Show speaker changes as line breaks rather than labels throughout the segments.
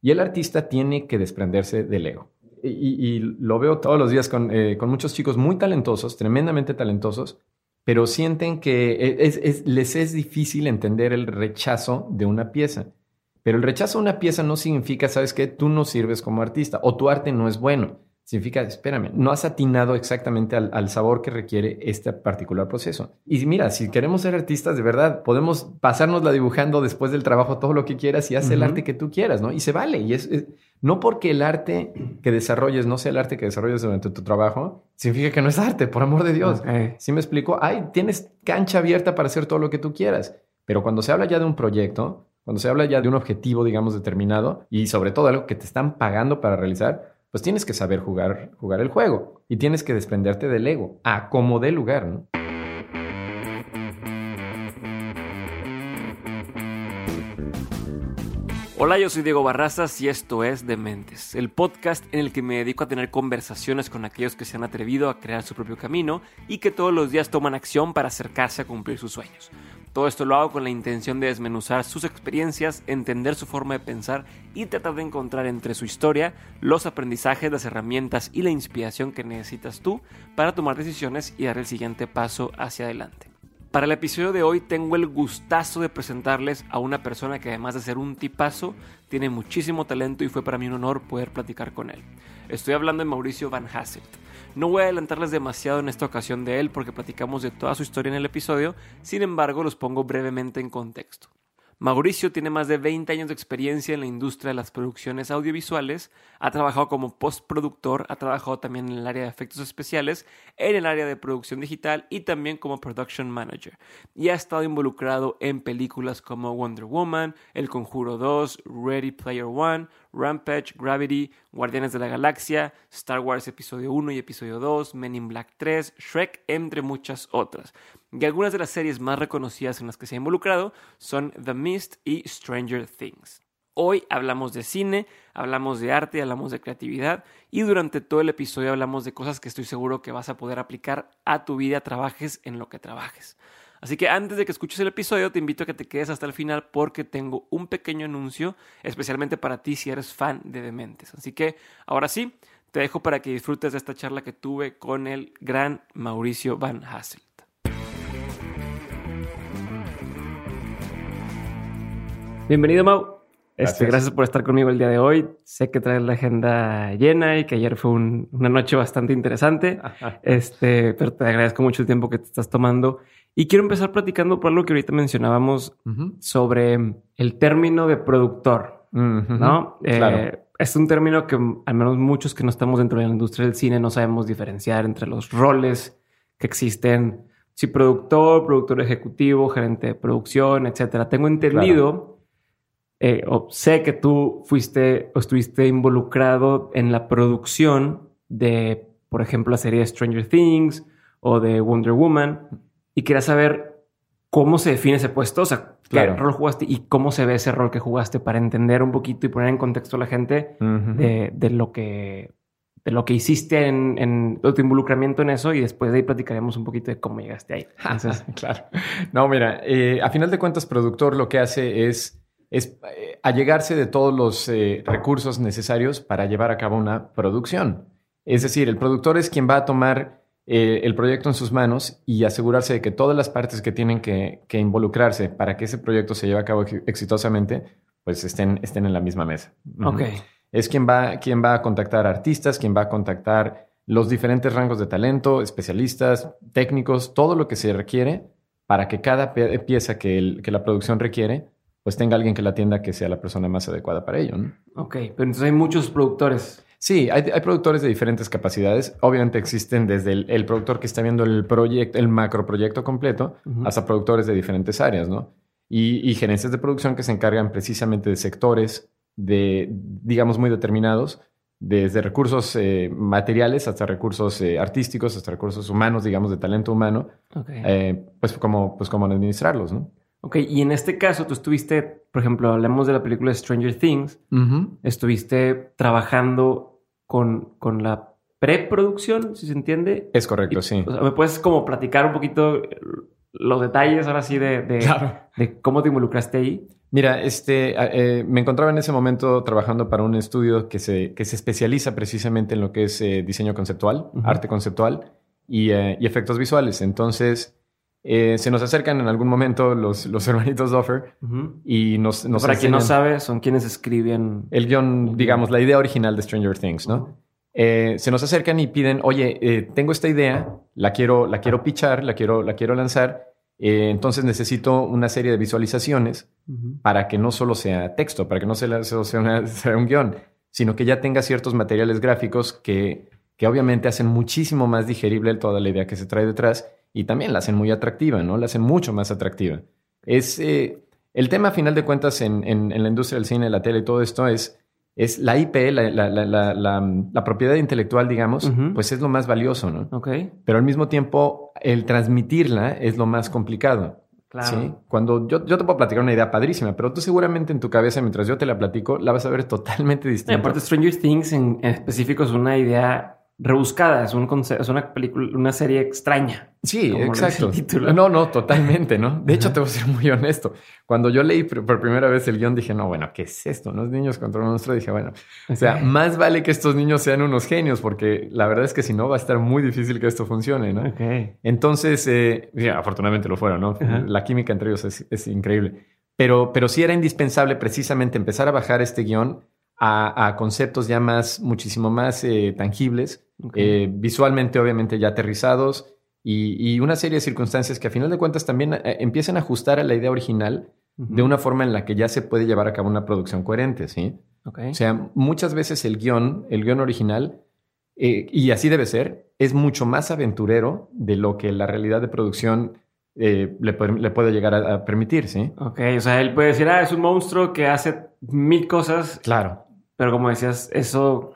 Y el artista tiene que desprenderse del ego. Y, lo veo todos los días con, eh, con, muchos chicos muy talentosos, tremendamente talentosos, pero sienten que e, les es difícil entender el rechazo de una pieza. Pero el rechazo de una pieza no significa, ¿sabes qué? Tú no sirves como artista o tu arte no es bueno. Significa, espérame, no has atinado exactamente al, sabor que requiere este particular proceso. Y mira, si queremos ser artistas de verdad, podemos pasárnosla dibujando después del trabajo todo lo que quieras y haz el arte que tú quieras, ¿no? Y se vale. Y es, no porque el arte que desarrolles no sea el arte que desarrolles durante tu trabajo, significa que no es arte, por amor de Dios. ¿Sí me explico? Ay, tienes cancha abierta para hacer todo lo que tú quieras. Pero cuando se habla ya de un proyecto, cuando se habla ya de un objetivo, digamos, determinado y sobre todo algo que te están pagando para realizar, pues tienes que saber jugar, jugar el juego y tienes que desprenderte del ego, a como dé lugar, ¿no?
Hola, yo soy Diego Barrazas y esto es Dementes, el podcast en el que me dedico a tener conversaciones con aquellos que se han atrevido a crear su propio camino y que todos los días toman acción para acercarse a cumplir sus sueños. Todo esto lo hago con la intención de desmenuzar sus experiencias, entender su forma de pensar y tratar de encontrar entre su historia los aprendizajes, las herramientas y la inspiración que necesitas tú para tomar decisiones y dar el siguiente paso hacia adelante. Para el episodio de hoy tengo el gustazo de presentarles a una persona que además de ser un tipazo, tiene muchísimo talento y fue para mí un honor poder platicar con él. Estoy hablando de Mauricio Van Hasselt. No voy a adelantarles demasiado en esta ocasión de él porque platicamos de toda su historia en el episodio, sin embargo los pongo brevemente en contexto. Mauricio tiene más de 20 años de experiencia en la industria de las producciones audiovisuales, ha trabajado como postproductor, ha trabajado también en el área de efectos especiales, en el área de producción digital y también como production manager. Y ha estado involucrado en películas como Wonder Woman, El Conjuro 2, Ready Player One, Rampage, Gravity, Guardianes de la Galaxia, Star Wars Episodio 1 y Episodio 2, Men in Black 3, Shrek, entre muchas otras. Y algunas de las series más reconocidas en las que se ha involucrado son The Mist y Stranger Things. Hoy hablamos de cine, hablamos de arte, hablamos de creatividad y durante todo el episodio hablamos de cosas que estoy seguro que vas a poder aplicar a tu vida, trabajes en lo que trabajes. Así que antes de que escuches el episodio, te invito a que te quedes hasta el final porque tengo un pequeño anuncio especialmente para ti si eres fan de Dementes. Así que ahora sí, te dejo para que disfrutes de esta charla que tuve con el gran Mauricio Van Hasselt. Bienvenido, Mau. Este, gracias. por estar conmigo el día de hoy. Sé que traes la agenda llena y que ayer fue una noche bastante interesante. Este, pero te agradezco mucho el tiempo que te estás tomando. Y quiero empezar platicando por algo que ahorita mencionábamos sobre el término de productor, ¿no? Eh, es un término que al menos muchos que no estamos dentro de la industria del cine no sabemos diferenciar entre los roles que existen. Si productor, productor ejecutivo, gerente de producción, etcétera. Tengo entendido, eh, o sé que tú fuiste o estuviste involucrado en la producción de, por ejemplo, la serie Stranger Things o de Wonder Woman y quería saber cómo se define ese puesto, o sea, qué rol jugaste y cómo se ve ese rol que jugaste para entender un poquito y poner en contexto a la gente de, lo que de lo que hiciste en, tu involucramiento en eso y después de ahí platicaremos un poquito de cómo llegaste ahí.
claro. No, mira, eh, a final de cuentas, productor lo que hace es, es eh, allegarse de todos los eh, recursos necesarios para llevar a cabo una producción. Es decir, el productor es quien va a tomar eh, el proyecto en sus manos y asegurarse de que todas las partes que tienen que, involucrarse para que ese proyecto se lleve a cabo exitosamente, pues estén, estén en la misma mesa. Es quien va, quien va a contactar artistas, quien va a contactar los diferentes rangos de talento, especialistas, técnicos, todo lo que se requiere para que cada pieza que, que la producción requiere, pues tenga alguien que la atienda que sea la persona más adecuada para ello.
Ok, pero entonces hay muchos productores
Sí, hay, productores de diferentes capacidades. Obviamente existen desde el, productor que está viendo el proyecto, el macro proyecto completo, hasta productores de diferentes áreas, ¿no? Y, y, gerencias de producción que se encargan precisamente de sectores de, digamos, muy determinados, desde recursos eh, materiales hasta recursos eh, artísticos, hasta recursos humanos, digamos, de talento humano, eh, pues, como, pues cómo administrarlos, ¿no?
Ok, y en este caso tú estuviste, por ejemplo, hablemos de la película Stranger Things, estuviste trabajando con, con la preproducción, si se entiende.
Es correcto, sí.
¿Me puedes como platicar un poquito los detalles ahora sí de, de, de, cómo te involucraste ahí?
Mira, este, eh, me encontraba en ese momento trabajando para un estudio que se, que se especializa precisamente en lo que es eh, diseño conceptual, arte conceptual y, y, efectos visuales. Entonces, se nos acercan en algún momento los, los hermanitos Doffer y nos, nos
Para quien no sabe, son quienes escriben...
El guion, digamos, la idea original de Stranger Things, ¿no? se nos acercan y piden, oye, tengo esta idea, la quiero, la quiero pichar, la quiero, la quiero lanzar eh, entonces necesito una serie de visualizaciones para que no solo sea texto, para que no sea, sea, un guion, sino que ya tenga ciertos materiales gráficos que, que obviamente hacen muchísimo más digerible toda la idea que se trae detrás y también la hacen muy atractiva, ¿no? La hacen mucho más atractiva. Es, eh, el tema, a final de cuentas, en, en, la industria del cine, la tele y todo esto es, es la IP, la, la, la, la propiedad intelectual, digamos, pues es lo más valioso, ¿no?
Ok.
Pero al mismo tiempo el transmitirla es lo más complicado. Claro. Cuando yo, yo, te puedo platicar una idea padrísima, pero tú seguramente en tu cabeza, mientras yo te la platico, la vas a ver totalmente distinta. Y
aparte, Stranger Things en específico es una idea rebuscada, es, un es una película, una serie extraña.
Sí, exacto. No, no, totalmente, ¿no? De hecho, te voy a ser muy honesto. Cuando yo leí por primera vez el guion, dije, no, bueno, ¿qué es esto? ¿No? Niños contra un monstruo. Dije, bueno, o sea, más vale que estos niños sean unos genios, porque la verdad es que si no, va a estar muy difícil que esto funcione, ¿no? Entonces, eh, afortunadamente lo fueron, ¿no? La química entre ellos es, es increíble. Pero, pero sí era indispensable precisamente empezar a bajar este guion a, conceptos ya más, muchísimo más eh, tangibles, eh, visualmente obviamente ya aterrizados y, una serie de circunstancias que a final de cuentas también eh, empiezan a ajustar a la idea original de una forma en la que ya se puede llevar a cabo una producción coherente, ¿sí? O sea, muchas veces el guion, el guion original, y así debe ser, es mucho más aventurero de lo que la realidad de producción le, puede, llegar a, a, permitir, ¿sí?
Ok, o sea, él puede decir, ah, es un monstruo que hace mil cosas.
Claro.
Pero como decías, eso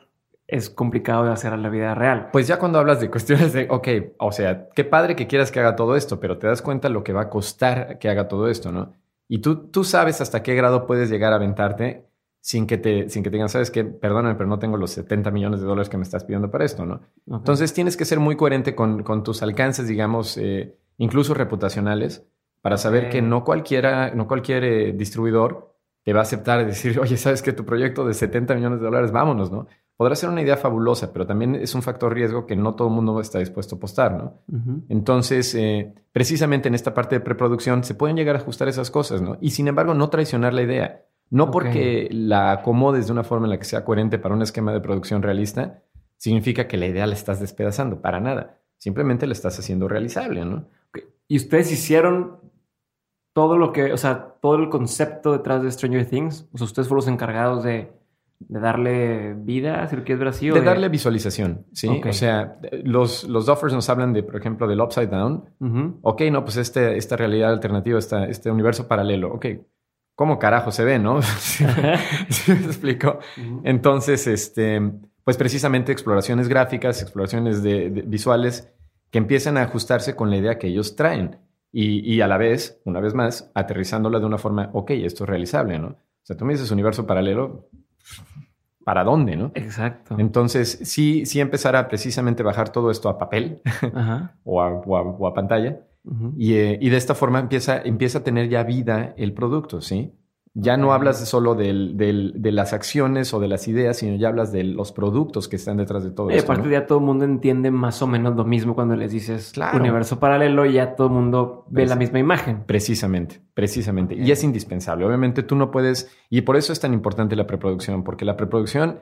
es complicado de hacer en la vida real.
Pues ya cuando hablas de cuestiones de, ok, o sea, qué padre que quieras que haga todo esto, pero te das cuenta lo que va a costar que haga todo esto, ¿no? Y tú, tú sabes hasta qué grado puedes llegar a aventarte sin que te, sin que te digan, sabes que, perdóname, pero no tengo los 70 millones de dólares que me estás pidiendo para esto, ¿no? Entonces tienes que ser muy coherente con, con tus alcances, digamos, eh, incluso reputacionales, para saber que no cualquiera, no cualquier eh, distribuidor te va a aceptar y decir, oye, sabes que tu proyecto de 70 millones de dólares, vámonos, ¿no? Podrá ser una idea fabulosa, pero también es un factor riesgo que no todo el mundo está dispuesto a apostar, ¿no? Entonces, eh, precisamente en esta parte de preproducción se pueden llegar a ajustar esas cosas, ¿no? Y sin embargo, no traicionar la idea. No porque la acomodes de una forma en la que sea coherente para un esquema de producción realista, significa que la idea la estás despedazando, para nada. Simplemente la estás haciendo realizable, ¿no?
¿Y ustedes hicieron todo lo que, o sea, todo el concepto detrás de Stranger Things, o sea, ustedes fueron los encargados de, darle vida, si lo quieres ver así.
de, darle visualización, ¿sí? O sea, los, los Duffers nos hablan de, por ejemplo, del Upside Down. Ok, no, pues este, esta realidad alternativa, esta, este universo paralelo, ok. ¿Cómo carajo se ve, no? ¿Sí me explico? Entonces, este, pues precisamente exploraciones gráficas, exploraciones de, visuales que empiezan a ajustarse con la idea que ellos traen. Y, a la vez, una vez más, aterrizándola de una forma, ok, esto es realizable, ¿no? O sea, tú me dices universo paralelo, ¿para dónde, no?
Exacto.
Entonces, sí, sí empezar a precisamente bajar todo esto a papel o, a, pantalla. y, eh, y, de esta forma empieza, empieza a tener ya vida el producto, ¿sí? Ya no hablas solo del, de las acciones o de las ideas, sino ya hablas de los productos que están detrás de todo
y
esto.
aparte ya todo el mundo entiende más o menos lo mismo cuando les dices universo paralelo y ya todo el mundo ve la misma imagen.
Precisamente, precisamente. Y es indispensable. Obviamente tú no puedes, y por eso es tan importante la preproducción, porque la preproducción,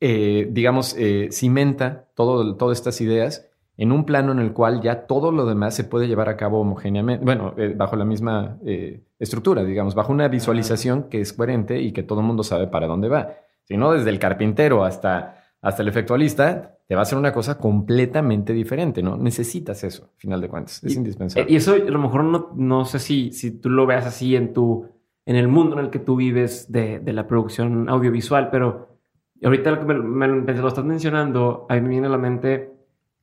eh, digamos, eh, cimenta todo, todas estas ideas en un plano en el cual ya todo lo demás se puede llevar a cabo homogéneamente, bueno, eh, bajo la misma eh, estructura, digamos, bajo una visualización que es coherente y que todo el mundo sabe para dónde va. Si no, desde el carpintero hasta, hasta el efectualista, te va a ser una cosa completamente diferente, ¿no? Necesitas eso, al final de cuentas, es indispensable.
Y eso a lo mejor no, no sé si, si tú lo veas así en tu, en el mundo en el que tú vives de, de la producción audiovisual, pero ahorita lo que me, me, lo estás mencionando, a mí me viene a la mente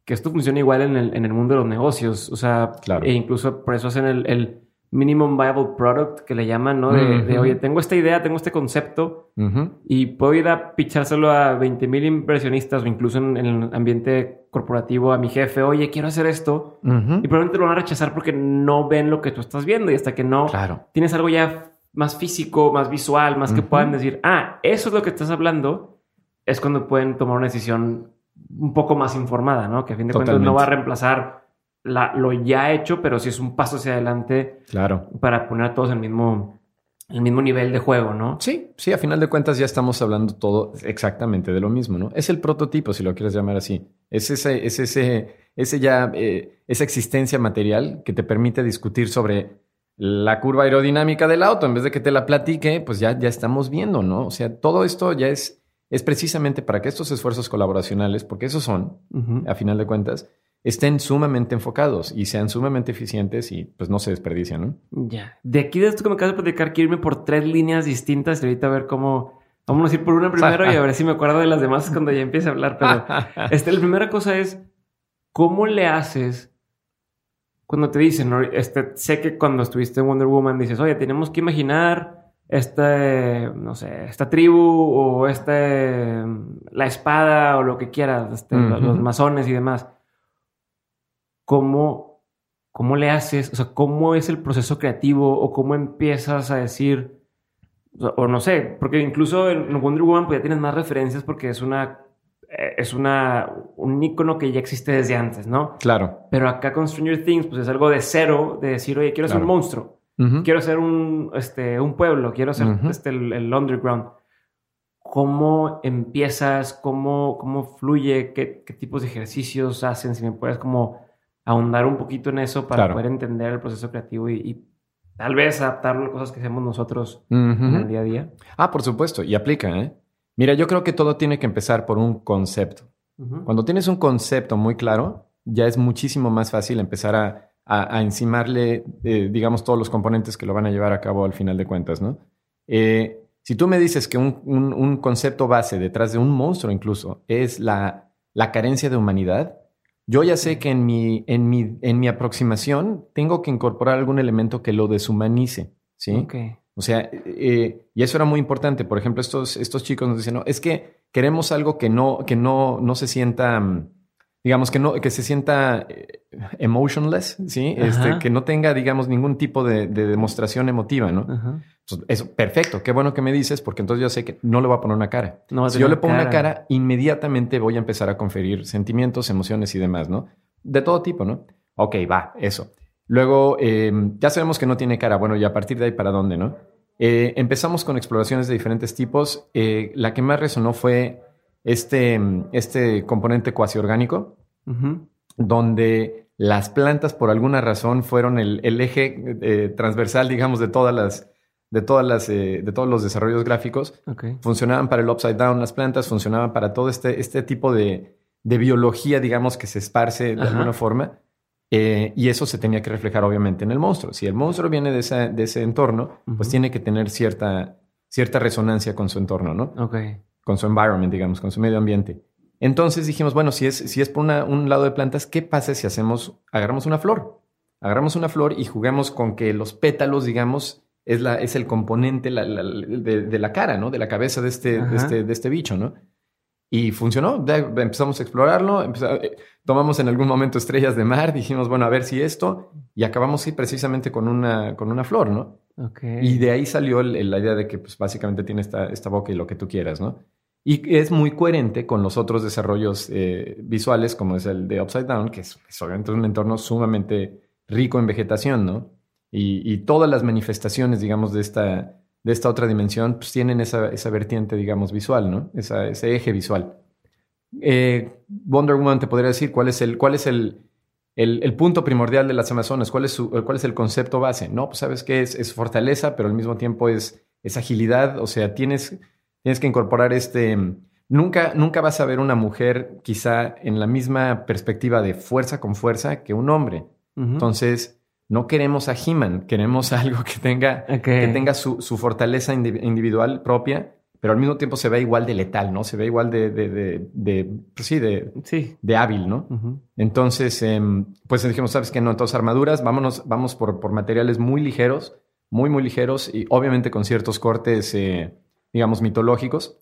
que esto funciona igual en el, en el mundo de los negocios. O sea, e incluso por eso hacen el, el, minimum viable product que le llaman, ¿no? De, oye, tengo esta idea, tengo este concepto y puedo ir a pichárselo a 20 mil inversionistas o incluso en, el ambiente corporativo a mi jefe, oye, quiero hacer esto. Y probablemente lo van a rechazar porque no ven lo que tú estás viendo y hasta que no tienes algo ya más físico, más visual, más que puedan decir, ah, eso es lo que estás hablando, es cuando pueden tomar una decisión un poco más informada, ¿no? Que a fin de cuentas no va a reemplazar la- lo ya hecho, pero sí es un paso hacia adelante
Claro.
para poner a todos el mismo, el mismo nivel de juego, ¿no?
Sí, sí, a final de cuentas ya estamos hablando todo exactamente de lo mismo, ¿no? Es el prototipo, si lo quieres llamar así. Es ese, es ese, ese ya, eh, esa existencia material que te permite discutir sobre la curva aerodinámica del auto. En vez de que te la platique, pues ya, ya estamos viendo, ¿no? O sea, todo esto ya es, es precisamente para que estos esfuerzos colaboracionales, porque esos son, a final de cuentas, estén sumamente enfocados y sean sumamente eficientes y pues no se desperdician, ¿no?
Ya. De aquí de esto que me acabas de platicar, quiero irme por tres líneas distintas y ahorita a ver cómo. Vamos a ir por una primero y a ver si me acuerdo de las demás cuando ya empiece a hablar. Pero este, la primera cosa es: ¿cómo le haces cuando te dicen, este, sé que cuando estuviste en Wonder Woman dices, oye, tenemos que imaginar este, no sé, esta tribu o este, la espada o lo que quieras, este, los- masones y demás. ¿Cómo, ¿Cómo le haces? O sea, ¿cómo es el proceso creativo o cómo empiezas a decir, o, no sé, porque incluso en Wonder Woman pues ya tienes más referencias porque es una, eh, es una, un icono que ya existe desde antes, ¿no?
Claro.
Pero acá con Stranger Things pues es algo de cero, de decir, oye, quiero ser un
Claro.
Quiero ser un, este, un pueblo, quiero ser este, el, el underground. ¿Cómo empiezas? ¿Cómo, cómo fluye? ¿Qué, ¿Qué tipos de ejercicios hacen? Si me puedes como ahondar un poquito en eso para
Claro.
poder entender el proceso creativo y, y tal vez adaptarlo a cosas que hacemos nosotros
Ujú.
en el día a día.
Ah, por supuesto, y aplica, ¿eh? Mira, yo creo que todo tiene que empezar por un concepto. Cuando tienes un concepto muy claro, ya es muchísimo más fácil empezar a, a- a encimarle, eh, digamos, todos los componentes que lo van a llevar a cabo al final de cuentas, ¿no? Eh, si tú me dices que un, un- un concepto base detrás de un monstruo incluso es la, la carencia de humanidad, yo ya sé que en mi, en, mi, en mi aproximación tengo que incorporar algún elemento que lo deshumanice, ¿sí? O sea, eh, y eso era muy importante. Por ejemplo, estos, estos chicos nos dicen, no, es que queremos algo que no, que no, no se sienta, mm, digamos, que no, que se sienta eh, emotionless, ¿sí? Este, que no tenga, digamos, ningún tipo de, de demostración emotiva, ¿no?
Ajá.
Eso, perfecto, qué bueno que me dices, porque entonces yo sé que no le voy a poner una cara.
No
Si yo le pongo una cara, inmediatamente voy a empezar a conferir sentimientos, emociones y demás, ¿no? De todo tipo, ¿no? Ok, va, eso. Luego, eh, ya sabemos que no tiene cara. Bueno, y a partir de ahí, ¿para dónde, no? Eh, empezamos con exploraciones de diferentes tipos. Eh, la que más resonó fue este, este componente cuasi orgánico, donde las plantas, por alguna razón, fueron el, el eje eh, transversal, digamos, de todas las, de todas las, eh, de todos los desarrollos gráficos
Ok.
funcionaban para el upside down las plantas, funcionaban para todo este, este tipo de, de biología, digamos, que se esparce de
Ajá.
alguna forma. Eh, y eso se tenía que reflejar, obviamente, en el monstruo. Si el monstruo viene de, esa- de ese entorno, pues tiene que tener cierta, cierta resonancia con su entorno, ¿no? Con su environment, digamos, con su medio ambiente. Entonces dijimos, bueno, si es, si es por una- un lado de plantas, ¿qué pasa si hacemos, agarramos una flor? Agarramos una flor y jugamos con que los pétalos, digamos, es, la, es el componente la- la- de, de la cara, ¿no? De la cabeza de este, de este, de este bicho, ¿no? Y funcionó. Empezamos a explorarlo. empeza- eh, tomamos en algún momento estrellas de mar. Dijimos, bueno, a ver si esto. Y acabamos sí, precisamente con una, con una flor, ¿no? Y de ahí salió el- el- la idea de que pues, básicamente tiene esta, esta boca y lo que tú quieras, ¿no? Y es muy coherente con los otros desarrollos eh, visuales, como es el de Upside Down, que es, es obviamente un entorno sumamente rico en vegetación, ¿no? Y, todas las manifestaciones, digamos, de esta, de esta otra dimensión, pues tienen esa, esa vertiente, digamos, visual, ¿no? Ese eje visual. Eh, Wonder Woman te podría decir cuál es el, cuál es el, el punto primordial de las Amazonas, cuál es, su- cuál es el concepto base. No, pues sabes que es, es fortaleza, pero al mismo tiempo es, es agilidad. O sea, tienes, tienes que incorporar este. Nunca, nunca vas a ver una mujer quizá en la misma perspectiva de fuerza con fuerza que un hombre. Entonces, no queremos a He-Man, queremos algo que tenga, que tenga su, su fortaleza indi- individual propia, pero al mismo tiempo se ve igual de letal, ¿no? Se ve igual de, de, de, de- pues sí, de,
Sí.
de hábil, ¿no? Entonces, em, pues dijimos, ¿sabes qué? No, entonces armaduras, vámonos, vamos por, por materiales muy ligeros, muy, muy ligeros y obviamente con ciertos cortes, eh, digamos, mitológicos.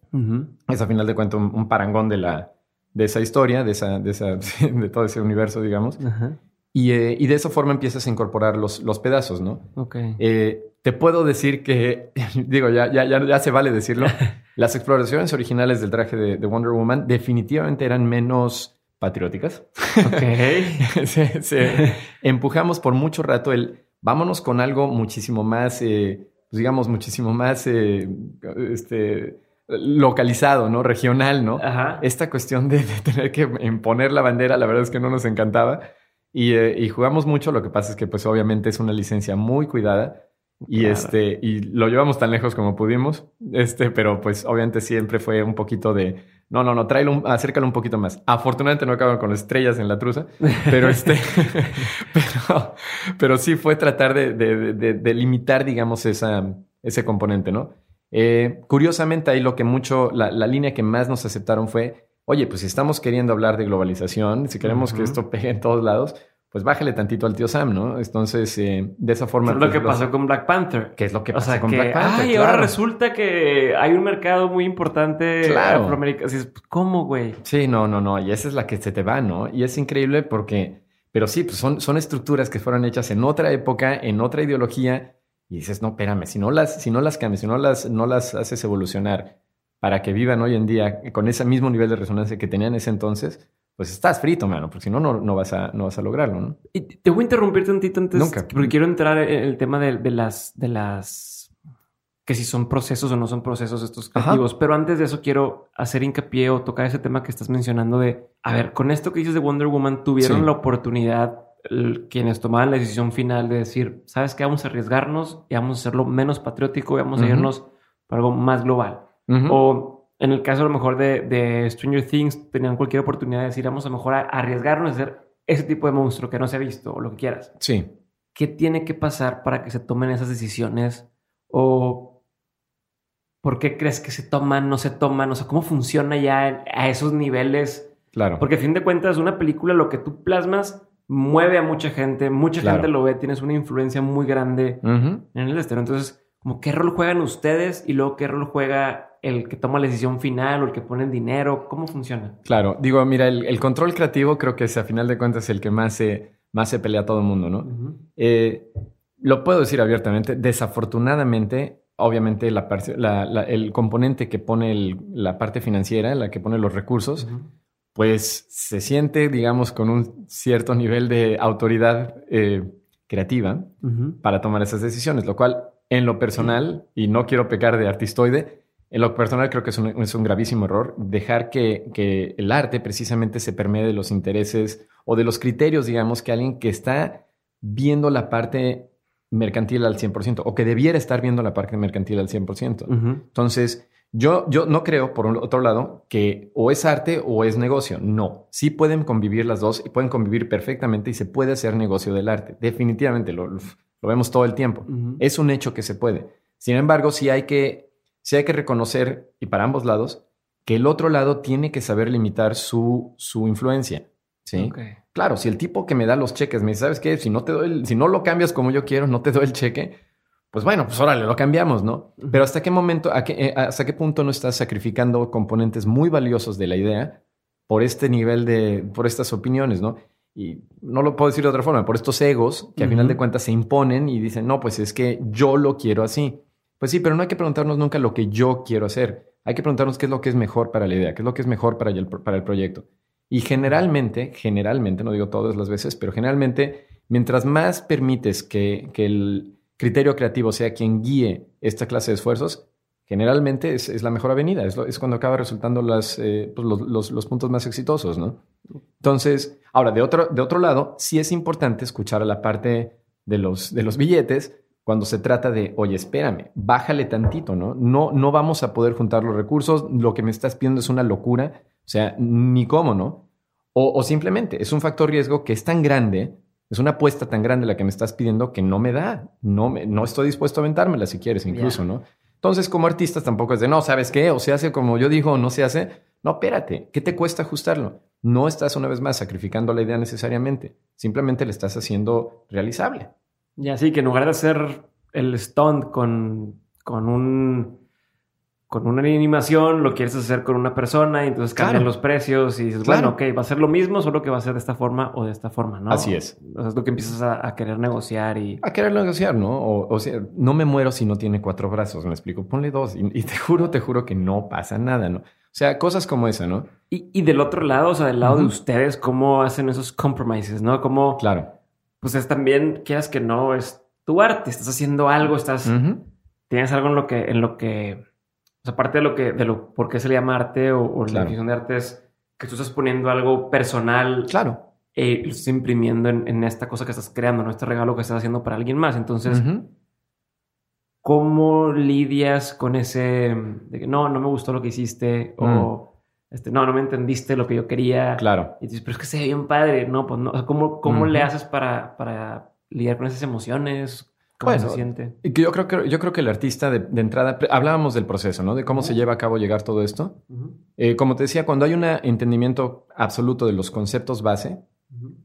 Es a final de cuentas un, un parangón de, la, de esa historia, de, esa, de, esa, de todo ese universo, digamos. Y, eh, y de esa forma empiezas a incorporar los, los pedazos, ¿no?
Ok.
Eh, te puedo decir que, digo, ya, ya, ya, ya se vale decirlo, las exploraciones originales del traje de, de Wonder Woman definitivamente eran menos patrióticas.
Ok.
se, se- empujamos por mucho rato el vámonos con algo muchísimo más, eh, pues digamos, muchísimo más eh, este, localizado, ¿no? Regional, ¿no?
Ajá.
Esta cuestión de, de tener que imponer la bandera, la verdad es que no nos encantaba. Y, eh, y jugamos mucho, lo que pasa es que pues obviamente es una licencia muy cuidada. Y
Claro.
este, y lo llevamos tan lejos como pudimos. Este, pero pues obviamente siempre fue un poquito de no, no, no, tráelo, acércalo un poquito más. Afortunadamente no acaban con estrellas en la truza, pero este, pero, pero sí fue tratar de, de- de- de limitar, digamos, esa, ese componente, ¿no? Eh, curiosamente, ahí lo que mucho, la, la línea que más nos aceptaron fue, oye, pues si estamos queriendo hablar de globalización, si queremos que esto pegue en todos lados, pues bájale tantito al tío Sam, ¿no? Entonces, eh, de esa forma...
Fue lo
pues,
que
los-
pasó con Black Panther.
¿Qué es lo que
o
pasó
sea,
con
que,
Black Panther?
ay, ahora
Claro.
resulta que hay un mercado muy importante
Claro.
afroamericano. Así es, pues, ¿Cómo, güey?
Sí, no, no, no. Y esa es la que se te va, ¿no? Y es increíble porque, pero sí, pues son, son estructuras que fueron hechas en otra época, en otra ideología. Y dices, no, espérame, si no las, si no las cambias, si no las, no las haces evolucionar para que vivan hoy en día con ese mismo nivel de resonancia que tenían en ese entonces, pues estás frito, mano, porque si no, no, vas a, no vas a lograrlo, ¿no?
Y te voy a interrumpir tantito antes.
Nunca.
Porque quiero entrar en el tema de, de las, de las. que si son procesos o no son procesos estos
Ajá.
creativos. Pero antes de eso quiero hacer hincapié o tocar ese tema que estás mencionando de. A ver, con esto que dices de Wonder Woman, tuvieron
Sí.
la oportunidad. quienes tomaban la decisión final de decir, ¿sabes qué? Vamos a arriesgarnos y vamos a hacerlo menos patriótico y vamos a irnos por algo más global. O en el caso a lo mejor de, de Stranger Things, tenían cualquier oportunidad de decir, vamos a lo mejor a arriesgarnos a hacer ese tipo de monstruo que no se ha visto o lo que quieras.
Sí.
¿Qué tiene que pasar para que se tomen esas decisiones? ¿O por qué crees que se toman, no se toman? O sea, ¿cómo funciona ya a esos niveles?
Claro.
Porque a fin de cuentas, una película, lo que tú plasmas, mueve a mucha gente, mucha
Claro.
gente lo ve, tienes una influencia muy grande en el exterior. Entonces, como qué rol juegan ustedes y luego qué rol juega el que toma la decisión final o el que pone el dinero, ¿cómo funciona?
Claro. Digo, mira, el, el control creativo creo que es, a final de cuentas, el que más se, más se pelea a todo el mundo, ¿no? Eh, lo puedo decir abiertamente. Desafortunadamente, obviamente, la par- la- la- el componente que pone el- la parte financiera, la que pone los recursos, pues se siente, digamos, con un cierto nivel de autoridad eh, creativa para tomar esas decisiones, lo cual en lo personal, y no quiero pecar de artistoide, en lo personal creo que es un, es un gravísimo error dejar que, que el arte precisamente se permee de los intereses o de los criterios, digamos, que alguien que está viendo la parte mercantil al 100% o que debiera estar viendo la parte mercantil al 100%.
Ujú.
Entonces, yo, yo no creo, por un- otro lado, que o es arte o es negocio. No, sí pueden convivir las dos y pueden convivir perfectamente y se puede hacer negocio del arte. Definitivamente, lo, lo vemos todo el tiempo. Es un hecho que se puede. Sin embargo, sí hay que, sí hay que reconocer, y para ambos lados, que el otro lado tiene que saber limitar su, su influencia. ¿sí? Claro, si el tipo que me da los cheques me dice, ¿sabes qué? Si no te doy, el- si no lo cambias como yo quiero, no te doy el cheque, pues bueno, pues órale, lo cambiamos, ¿no? Pero hasta qué momento, a qué- eh, hasta qué punto no estás sacrificando componentes muy valiosos de la idea por este nivel de, por estas opiniones, ¿no? Y no lo puedo decir de otra forma, por estos egos que a final
Ujú.
de cuentas se imponen y dicen, no, pues es que yo lo quiero así. Pues sí, pero no hay que preguntarnos nunca lo que yo quiero hacer. Hay que preguntarnos qué es lo que es mejor para la idea, qué es lo que es mejor para el, para el proyecto. Y generalmente, generalmente, no digo todas las veces, pero generalmente, mientras más permites que, que el criterio creativo sea quien guíe esta clase de esfuerzos, generalmente es, es la mejor avenida, es, lo- es cuando acaba resultando las, eh, pues, los, los- los puntos más exitosos, ¿no? Entonces, ahora, de otro, de otro lado, sí es importante escuchar a la parte de los, de los billetes cuando se trata de, oye, espérame, bájale tantito, ¿no? No, no vamos a poder juntar los recursos, lo que me estás pidiendo es una locura, o sea, ni cómo, ¿no? O, o simplemente es un factor riesgo que es tan grande, es una apuesta tan grande la que me estás pidiendo que no me da, no, me, no estoy dispuesto a aventármela si quieres incluso. ¿no? Entonces, como artistas tampoco es de, no, ¿sabes qué? O se hace como yo digo o no se hace. No, espérate, ¿qué te cuesta ajustarlo? No estás una vez más sacrificando la idea necesariamente, simplemente le estás haciendo realizable.
Ya sí, que en lugar de hacer el stunt con, con un con una animación lo quieres hacer con una persona y entonces cambian los precios y dices, bueno, ok, va a ser lo mismo, solo que va a ser de esta forma o de esta forma, ¿no?
Así es.
O sea, es lo que empiezas a, querer negociar y...
A querer negociar, ¿no? O, sea, no me muero si no tiene cuatro brazos, me explico, ponle dos y, te juro, te juro que no pasa nada, ¿no? O sea, cosas como esa, ¿no?
Y, del otro lado, o sea, del lado de ustedes, ¿cómo hacen esos compromises, ¿no? ¿Cómo...
Claro.
Pues es también, quieras que no, es tu arte, estás haciendo algo, estás... Tienes algo en lo que... En lo que o sea, aparte de lo que, de lo, por qué se le llama arte o, la definición de arte es que tú estás poniendo algo personal.
Claro.
Y lo estás imprimiendo en, esta cosa que estás creando, ¿no? Este regalo que estás haciendo para alguien más. Entonces, ¿cómo lidias con ese de que no, no me gustó lo que hiciste? O este, no, no me entendiste lo que yo quería.
Claro.
Y dices, pero es que se ve bien padre. No, pues no. O sea, ¿cómo, cómo le haces para, para lidiar con esas emociones? ¿Cómo se siente?
Y que yo creo que yo creo que el artista de, entrada hablábamos del proceso, ¿no? De cómo se lleva a cabo llegar todo esto. Eh, como te decía, cuando hay un entendimiento absoluto de los conceptos base,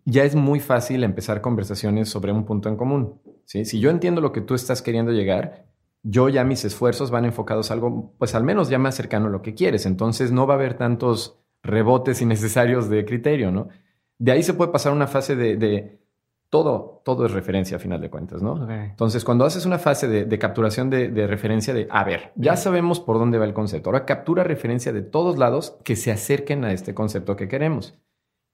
ya es muy fácil empezar conversaciones sobre un punto en común. ¿sí? Si yo entiendo lo que tú estás queriendo llegar, yo ya mis esfuerzos van enfocados a algo, pues al menos ya más cercano a lo que quieres. Entonces no va a haber tantos rebotes innecesarios de criterio, ¿no? De ahí se puede pasar una fase de todo, todo es referencia a final de cuentas, ¿no? Entonces, cuando haces una fase de, capturación de, referencia de, a ver, ya sabemos por dónde va el concepto, ahora captura referencia de todos lados que se acerquen a este concepto que queremos.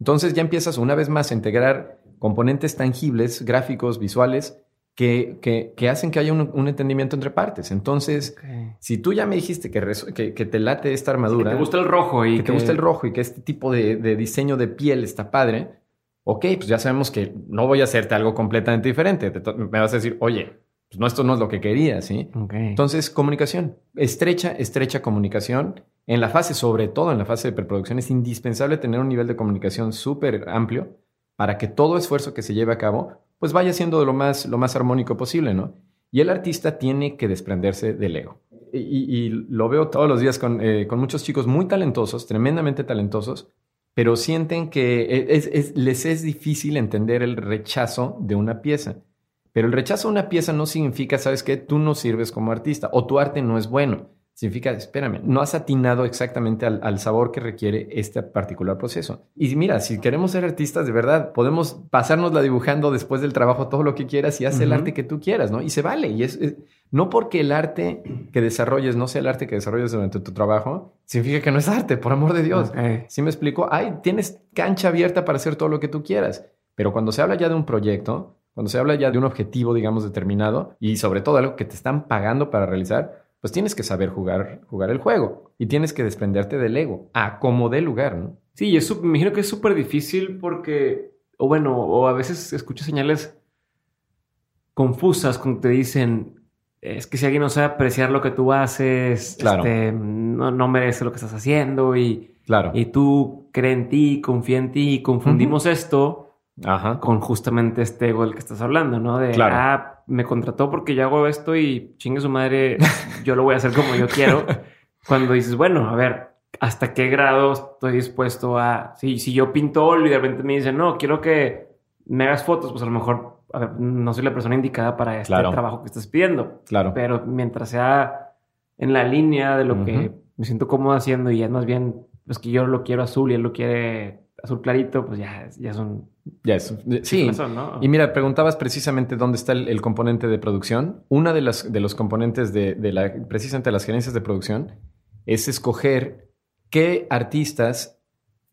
Entonces ya empiezas una vez más a integrar componentes tangibles, gráficos, visuales, que, que, hacen que haya un, entendimiento entre partes. Entonces, si tú ya me dijiste que, que, te late esta armadura...
que te gusta el rojo y
que, te gusta el rojo y que este tipo de, de diseño de piel está padre, ok, pues ya sabemos que no voy a hacerte algo completamente diferente. Me vas a decir, oye, pues no, esto no es lo que quería, ¿sí? Entonces, comunicación, estrecha, estrecha comunicación. En la fase, sobre todo en la fase de preproducción, es indispensable tener un nivel de comunicación súper amplio para que todo esfuerzo que se lleve a cabo, pues vaya siendo lo más, lo más armónico posible, ¿no? Y el artista tiene que desprenderse del ego. Y, lo veo todos los días con, eh, con muchos chicos muy talentosos, tremendamente talentosos, pero sienten que e, les es difícil entender el rechazo de una pieza. Pero el rechazo de una pieza no significa, ¿sabes qué? Tú no sirves como artista o tu arte no es bueno. Significa, espérame, no has atinado exactamente al, sabor que requiere este particular proceso. Y mira, si queremos ser artistas de verdad, podemos pasárnosla dibujando después del trabajo todo lo que quieras y haz el arte que tú quieras, ¿no? Y se vale. Y es, no porque el arte que desarrolles no sea el arte que desarrolles durante tu trabajo, significa que no es arte, por amor de Dios. Si me explico? Ay, tienes cancha abierta para hacer todo lo que tú quieras. Pero cuando se habla ya de un proyecto, cuando se habla ya de un objetivo, digamos, determinado, y sobre todo algo que te están pagando para realizar, pues tienes que saber jugar, jugar el juego y tienes que desprenderte del ego a como dé lugar, ¿no?
Sí, y eso me imagino que es súper difícil porque, o bueno, o a veces escucho señales confusas cuando te dicen, es que si alguien no sabe apreciar lo que tú haces, este, no, merece lo que estás haciendo y,
claro.
y tú cree en ti, confía en ti y confundimos esto con justamente este ego del que estás hablando, ¿no? De,
claro.
ah, me contrató porque yo hago esto y chingue su madre, yo lo voy a hacer como yo quiero. Cuando dices, bueno, a ver, ¿hasta qué grado estoy dispuesto a... Si, si yo pinto y de repente me dicen, no, quiero que me hagas fotos, pues a lo mejor a ver, no soy la persona indicada para este trabajo que estás pidiendo.
Claro.
Pero mientras sea en la línea de lo que me siento cómodo haciendo y es más bien, pues que yo lo quiero azul y él lo quiere azul clarito, pues ya, ya son
ya es, sí. Y mira, preguntabas precisamente dónde está el, componente de producción. Una de las de los componentes de, la, precisamente las gerencias de producción es escoger qué artistas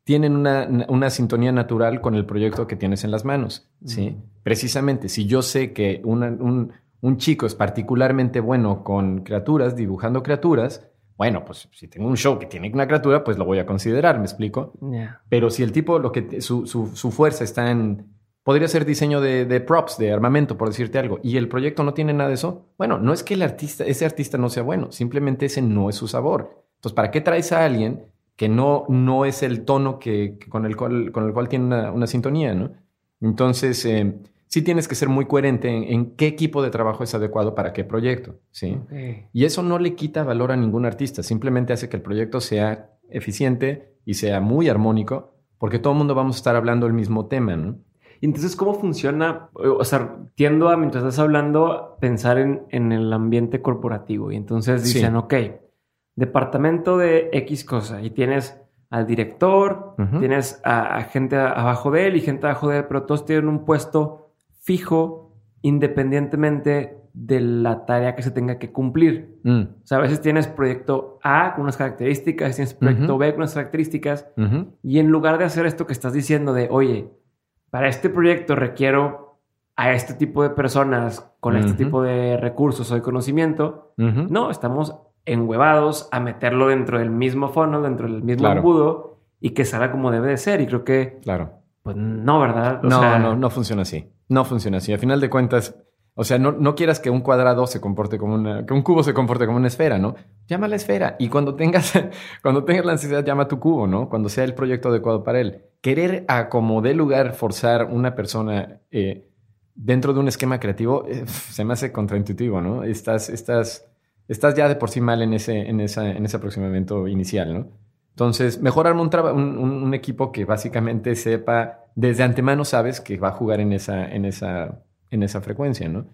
tienen una, sintonía natural con el proyecto que tienes en las manos. ¿sí? Precisamente, si yo sé que un, un chico es particularmente bueno con criaturas, dibujando criaturas, bueno, pues si tengo un show que tiene una criatura, pues lo voy a considerar, ¿me explico? Pero si el tipo, lo que su, su, fuerza está en, podría ser diseño de, de, props, de armamento, por decirte algo, y el proyecto no tiene nada de eso, bueno, no es que el artista, ese artista no sea bueno, simplemente ese no es su sabor. Entonces, ¿para qué traes a alguien que no, no es el tono que, con, el cual, con el cual tiene una, una sintonía, ¿no? Entonces, eh, sí tienes que ser muy coherente en, qué equipo de trabajo es adecuado para qué proyecto, ¿sí? Y eso no le quita valor a ningún artista, simplemente hace que el proyecto sea eficiente y sea muy armónico, porque todo el mundo vamos a estar hablando el mismo tema, ¿no?
Y entonces, ¿cómo funciona? O sea, tiendo a, mientras estás hablando, pensar en, el ambiente corporativo. Y entonces dicen, ok, departamento de X cosa. Y tienes al director, tienes a, a gente abajo de él y gente abajo de él, pero todos tienen un puesto fijo independientemente de la tarea que se tenga que cumplir.
Mm,
O sea, a veces tienes proyecto A con unas características, tienes proyecto. B con unas características, y en lugar de hacer esto que estás diciendo de, oye, para este proyecto requiero a este tipo de personas con este tipo de recursos o de conocimiento, no, estamos enhuevados a meterlo dentro del mismo fono, dentro del mismo
Claro.
embudo y que salga como debe de ser. Y creo que,
Claro.
pues no, ¿verdad? O
No,
sea,
no, no funciona así. No funciona así. A final de cuentas, o sea, no, no quieras que un cuadrado se comporte como una, que un cubo se comporte como una esfera, ¿no? Llama la esfera y cuando tengas, cuando tengas la necesidad, llama a tu cubo, ¿no? Cuando sea el proyecto adecuado para él. Querer a como dé lugar forzar una persona eh, dentro de un esquema creativo eh, se me hace contraintuitivo, ¿no? Estás, estás, estás ya de por sí mal en ese, en esa, en ese aproximamiento inicial, ¿no? Entonces, mejor arma un, equipo que básicamente sepa, desde antemano sabes que va a jugar en esa, en esa, en esa frecuencia, ¿no?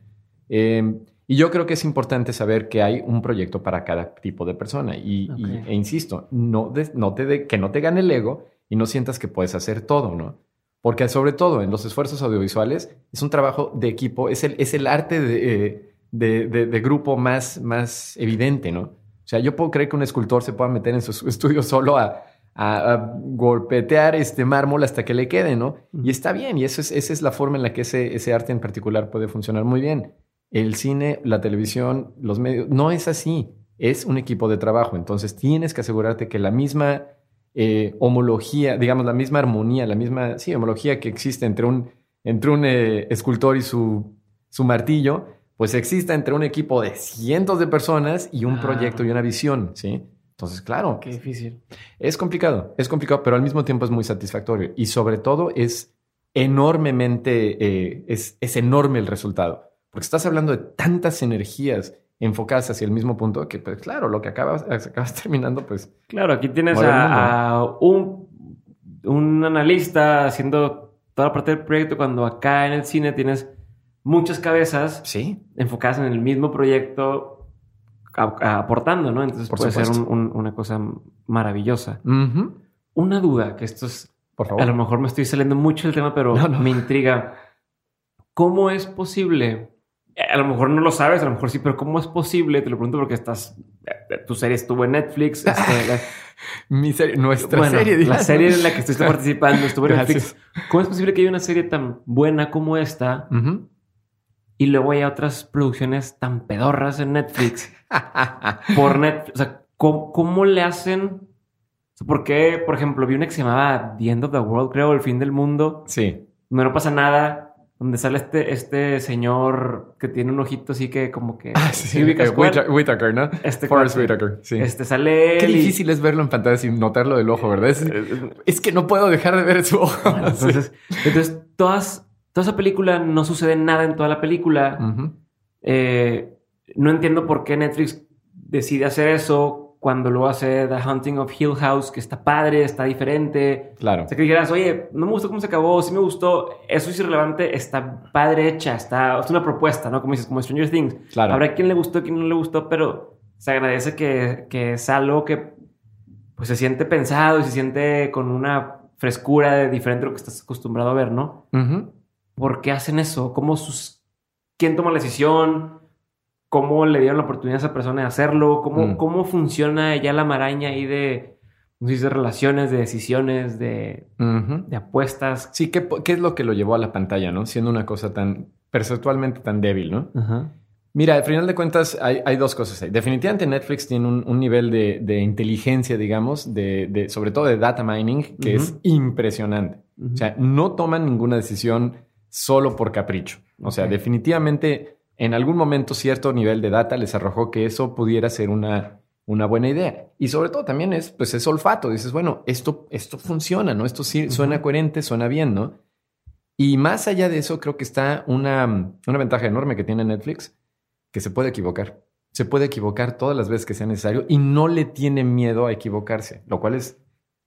Eh, y yo creo que es importante saber que hay un proyecto para cada tipo de persona. Y, e insisto, no, des- no te de- que no te gane el ego y no sientas que puedes hacer todo, ¿no? Porque sobre todo en los esfuerzos audiovisuales es un trabajo de equipo, es el, es el arte de, eh, de- de- de grupo más, más evidente, ¿no? O sea, yo puedo creer que un escultor se pueda meter en su estudio solo a, a- a golpetear este mármol hasta que le quede, ¿no? Y está bien, y eso es, esa es la forma en la que ese, ese arte en particular puede funcionar muy bien. El cine, la televisión, los medios, no es así. Es un equipo de trabajo. Entonces tienes que asegurarte que la misma eh, homología, digamos, la misma armonía, la misma, sí, homología que existe entre un, entre un eh, escultor y su, su martillo, pues exista entre un equipo de cientos de personas y un
Ah.
proyecto y una visión, ¿sí? Entonces, claro,
Qué difícil.
es complicado, es complicado, pero al mismo tiempo es muy satisfactorio y sobre todo es enormemente, eh, es, es enorme el resultado, porque estás hablando de tantas energías enfocadas hacia el mismo punto que, pues claro, lo que acabas, acabas terminando, pues
Claro, aquí tienes a un, un analista haciendo toda la parte del proyecto cuando acá en el cine tienes muchas cabezas
sí,
enfocadas en el mismo proyecto aportando, ¿no? Entonces
Por
puede ser
supuesto.
un- un- una cosa maravillosa. Una duda, que esto es,
por
a lo
favor.
mejor me estoy saliendo mucho del tema, pero
No, no.
me intriga. ¿Cómo es posible? A lo mejor no lo sabes, a lo mejor sí, pero ¿cómo es posible? Te lo pregunto porque estás, tu serie estuvo en Netflix. este,
Mi serie, nuestra
bueno,
serie,
la serie en la que estuviste participando estuvo en. Netflix. ¿Cómo es posible que haya una serie tan buena como esta. Y luego haya otras producciones tan pedorras en Netflix por Netflix? O sea, ¿cómo, cómo le hacen? O sea, ¿Por qué, por ejemplo, vi una que se llamaba The End of the World, creo, El fin del mundo,
sí,
donde no pasa nada, donde sale este, este señor que tiene un ojito así que como que...
Ah, sí,
¿Sí
eh, Whitaker, ¿no?
Este
Forrest. Whitaker, sí.
Este sale
Qué
él y-
difícil es verlo en pantalla sin notarlo del ojo, ¿verdad? Es,
Eh,
es que no puedo dejar de ver su ojo.
Bueno, entonces, entonces todas, toda esa película no sucede nada en toda la película.
Sí. Ujú.
Eh, no entiendo por qué Netflix decide hacer eso cuando luego hace The Hunting of Hill House, que está padre, está diferente.
Claro.
O sea, que dijeras, oye, no me gustó cómo se acabó, sí me gustó, eso es irrelevante, está padre hecha, está, es una propuesta, ¿no? Como dices, como Stranger Things.
Claro.
Habrá quien le gustó, quien no le gustó, pero se agradece que, que es algo que pues se siente pensado y se siente con una frescura de diferente a lo que estás acostumbrado a ver, ¿no?
Ujú.
¿Por qué hacen eso? ¿Cómo sus... ¿Quién toma la decisión? ¿Cómo le dieron la oportunidad a esa persona de hacerlo? ¿Cómo,
Mm.
cómo funciona ya la maraña ahí de, no sé de relaciones, de decisiones, de, de apuestas?
Sí, ¿qué, ¿qué es lo que lo llevó a la pantalla, no? Siendo una cosa tan perceptualmente tan débil, ¿no?
Ajá.
Mira, al final de cuentas hay, hay dos cosas ahí. Definitivamente Netflix tiene un, un nivel de, de inteligencia, digamos, de, de- sobre todo de data mining, que es impresionante. O sea, no toman ninguna decisión solo por capricho. O sea, definitivamente en algún momento cierto nivel de data les arrojó que eso pudiera ser una, una buena idea. Y sobre todo también es, pues, es olfato. Dices, bueno, esto, esto funciona, ¿no? Esto sí suena coherente, suena bien, ¿no? Y más allá de eso, creo que está una, una ventaja enorme que tiene Netflix, que se puede equivocar. Se puede equivocar todas las veces que sea necesario y no le tiene miedo a equivocarse, lo cual es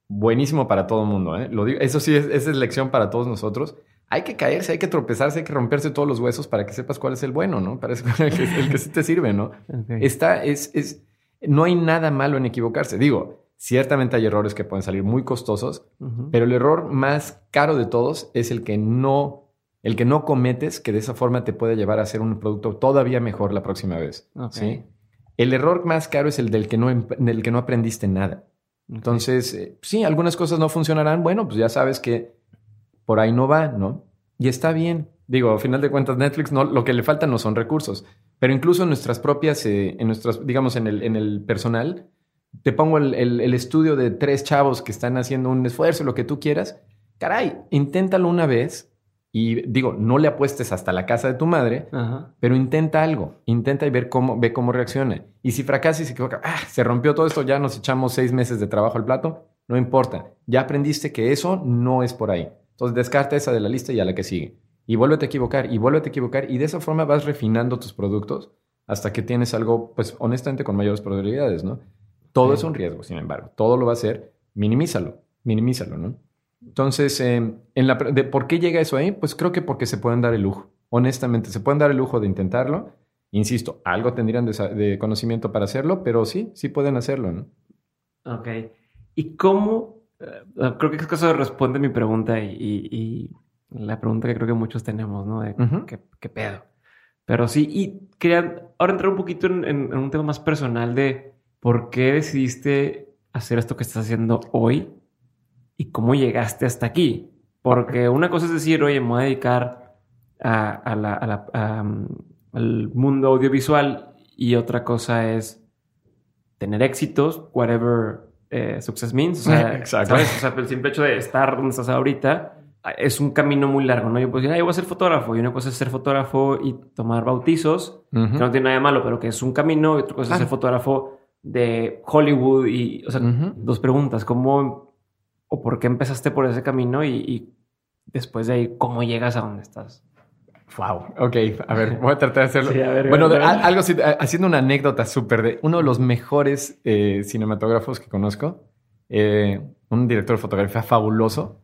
buenísimo para todo el mundo. ¿eh? Lo digo, eso sí, es, esa es lección para todos nosotros. Hay que caerse, hay que tropezarse, hay que romperse todos los huesos para que sepas cuál es el bueno, ¿no? Para el, que, el que sí te sirve, ¿no? Está, es, es, No hay nada malo en equivocarse. Digo, ciertamente hay errores que pueden salir muy costosos, pero el error más caro de todos es el que no el que no cometes, que de esa forma te puede llevar a hacer un producto todavía mejor la próxima vez. ¿sí? El error más caro es el del que no, del que no aprendiste nada. Entonces, eh, sí, algunas cosas no funcionarán. Bueno, pues ya sabes que por ahí no va, ¿no? Y está bien. Digo, a final de cuentas, Netflix no, lo que le falta no son recursos. Pero incluso en nuestras propias, eh, en nuestras, digamos, en el, en el personal, te pongo el, el, estudio de tres chavos que están haciendo un esfuerzo, lo que tú quieras. Caray, inténtalo una vez y digo, no le apuestes hasta la casa de tu madre, pero intenta algo, intenta y ver cómo, ve cómo reacciona. Y si fracasa y se equivoca, ah, se rompió todo esto, ya nos echamos seis meses de trabajo al plato, no importa. Ya aprendiste que eso no es por ahí. Entonces descarta esa de la lista y a la que sigue. Y vuélvete a equivocar, y vuélvete a equivocar, y de esa forma vas refinando tus productos hasta que tienes algo, pues honestamente, con mayores probabilidades, ¿no? Todo es un riesgo, sin embargo. Todo lo va a ser, minimízalo, minimízalo, ¿no? Entonces, em, en la, de, ¿por qué llega eso ahí? Pues creo que porque se pueden dar el lujo. Honestamente, se pueden dar el lujo de intentarlo. Insisto, algo tendrían de, conocimiento para hacerlo, pero sí, sí pueden hacerlo, ¿no?
Ok. ¿Y cómo? Eh, creo que eso responde mi pregunta y, la pregunta que creo que muchos tenemos, ¿no? De ¿qué, pedo? Pero sí, y quería ahora entrar un poquito en un tema más personal de por qué decidiste hacer esto que estás haciendo hoy y cómo llegaste hasta aquí. Porque una cosa es decir, oye, me voy a dedicar a, la, mm, al mundo audiovisual y otra cosa es tener éxitos, whatever eh, success means. O sea, Exacto. O sea, el simple hecho de estar donde estás ahorita es un camino muy largo, ¿no? Yo puedo decir, yo voy a ser fotógrafo. Y una cosa es ser fotógrafo y tomar bautizos, que no tiene nada de malo, pero que es un camino. Y otra cosa es ser fotógrafo de Hollywood. Y, o sea, dos preguntas. ¿Cómo o por qué empezaste por ese camino y, después de ahí, cómo llegas a donde estás.
Wow, ok, a ver, voy a tratar de hacerlo. bueno, algo así, haciendo una anécdota súper de uno de los mejores eh, cinematógrafos que conozco, eh, un director de fotografía fabuloso,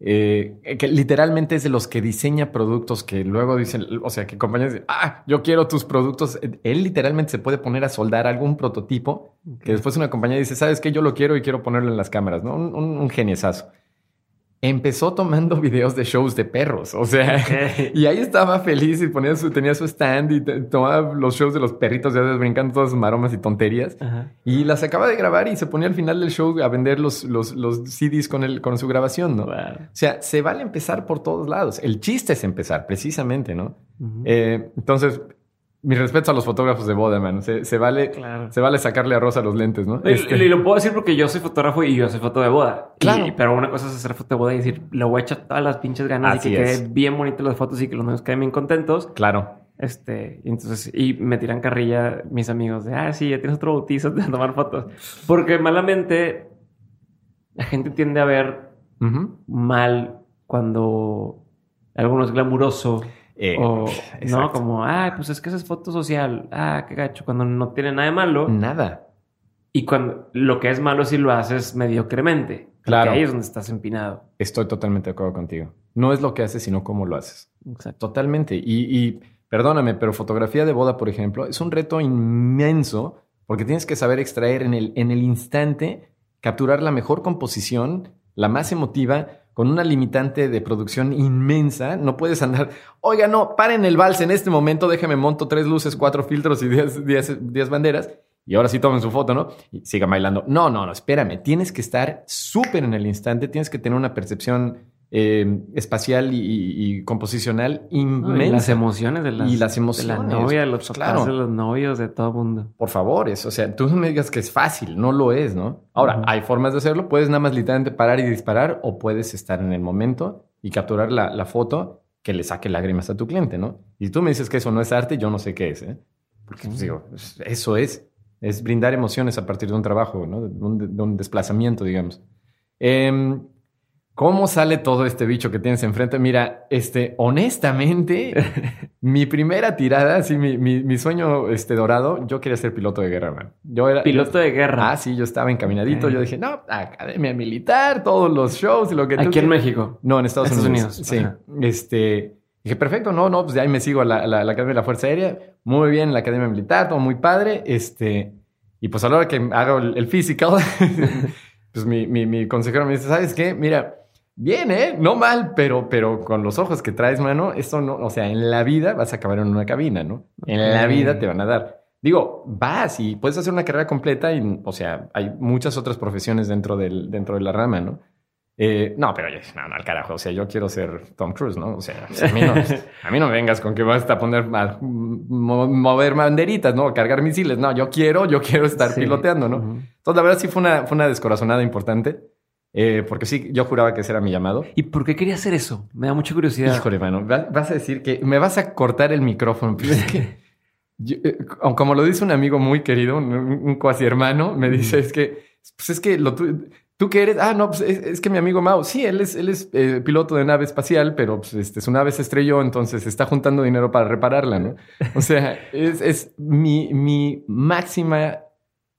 eh, que literalmente es de los que diseña productos que luego dicen, o sea, que compañías dicen, ah, yo quiero tus productos. Él literalmente se puede poner a soldar algún prototipo que después una compañía dice, sabes que yo lo quiero y quiero ponerlo en las cámaras, ¿no? Un, un, un geniesazo empezó tomando videos de shows de perros. O sea, y ahí estaba feliz y ponía su, tenía su stand y tomaba los shows de los perritos, ya brincando todas sus maromas y tonterías. Y las acaba de grabar y se ponía al final del show a vender los, los, los CDs con, el, con su grabación, ¿no? O sea, se vale empezar por todos lados. El chiste es empezar, precisamente, ¿no? Eh, entonces, mis respetos a los fotógrafos de boda, man. Se, vale, se vale sacarle arroz a los lentes, ¿no?
Y, este lo puedo decir porque yo soy fotógrafo y yo soy foto de boda. Claro. pero una cosa es hacer foto de boda y decir, le voy a echar todas las pinches ganas y que quede bien bonito las fotos y que los niños queden bien contentos.
Claro.
Este, y entonces, y me tiran carrilla mis amigos de, ah, sí, ya tienes otro bautizo de tomar fotos. Porque malamente la gente tiende a ver mal cuando algo es glamuroso eh, o, no, como, ah, pues es que esa es foto social. Ah, qué gacho. Cuando no tiene nada de malo.
Nada.
Y cuando lo que es malo si lo haces mediocremente. Claro. ahí es donde estás empinado.
Estoy totalmente de acuerdo contigo. No es lo que haces, sino cómo lo haces. Exacto. Totalmente. Y, y perdóname, pero fotografía de boda, por ejemplo, es un reto inmenso porque tienes que saber extraer en el, en el instante, capturar la mejor composición, la más emotiva, con una limitante de producción inmensa, no puedes andar, oiga, no, paren el vals en este momento, déjeme monto tres luces, cuatro filtros y diez, banderas. Y ahora sí tomen su foto, ¿no? Y siga bailando. No, no, no, espérame. Tienes que estar súper en el instante. Tienes que tener una percepción eh, espacial y, composicional inmensa. y
las emociones de las,
y las emociones,
de la novia, de los claro. de los novios, de todo el mundo.
Por favor, eso, o sea, tú no me digas que es fácil, no lo es, ¿no? Ahora, hay formas de hacerlo. Puedes nada más literalmente parar y disparar o puedes estar en el momento y capturar la, foto que le saque lágrimas a tu cliente, ¿no? Y tú me dices que eso no es arte, yo no sé qué es, ¿eh? Porque pues, digo, eso es, es brindar emociones a partir de un trabajo, ¿no? De un, de un desplazamiento, digamos. Eh, ¿Cómo sale todo este bicho que tienes enfrente? Mira, este, honestamente, mi primera tirada, sí, mi, mi, sueño este, dorado, yo quería ser piloto de guerra, man. Yo era.
Piloto de guerra.
Ah, sí, yo estaba encaminadito. Yo dije, no, academia militar, todos los shows y lo que
¿Aquí en México?
No, en Estados, Unidos. Sí. Este. Dije, perfecto, no, no, pues de ahí me sigo a la, la, Academia de la Fuerza Aérea. Muy bien, la Academia Militar, todo muy padre. Este. Y pues a la hora que hago el, el physical, pues mi, mi, mi consejero me dice, ¿sabes qué? Mira, bien, ¿eh? No mal, pero, pero con los ojos que traes, mano, esto no, o sea, en la vida vas a acabar en una cabina, ¿no? En la vida te van a dar. Digo, vas y puedes hacer una carrera completa y, o sea, hay muchas otras profesiones dentro, del, dentro de la rama, ¿no? Eh, no, pero no, no, al carajo. O sea, yo quiero ser Tom Cruise, ¿no? O sea, a mí no, a mí no me vengas con que vas a poner a mover banderitas, ¿no? Cargar misiles. No, yo quiero, yo quiero estar piloteando, ¿no? Entonces, la verdad sí fue una, fue una descorazonada importante. Eh, porque sí, yo juraba que ese era mi llamado.
¿Y por qué quería hacer eso? Me da mucha curiosidad.
Híjole, mano, vas a decir que me vas a cortar el micrófono. Es que, yo, eh, como lo dice un amigo muy querido, un, un cuasi hermano, me dice, es que, pues es que lo, ¿Tú qué eres? Ah, no, pues es, es, que mi amigo Mao, sí, él es, él es eh, piloto de nave espacial, pero pues, este, su nave se estrelló, entonces está juntando dinero para repararla, ¿no? O sea, es, es mi, mi máxima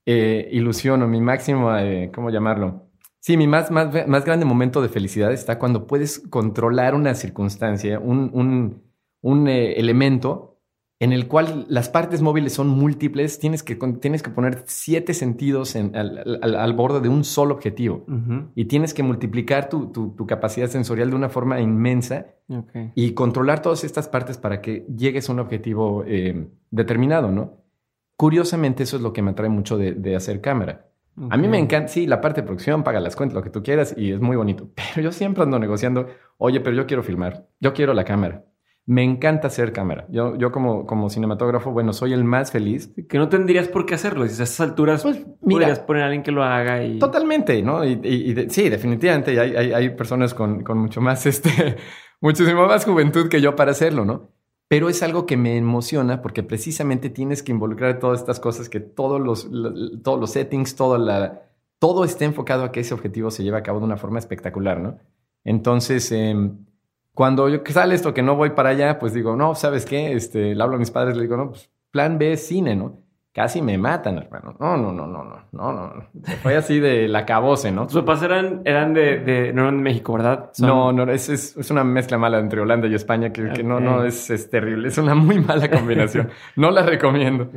eh, ilusión o mi máximo, eh, ¿cómo llamarlo? Sí, mi más, más, más grande momento de felicidad está cuando puedes controlar una circunstancia, un, un, un eh, elemento en el cual las partes móviles son múltiples, tienes que, tienes que poner siete sentidos en, al, al, al, borde de un solo objetivo uh -huh. y tienes que multiplicar tu, tu, tu, capacidad sensorial de una forma inmensa okay. y controlar todas estas partes para que llegues a un objetivo eh, determinado, ¿no? Curiosamente, eso es lo que me atrae mucho de, de hacer cámara. Okay. A mí me encanta, sí, la parte de producción, paga las cuentas, lo que tú quieras y es muy bonito, pero yo siempre ando negociando, oye, pero yo quiero filmar, yo quiero la cámara. Me encanta hacer cámara. Yo, yo como, como cinematógrafo, bueno, soy el más feliz.
Que no tendrías por qué hacerlo. Si a esas alturas pues, mira, podrías poner a alguien que lo haga y...
Totalmente, ¿no? Y, y, y de, sí, definitivamente. Hay, hay, hay, personas con, con mucho más, este, muchísimo más juventud que yo para hacerlo, ¿no? Pero es algo que me emociona porque precisamente tienes que involucrar todas estas cosas, que todos los, todos los settings, todo, la, todo esté enfocado a que ese objetivo se lleve a cabo de una forma espectacular, ¿no? Entonces... Eh, cuando yo, sale esto que no voy para allá, pues digo, no, ¿sabes qué? Este, le hablo a mis padres, le digo, no, pues plan B es cine, ¿no? Casi me matan, hermano. No, no, no, no, no, no, no. Fue así de la cabose, ¿no?
Sus papás eran, eran de, de, no eran de México, ¿verdad?
Son... No, no, es, es, es, una mezcla mala entre Holanda y España que, okay. que no, no, es, es, terrible. Es una muy mala combinación. no la recomiendo.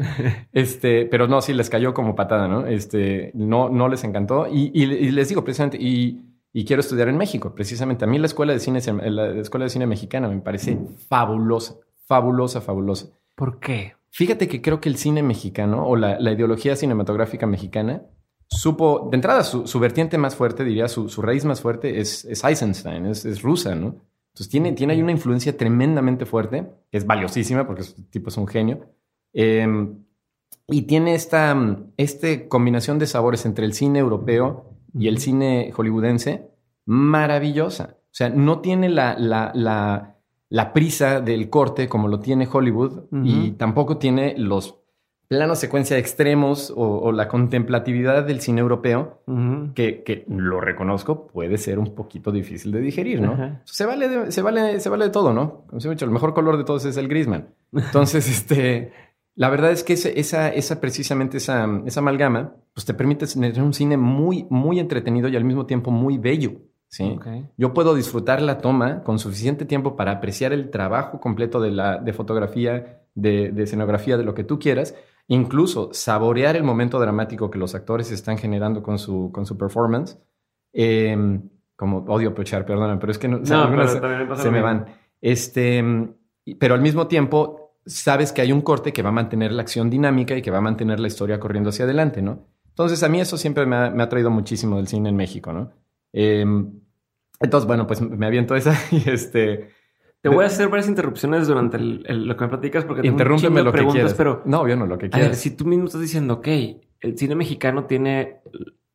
Este, pero no, sí les cayó como patada, ¿no? Este, no, no les encantó. Y, y, y les digo precisamente, y y quiero estudiar en México. Precisamente a mí la escuela de cine, la escuela de cine mexicana me parece mm. fabulosa, fabulosa, fabulosa.
¿Por qué?
Fíjate que creo que el cine mexicano o la, la ideología cinematográfica mexicana supo, de entrada, su, su vertiente más fuerte, diría, su, su raíz más fuerte es, es Eisenstein, es, es, rusa, ¿no? Entonces tiene, tiene ahí una influencia tremendamente fuerte, que es valiosísima porque este tipo es un genio. Eh, y tiene esta este combinación de sabores entre el cine europeo y el cine hollywoodense maravillosa. O sea, no tiene la, la, la, la prisa del corte como lo tiene Hollywood uh -huh. y tampoco tiene los planos secuencia extremos o, o, la contemplatividad del cine europeo, uh -huh. que, que, lo reconozco, puede ser un poquito difícil de digerir, ¿no? Uh -huh. se, vale de, se, vale, se vale de todo, ¿no? Como se ha dicho, el mejor color de todos es el grisman. Entonces, este... La verdad es que esa, esa precisamente esa, esa, amalgama, pues te permite tener un cine muy, muy entretenido y al mismo tiempo muy bello. ¿Sí? Okay. Yo puedo disfrutar la toma con suficiente tiempo para apreciar el trabajo completo de, la, de fotografía, de, de escenografía, de lo que tú quieras, incluso saborear el momento dramático que los actores están generando con su, con su performance. Eh, como odio pechar, perdona, pero es que no,
no pero
se, me, se me van. Este, pero al mismo tiempo sabes que hay un corte que va a mantener la acción dinámica y que va a mantener la historia corriendo hacia adelante, ¿no? Entonces, a mí eso siempre me ha, me ha traído muchísimo del cine en México, ¿no? Eh, entonces, bueno, pues me aviento esa y este...
Te voy a hacer varias interrupciones durante el, el, lo que me platicas porque
Interrúmpeme lo que quieras.
Pero,
no, yo no, lo que quieras.
A ver, si tú mismo estás diciendo, ok, el cine mexicano tiene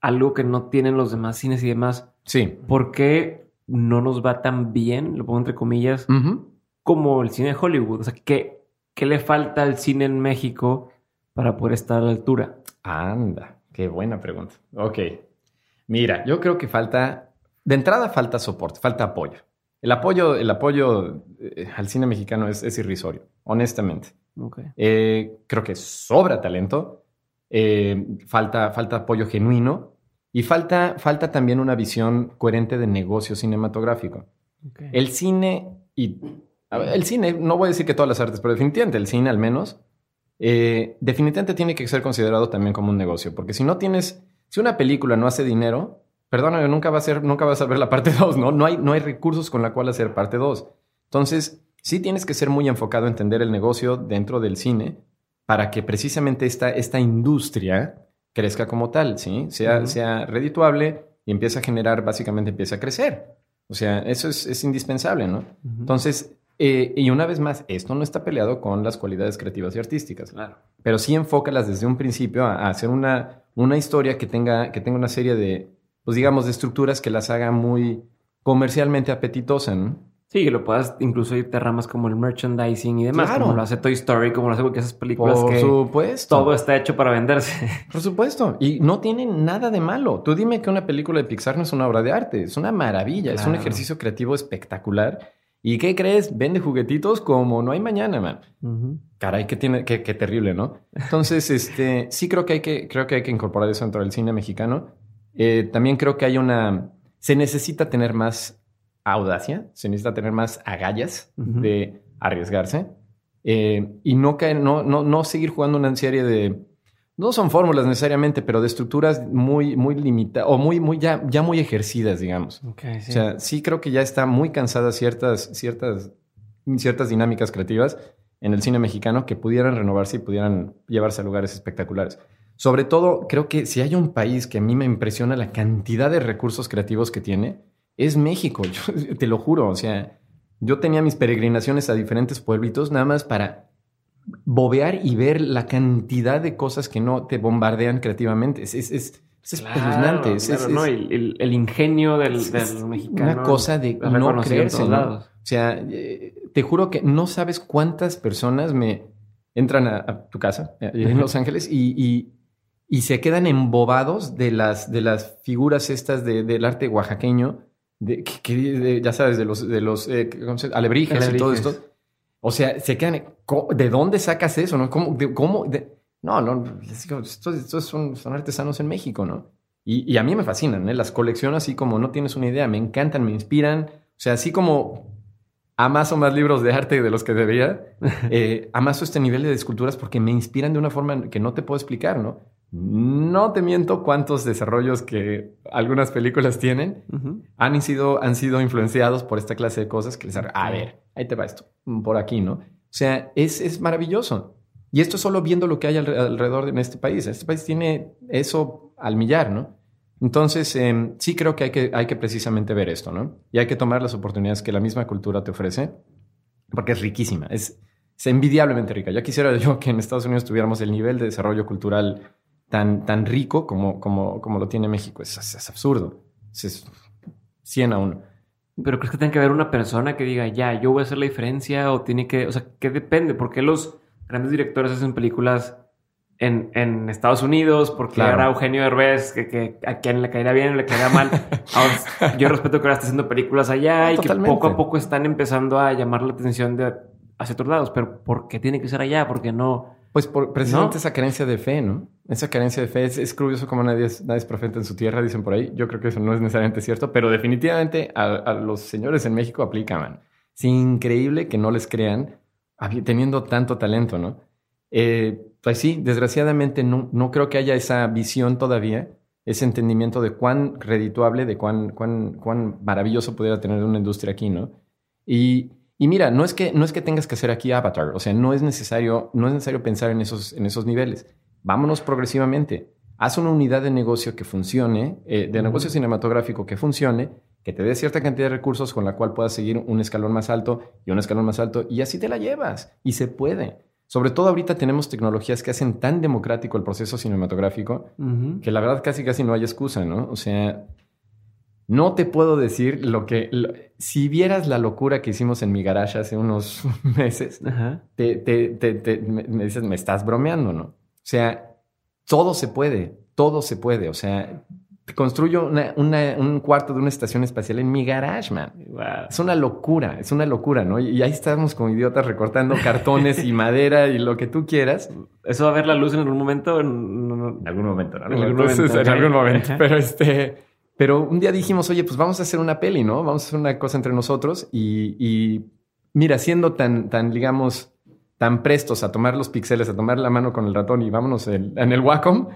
algo que no tienen los demás cines y demás.
Sí.
¿Por qué no nos va tan bien, lo pongo entre comillas, uh -huh. como el cine de Hollywood? O sea, ¿qué, ¿qué le falta al cine en México para poder estar a la altura?
Anda, qué buena pregunta. Ok. Mira, yo creo que falta, de entrada falta soporte, falta apoyo. El apoyo, el apoyo eh, al cine mexicano es, es irrisorio, honestamente.
Okay.
Eh, creo que sobra talento, eh, falta, falta apoyo genuino y falta, falta también una visión coherente de negocio cinematográfico. Okay. El cine, y el cine, no voy a decir que todas las artes, pero definitivamente el cine al menos, eh, definitivamente tiene que ser considerado también como un negocio, porque si no tienes, si una película no hace dinero, perdóname, nunca va a ser, nunca vas a ver la parte 2, ¿no? No hay, no hay recursos con la cual hacer parte 2. Entonces, sí tienes que ser muy enfocado a entender el negocio dentro del cine para que precisamente esta, esta industria crezca como tal, ¿sí? Sea, sea redituable y empiece a generar, básicamente empiece a crecer. O sea, eso es, es indispensable, ¿no? Entonces, eh, y una vez más, esto no está peleado con las cualidades creativas y artísticas.
Claro.
Pero sí enfócalas desde un principio a, a hacer una, una historia que tenga, que tenga una serie de, pues digamos, de estructuras que las haga muy comercialmente apetitosas, ¿no?
Sí, que lo puedas incluso irte a ramas como el merchandising y demás,
Claro.
como lo hace Toy Story, como lo hace porque esas películas
Por
que
supuesto.
todo está hecho para venderse.
Por supuesto. Y no tiene nada de malo. Tú dime que una película de Pixar no es una obra de arte. Es una maravilla. Es un ejercicio creativo espectacular. ¿Y qué crees? Vende juguetitos como no hay mañana, man. Caray, qué, tiene, qué, qué terrible, ¿no? Entonces, este, sí creo que, hay que, creo que hay que incorporar eso dentro del cine mexicano. Eh, también creo que hay una... Se necesita tener más audacia, se necesita tener más agallas
Ujú.
de arriesgarse eh, y no, caer, no, no, no seguir jugando una serie de... No son fórmulas necesariamente, pero de estructuras muy, muy limitadas o muy, muy, ya, ya muy ejercidas, digamos.
Ok, sí.
O sea, sí creo que ya está muy cansada ciertas, ciertas, ciertas dinámicas creativas en el cine mexicano que pudieran renovarse y pudieran llevarse a lugares espectaculares. Sobre todo, creo que si hay un país que a mí me impresiona la cantidad de recursos creativos que tiene, es México. Yo te lo juro. O sea, yo tenía mis peregrinaciones a diferentes pueblitos nada más para bobear y ver la cantidad de cosas que no te bombardean creativamente. Es, es, es, es
Claro,
espeluznante. Es-
El, el- el ingenio del, del mexicano.
Una cosa de no creerse. O sea, eh, te juro que no sabes cuántas personas me entran a, a tu casa eh, en Los Ángeles y, y- y se quedan embobados de las, de las figuras estas de- del arte oaxaqueño, de, que, de- ya sabes, de los, de los eh, ¿cómo se- alebrijes, y todo
Alebrijes.
esto. O sea, se quedan, ¿cómo- ¿de dónde sacas eso? No? ¿Cómo? de- cómo no, no, estos, estos son, son artesanos en México, ¿no? Y, y a mí me fascinan, ¿eh? Las colecciono así como no tienes una idea, me encantan, me inspiran. O sea, así como amaso más libros de arte de los que debería, eh, amaso este nivel de esculturas porque me inspiran de una forma que no te puedo explicar, ¿no? No te miento cuántos desarrollos que algunas películas tienen
Ujú.
han sido, han sido influenciados por esta clase de cosas que les a ver, ahí te va esto, mm, por aquí, ¿no? O sea, es, es maravilloso. Y esto solo viendo lo que hay alre- alrededor de en este país. Este país tiene eso al millar, ¿no? Entonces, em, sí creo que hay, que hay que precisamente ver esto, ¿no? Y hay que tomar las oportunidades que la misma cultura te ofrece, porque es riquísima, es, envidiablemente rica. Ya quisiera yo que en Estados Unidos tuviéramos el nivel de desarrollo cultural tan, tan rico como, como, como lo tiene México. Es, es- absurdo. Es 100 a 1.
Pero crees que tiene que haber una persona que diga, ya, yo voy a hacer la diferencia o tiene que, o sea, ¿qué depende? ¿Por qué los grandes directores hacen películas en, en Estados Unidos? Porque
Claro.
ahora Eugenio Derbez, que, que a quien le caerá bien o le caerá mal. Ahora, yo respeto que ahora está haciendo películas allá y
Totalmente.
que poco a poco están empezando a llamar la atención de hacia otros lados. Pero ¿por qué tiene que ser allá? Porque no...
Pues por precisamente
¿No?
esa carencia de fe, ¿no? Esa carencia de fe es, es curioso como nadie es, nadie es profeta en su tierra, dicen por ahí. Yo creo que eso no es necesariamente cierto, pero definitivamente a, a los señores en México aplican. Es increíble que no les crean teniendo tanto talento, ¿no? Eh, pues sí, desgraciadamente no, no creo que haya esa visión todavía, ese entendimiento de cuán redituable, de cuán, cuán, cuán maravilloso pudiera tener una industria aquí, ¿no? Y, y mira, no es, que, no es que tengas que hacer aquí Avatar, o sea, no es necesario, no es necesario pensar en esos, en esos niveles. Vámonos progresivamente. Haz una unidad de negocio que funcione, eh, de negocio cinematográfico que funcione, que te dé cierta cantidad de recursos con la cual puedas seguir un escalón más alto y un escalón más alto, y así te la llevas. Y se puede. Sobre todo ahorita tenemos tecnologías que hacen tan democrático el proceso cinematográfico que la verdad casi casi no hay excusa, ¿no? O sea, no te puedo decir lo que... lo- si vieras la locura que hicimos en mi garage hace unos meses,
Ajá.
te, te- te- te- me, me dices, me estás bromeando, ¿no? O sea, todo se puede, todo se puede. O sea, construyo una- una- un cuarto de una estación espacial en mi garage, man.
Wow.
Es una locura, es una locura, ¿no? Y, y ahí estábamos como idiotas recortando cartones y madera y lo que tú quieras.
¿Eso va a ver la luz en algún momento? No, no.
En algún momento, ¿no?
En algún
Entonces,
momento,
en algún momento. Pero este, pero un día dijimos, oye, pues vamos a hacer una peli, ¿no? Vamos a hacer una cosa entre nosotros y, y mira, siendo tan, tan, digamos, tan prestos a tomar los píxeles, a tomar la mano con el ratón y vámonos en, en el Wacom,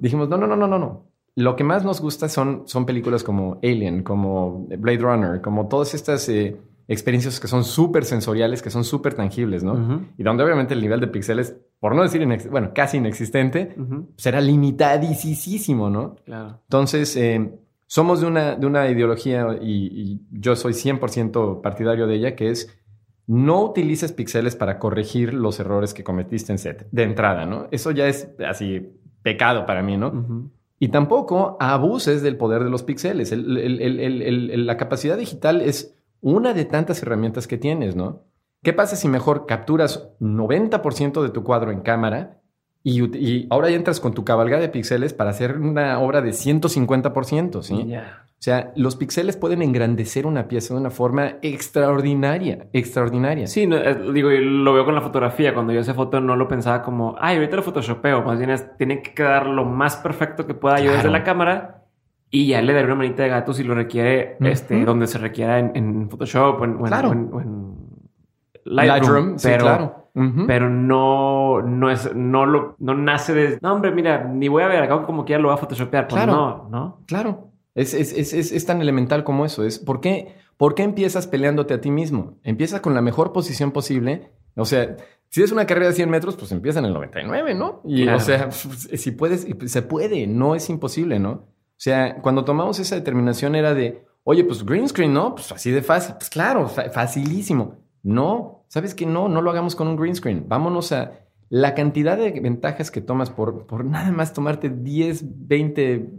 dijimos, no, no, no, no, no, no. Lo que más nos gusta son, son películas como Alien, como Blade Runner, como todas estas eh, experiencias que son súper sensoriales, que son súper tangibles, ¿no? Y donde obviamente el nivel de píxeles, por no decir, bueno, casi inexistente,
Ujú.
será limitadísimo, ¿no?
Claro.
Entonces, eh, somos de una, de una ideología y, y yo soy 100% partidario de ella, que es no utilices píxeles para corregir los errores que cometiste en set de entrada, ¿no? Eso ya es así pecado para mí, ¿no? Y tampoco abuses del poder de los píxeles. El- el- el- el- el- el- la capacidad digital es una de tantas herramientas que tienes, ¿no? ¿Qué pasa si mejor capturas 90% de tu cuadro en cámara y, ahora ya entras con tu cabalgada de píxeles para hacer una obra de 150%, ¿sí?
Ya.
O sea, los píxeles pueden engrandecer una pieza de una forma extraordinaria, extraordinaria.
Sí, no, eh, digo, y lo veo con la fotografía. Cuando yo hice foto no lo pensaba como, ay, ahorita lo photoshopeo. Más bien es, tiene que quedar lo más perfecto que pueda yo desde
Claro.
la cámara y ya le daré una manita de gato si lo requiere,
Ujú.
este, donde se requiera en, en Photoshop o en,
Claro.
o en- o en Lightroom.
sí,
pero,
claro. Ujú.
pero no, no es, no lo, no nace de, no, hombre, mira, ni voy a ver, acabo como que ya lo voy a photoshopear. Pues
Claro.
no, ¿no?
Claro. Es, es, es, es, tan elemental como eso. Es ¿por qué, ¿Por qué empiezas peleándote a ti mismo? Empieza con la mejor posición posible. O sea, si es una carrera de 100 metros, pues empieza en el 99, ¿no? Y
Claro.
o sea, si puedes, se puede, no es imposible, ¿no? O sea, cuando tomamos esa determinación era de, oye, pues green screen, ¿no? Pues así de fácil. Pues claro, fa- facilísimo. No, ¿sabes qué? No, no lo hagamos con un green screen. Vámonos a la cantidad de ventajas que tomas por, por nada más tomarte 10, 20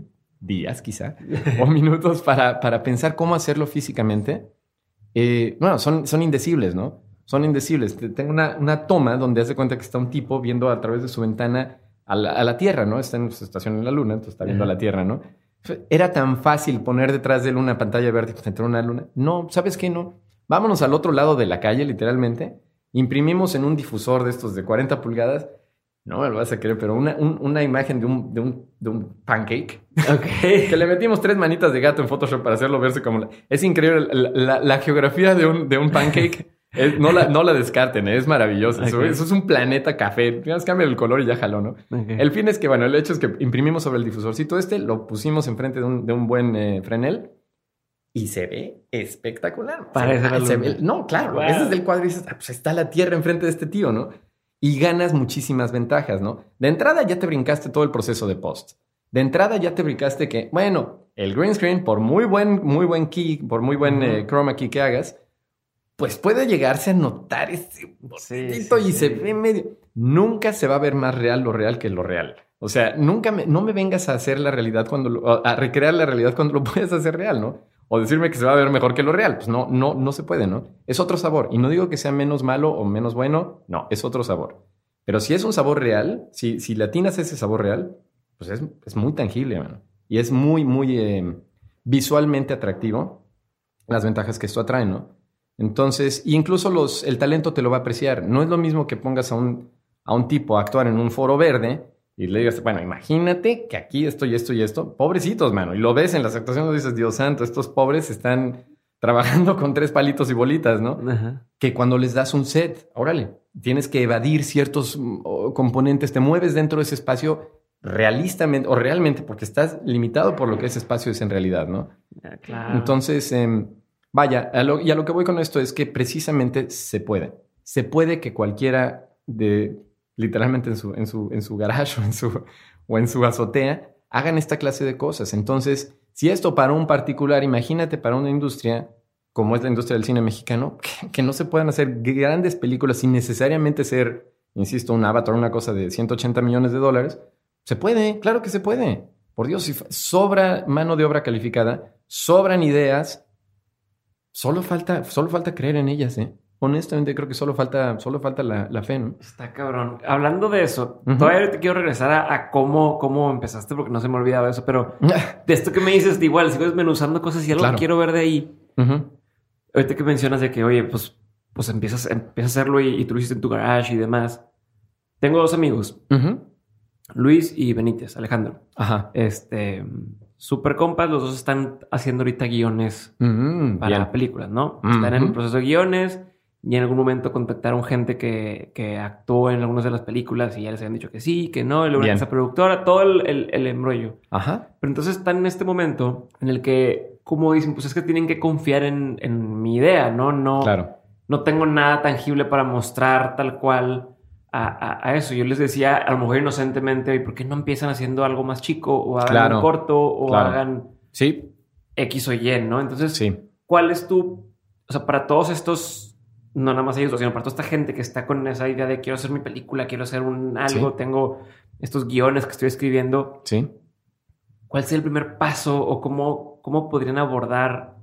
días quizá, o minutos para, para pensar cómo hacerlo físicamente. Eh, bueno, son, son indecibles, ¿no? Son indecibles. Te- Tengo una, una toma donde hace cuenta que está un tipo viendo a través de su ventana a la, a la Tierra, ¿no? Está en su estación en la Luna, entonces está viendo a la Tierra, ¿no? Era tan fácil poner detrás de él una pantalla verde frente a una luna. No, ¿sabes qué? No. Vámonos al otro lado de la calle, literalmente. Imprimimos en un difusor de estos de 40 pulgadas. No me lo vas a creer, pero una, un- una imagen de un, de, un, de un pancake. Que le metimos tres manitas de gato en Photoshop para hacerlo verse como... la- Es increíble. La, la- la geografía de un, de un pancake, es- no, la, no la descarten, es maravillosa. Eso, es un planeta café. Cambia el color y ya jaló, ¿no? El fin es que, bueno, el hecho es que imprimimos sobre el difusorcito este, lo pusimos enfrente de un, de un buen eh, Fresnel y se ve espectacular.
Parece
Se- se ve- no, claro,
Wow.
ese es el cuadro y dices, ah, pues está la Tierra enfrente de este tío, ¿no? Y ganas muchísimas ventajas, ¿no? De entrada ya te brincaste todo el proceso de post. De entrada ya te brincaste que, bueno, el green screen, por muy buen, muy buen key, por muy buen eh, chroma key que hagas, pues puede llegarse a notar ese
Sí,
y
sí.
se ve medio. Nunca se va a ver más real lo real que lo real. O sea, nunca me, no me vengas a hacer la realidad cuando lo, a recrear la realidad cuando lo puedes hacer real, ¿no? O decirme que se va a ver mejor que lo real. Pues no, no, no se puede, ¿no? Es otro sabor. Y no digo que sea menos malo o menos bueno. No, es otro sabor. Pero si es un sabor real, si, si le atinas ese sabor real, pues es, es muy tangible, mano. Y es muy, muy eh, visualmente atractivo las ventajas que esto atrae, ¿no? Entonces, incluso los, el talento te lo va a apreciar. No es lo mismo que pongas a un, a un tipo a actuar en un foro verde y le digas, bueno, imagínate que aquí esto y esto y esto. Pobrecitos, mano. Y lo ves en las actuaciones dices, Dios santo, estos pobres están trabajando con tres palitos y bolitas, ¿no?
Ajá.
que cuando les das un set, órale, tienes que evadir ciertos mm, componentes, te mueves dentro de ese espacio realistamente o realmente porque estás limitado por lo que ese espacio es en realidad, ¿no?
Ya, claro.
Entonces, em, vaya, a lo- y a lo que voy con esto es que precisamente se puede. Se puede que cualquiera de, literalmente en su, en su, en su garage o en su, o en su azotea, hagan esta clase de cosas. Entonces, si esto para un particular, imagínate para una industria como es la industria del cine mexicano, que, que no se puedan hacer grandes películas sin necesariamente ser, insisto, un avatar, una cosa de 180 millones de dólares. Se puede, claro que se puede. Por Dios, si sobra mano de obra calificada, sobran ideas, solo falta, solo falta creer en ellas, ¿eh? Honestamente creo que solo falta, solo falta la, la fe, ¿no?
Está cabrón. Hablando de eso, todavía te quiero regresar a, a cómo, cómo empezaste, porque no se me ha olvidado eso, pero de esto que me dices, de igual, sigo desmenuzando cosas y algo
Claro.
que quiero ver de ahí. Ahorita que mencionas de que, oye, pues, pues empiezas, empiezas a hacerlo y, y tú lo hiciste en tu garage y demás. Tengo dos amigos. Luis y Benítez, Alejandro.
Ajá.
Este, super compas, los dos están haciendo ahorita guiones
Mm,
para películas, ¿no? Están en el proceso de guiones y en algún momento contactaron gente que, que actuó en algunas de las películas y ya les habían dicho que sí, que no, y luego esa productora, todo el, el, el embrollo.
Ajá.
Pero entonces están en este momento en el que, como dicen, pues es que tienen que confiar en, en mi idea, ¿no? No,
Claro.
no tengo nada tangible para mostrar tal cual a, a- a eso. Yo les decía, a lo mejor inocentemente, ¿y por qué no empiezan haciendo algo más chico o hagan
Claro,
un corto o
claro.
hagan
Sí,
X o Y, ¿no? Entonces,
sí.
¿cuál es tu, o sea, para todos estos, no nada más ellos, sino para toda esta gente que está con esa idea de quiero hacer mi película, quiero hacer un algo,
Sí.
tengo estos guiones que estoy escribiendo,
Sí.
¿cuál sería el primer paso o cómo, cómo podrían abordar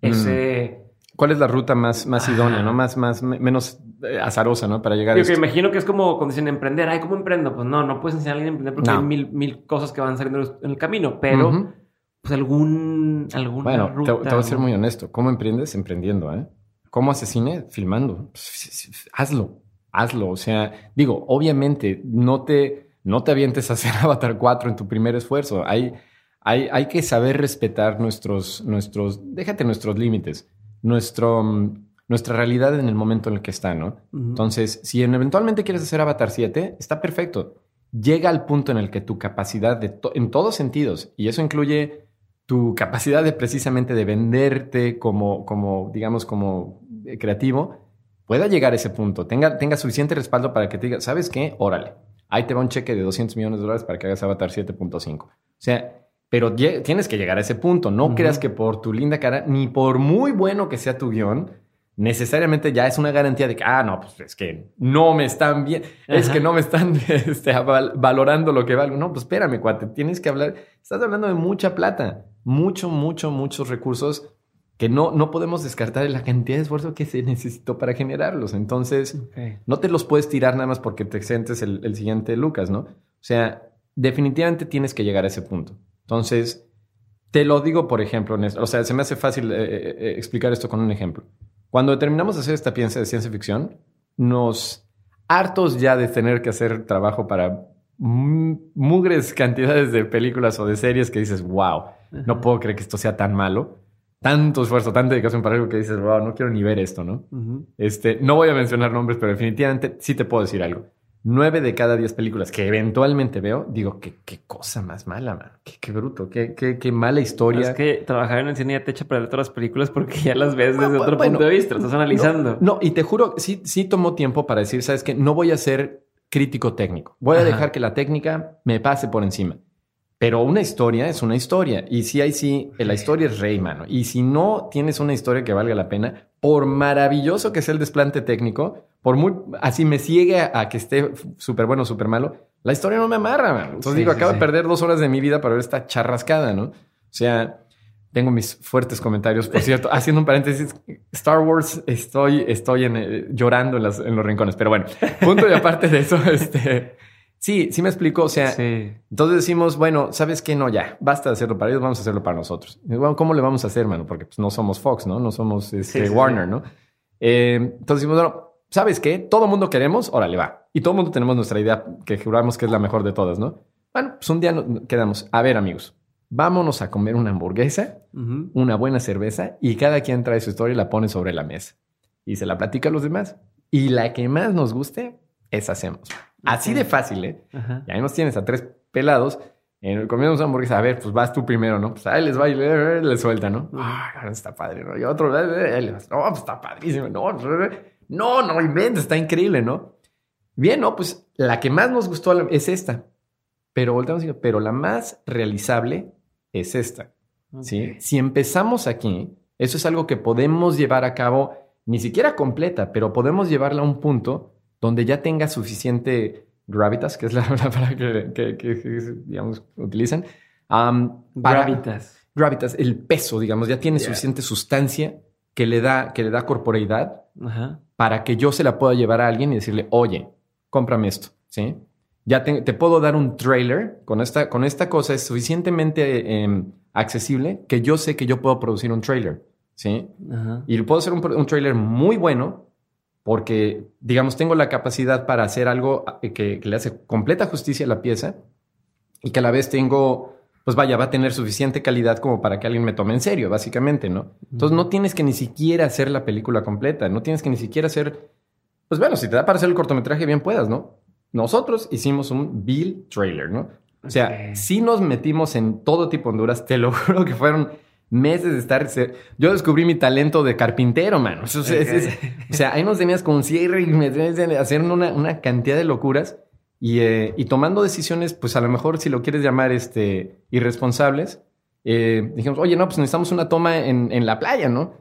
Mm.
ese...
¿Cuál es la ruta más, más idónea, no? Más, más, me- menos eh, azarosa, ¿no? Para llegar a
Digo que imagino que es como cuando dicen emprender. Ay, ¿cómo emprendo? Pues no, no puedes enseñar a alguien a emprender porque
No.
hay mil, mil cosas que van saliendo en el camino. Pero, pues algún, alguna
Bueno, te,
ruta.
te voy a ser muy honesto. ¿Cómo emprendes? Emprendiendo, ¿eh? ¿Cómo haces cine? Filmando. Pues, hazlo, hazlo. O sea, digo, obviamente no te, no te avientes a hacer Avatar 4 en tu primer esfuerzo. Hay, hay, hay que saber respetar nuestros, nuestros, déjate nuestros límites, nuestro, mm, nuestra realidad en el momento en el que está, ¿no? Entonces, si en- eventualmente quieres hacer Avatar 7, está perfecto. Llega al punto en el que tu capacidad de to- en todos sentidos, y eso incluye tu capacidad de precisamente de venderte como, como digamos, como eh, creativo, pueda llegar a ese punto, tenga, tenga suficiente respaldo para que te diga, ¿sabes qué? Órale, ahí te va un cheque de 200 millones de dólares para que hagas Avatar 7.5. O sea, pero tienes que llegar a ese punto. No creas que por tu linda cara, ni por muy bueno que sea tu guion, necesariamente ya es una garantía de que, ah, no, pues es que no me están bien, es que no me están este, val- valorando lo que valgo. No, pues espérame, cuate, tienes que hablar, estás hablando de mucha plata, mucho, mucho, muchos recursos que no, no podemos descartar la cantidad de esfuerzo que se necesitó para generarlos. Entonces, no te los puedes tirar nada más porque te sientes el, el siguiente Lucas, ¿no? O sea, definitivamente tienes que llegar a ese punto. Entonces, te lo digo, por ejemplo, o sea, se me hace fácil eh, eh, eh, explicar esto con un ejemplo. Cuando terminamos de hacer esta pieza de ciencia ficción, nos hartos ya de tener que hacer trabajo para mugres cantidades de películas o de series que dices, wow, no puedo creer que esto sea tan malo. Tanto esfuerzo, tanta dedicación para algo que dices, wow, no quiero ni ver esto, ¿no? Este, no voy a mencionar nombres, pero definitivamente sí te puedo decir algo. Nueve de cada diez películas que eventualmente veo, digo, qué, qué cosa más mala, man. Qué, qué bruto, qué, qué, qué mala historia.
Es que trabajar en el cine ya te echa para ver todas las películas porque ya las ves desde
Bueno,
otro
bueno,
punto de vista, estás analizando.
No, no, y te juro, sí, sí tomó tiempo para decir, sabes que no voy a ser crítico técnico. Voy a dejar que la técnica me pase por encima. Pero una historia es una historia. Y sí, ahí sí, la historia es rey, mano. Y si no tienes una historia que valga la pena, por maravilloso que sea el desplante técnico, por muy así me ciegue a, a que esté súper bueno, súper malo, la historia no me amarra, mano. Entonces
Sí,
digo,
sí,
acabo de perder dos horas de mi vida para ver esta charrascada, ¿no? O sea, tengo mis fuertes comentarios, por cierto. Haciendo un paréntesis, Star Wars, estoy, estoy en, eh, llorando en, las- en los rincones. Pero bueno, punto y aparte de eso, este, sí, sí me explico. O sea,
Sí.
entonces decimos, bueno, ¿sabes qué? No, ya, basta de hacerlo para ellos, vamos a hacerlo para nosotros. Bueno, ¿cómo le vamos a hacer, mano? Porque pues, no somos Fox, ¿no? No somos este,
Sí, sí,
Warner. ¿no? Eh, entonces decimos, bueno, ¿sabes qué? Todo mundo queremos, órale, va. Y todo mundo tenemos nuestra idea que juramos que es la mejor de todas, ¿no? Bueno, pues un día nos quedamos, a ver, amigos, vámonos a comer una hamburguesa, una buena cerveza y cada quien trae su historia y la pone sobre la mesa. Y se la platica a los demás. Y la que más nos guste, esa hacemos. Así de fácil, ¿eh?
Ajá.
Y ahí nos tienes a tres pelados en el comiendo una hamburguesa. A ver, pues vas tú primero, ¿no? Pues ahí les va y le, le suelta, ¿no? Ah, está padre, ¿no? Y otro, eh, eh, le vas, no, pues está padrísimo. No, no, no inventes, está increíble, ¿no? Bien, ¿no? Pues la que más nos gustó es esta. Pero volteamos y digo, pero la más realizable es esta. ¿sí? Si empezamos aquí, eso es algo que podemos llevar a cabo, ni siquiera completa, pero podemos llevarla a un punto donde ya tenga suficiente gravitas, que es la, la palabra que, que- que- que, digamos, utilizan. para-
Gravitas.
Gravitas, el peso, digamos, ya tiene suficiente sustancia que le da, que le da corporeidad
Ajá.
para que yo se la pueda llevar a alguien y decirle, oye, cómprame esto, ¿sí? Ya te, te puedo dar un trailer con esta, con esta cosa, es suficientemente eh, accesible que yo sé que yo puedo producir un trailer, ¿sí?
Ajá.
Y puedo hacer un, un trailer muy bueno porque, digamos, tengo la capacidad para hacer algo eh, que, que le hace completa justicia a la pieza y que a la vez tengo pues vaya, va a tener suficiente calidad como para que alguien me tome en serio, básicamente, ¿no? Entonces no tienes que ni siquiera hacer la película completa, no tienes que ni siquiera hacer, pues bueno, si te da para hacer el cortometraje, bien puedas, ¿no? Nosotros hicimos un Bill trailer, ¿no? O sea, sí nos metimos en todo tipo de Honduras, te lo juro que fueron meses de estar. Yo descubrí mi talento de carpintero, mano. O sea, ahí nos tenías con cierre y me tenías hacer una, una, cantidad de locuras y, eh, y, tomando decisiones, pues a lo mejor si lo quieres llamar este, irresponsables, eh, dijimos, oye, no, pues necesitamos una toma en, en, la playa, ¿no?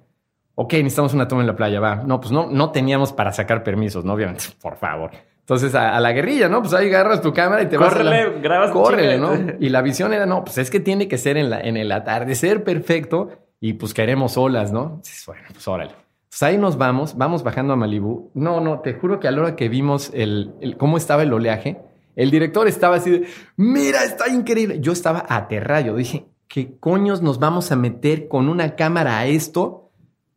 Ok, necesitamos una toma en la playa, va. No, pues no, no teníamos para sacar permisos, ¿no? Obviamente, por favor. Entonces, a, la guerrilla, ¿no? Pues ahí agarras tu cámara y te vas a
la... grabas
Córrele, ¿no? Y la visión era, no, pues es que tiene que ser en, la, en el atardecer perfecto y pues queremos olas, ¿no? Bueno, pues órale. Pues ahí nos vamos, vamos bajando a Malibú. No, no, te juro que a la hora que vimos el, el cómo estaba el oleaje, el director estaba así de, mira, está increíble. Yo estaba aterrado. Dije, ¿qué coños nos vamos a meter con una cámara a esto?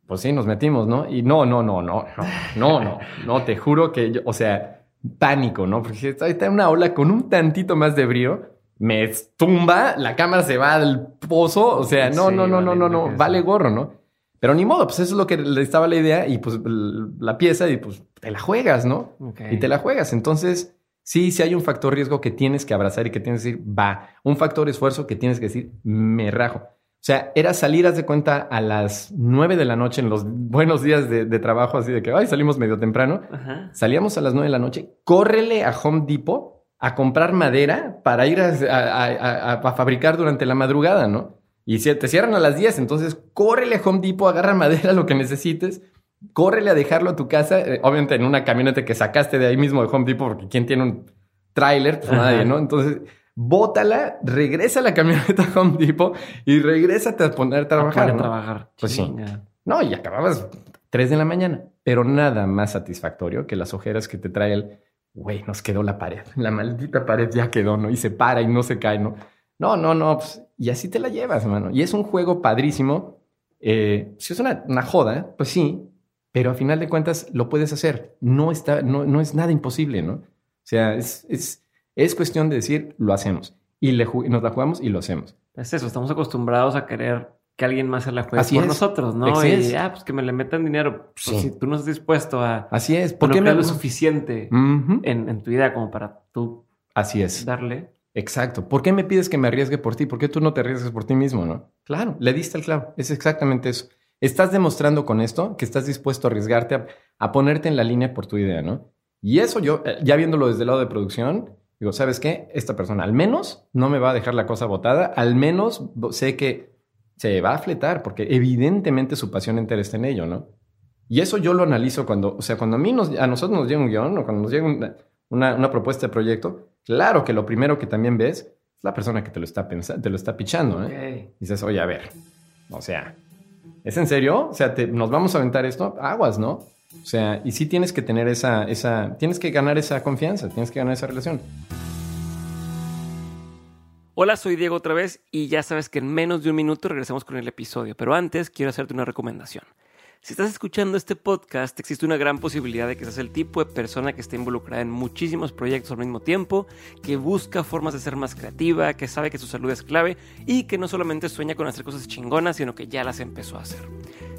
Pues sí, nos metimos, ¿no? Y no, no, no, no, no, no, no, no, te juro que yo, o sea, pánico, ¿no? Porque está, en una ola con un tantito más de brío, me tumba, la cámara se va al pozo, o sea, no, no, no, no, no, no, vale gorro, ¿no? Pero ni modo, pues eso es lo que le estaba la idea y pues la pieza y pues te la juegas, ¿no? Y te la juegas. Entonces, sí, sí hay un factor riesgo que tienes que abrazar y que tienes que decir, va. Un factor esfuerzo que tienes que decir, me rajo. O sea, era salir, haz de cuenta, a las nueve de la noche en los buenos días de, trabajo, así de que, ay, salimos medio temprano. Salíamos a las nueve de la noche, córrele a Home Depot a comprar madera para ir a, fabricar durante la madrugada, ¿no? Y si te cierran a las diez, entonces córrele a Home Depot, agarra madera, lo que necesites, córrele a dejarlo a tu casa, eh, obviamente en una camioneta que sacaste de ahí mismo de Home Depot, porque ¿quién tiene un tráiler? Pues nadie, ¿no? Entonces bótala, regresa a la camioneta Home Depot y regrésate a poner a trabajar.
A trabajar.
Pues sí. No, y acababas 3 de la mañana. Pero nada más satisfactorio que las ojeras que te trae el, güey, nos quedó la pared. La maldita pared ya quedó, ¿no? Y se para y no se cae, ¿no? No, no, no. Pues, y así te la llevas, mano. Y es un juego padrísimo. Eh, si es una, una joda, pues sí, pero a final de cuentas lo puedes hacer. No, está, no, no es nada imposible, ¿no? O sea, es, es es cuestión de decir, lo hacemos. Y nos la jugamos y lo hacemos.
Es eso, estamos acostumbrados a querer que alguien más se la juegue por nosotros, ¿no? y, ah, pues que me le metan dinero. Pues si tú no estás dispuesto a...
Así es.
¿Por qué no lo suficiente en, tu idea como para tú...
Así es.
Darle.
Exacto. ¿Por qué me pides que me arriesgue por ti? ¿Por qué tú no te arriesgas por ti mismo, no? Claro, le diste el clavo. Es exactamente eso. Estás demostrando con esto que estás dispuesto a arriesgarte a, a ponerte en la línea por tu idea, ¿no? Y eso yo, eh, ya viéndolo desde el lado de producción, Digo, ¿sabes qué? Esta persona al menos no me va a dejar la cosa botada, al menos sé que se va a fletar, porque evidentemente su pasión entera está en ello, ¿no? Y eso yo lo analizo cuando, o sea, cuando a mí nos, a nosotros nos llega un guion o cuando nos llega una, propuesta de proyecto, claro que lo primero que también ves es la persona que te lo está pensando, te lo está pichando, ¿eh? Y dices, oye, a ver, o sea, ¿es en serio? O sea, ¿nos vamos a aventar esto? Aguas, ¿no? O sea, y sí tienes que tener esa, esa, tienes que ganar esa confianza, tienes que ganar esa relación.
Hola, soy Diego otra vez y ya sabes que en menos de un minuto regresamos con el episodio, pero antes quiero hacerte una recomendación. Si estás escuchando este podcast, existe una gran posibilidad de que seas el tipo de persona que está involucrada en muchísimos proyectos al mismo tiempo, que busca formas de ser más creativa, que sabe que su salud es clave y que no solamente sueña con hacer cosas chingonas, sino que ya las empezó a hacer.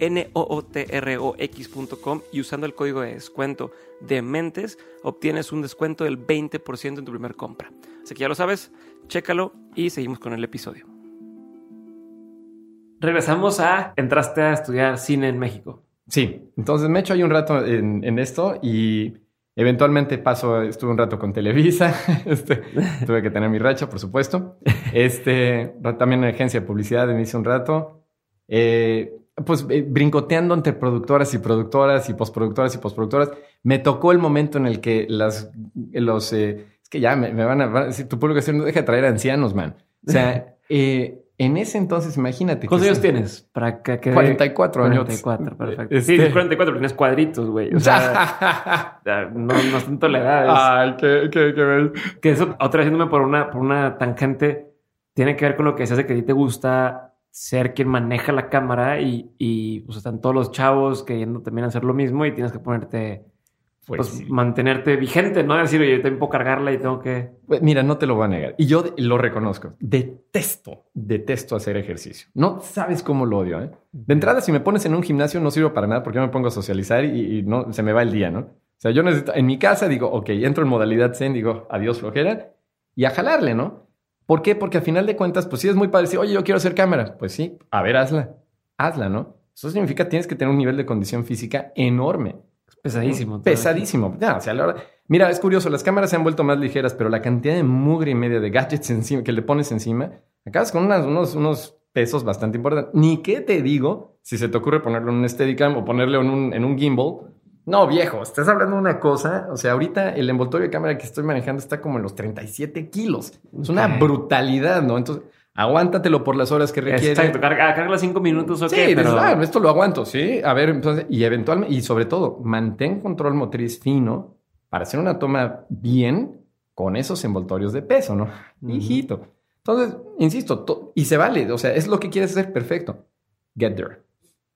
N-O-O-T-R-O-X.com y usando el código de descuento de Mentes obtienes un descuento del 20% en tu primer compra. Así que ya lo sabes, chécalo y seguimos con el episodio regresamos a, entraste a estudiar cine en México.
Sí, entonces me echo ahí un rato en, esto y eventualmente paso, estuve un rato con Televisa, este, tuve que tener mi racha, por supuesto. Este, también en agencia de publicidad me hice un rato. Eh, pues eh, brincoteando entre productoras y productoras y postproductoras y postproductoras, me tocó el momento en el que las, los, eh, es que ya me, van a, decir, tu público no deja de traer ancianos, man. O sea, En ese entonces, imagínate.
¿Cuántos años tienes? Para que quede-
44 años.
44, perfecto.
Este-
Sí, 44, tienes cuadritos, güey. O sea, no, no es tanto la edad. es-
Ay, qué, qué, qué bello.
Que eso, otra vez yéndome por una, por una tangente, tiene que ver con lo que decías de que a ti te gusta ser quien maneja la cámara y, y pues están todos los chavos queriendo también hacer lo mismo y tienes que ponerte,
Pues,
pues,
sí.
mantenerte vigente, ¿no? Decir, oye, yo también puedo cargarla y tengo que...
Pues, Mira, no te lo voy a negar. Y yo lo reconozco. Detesto, detesto hacer ejercicio. No sabes cómo lo odio. ¿eh? De entrada, si me pones en un gimnasio, no sirvo para nada porque yo me pongo a socializar y, y no se me va el día, ¿no? O sea, yo necesito, en mi casa digo, ok, entro en modalidad zen, digo, adiós flojera y a jalarle, ¿no? ¿Por qué? Porque a final de cuentas, pues sí es muy padre decir, oye, yo quiero hacer cámara. Pues sí, a ver, hazla, hazla, ¿no? Eso significa que tienes que tener un nivel de condición física enorme.
Es pesadísimo.
Pesadísimo. Ya, o sea, la verdad- Mira, es curioso, las cámaras se han vuelto más ligeras, pero la cantidad de mugre y media de gadgets encima, que le pones encima, acabas con unas- unos, unos pesos bastante importantes. Ni qué te digo si se te ocurre ponerlo en un Steadicam o ponerlo en un, en un gimbal. No, viejo, estás hablando de una cosa. O sea, ahorita el envoltorio de cámara que estoy manejando está como en los 37 kilos. Es una brutalidad, ¿no? Entonces, aguántatelo por las horas que requiere.
Exacto, carga, carga cinco minutos, ok,
Sí,
pero...
"Ah, esto lo aguanto, sí. A ver, entonces, y eventualmente, y sobre todo, mantén control motriz fino para hacer una toma bien con esos envoltorios de peso, ¿no?
Ujú.
Hijito. Entonces, insisto, to- y se vale, o sea, es lo que quieres hacer, perfecto. Get there.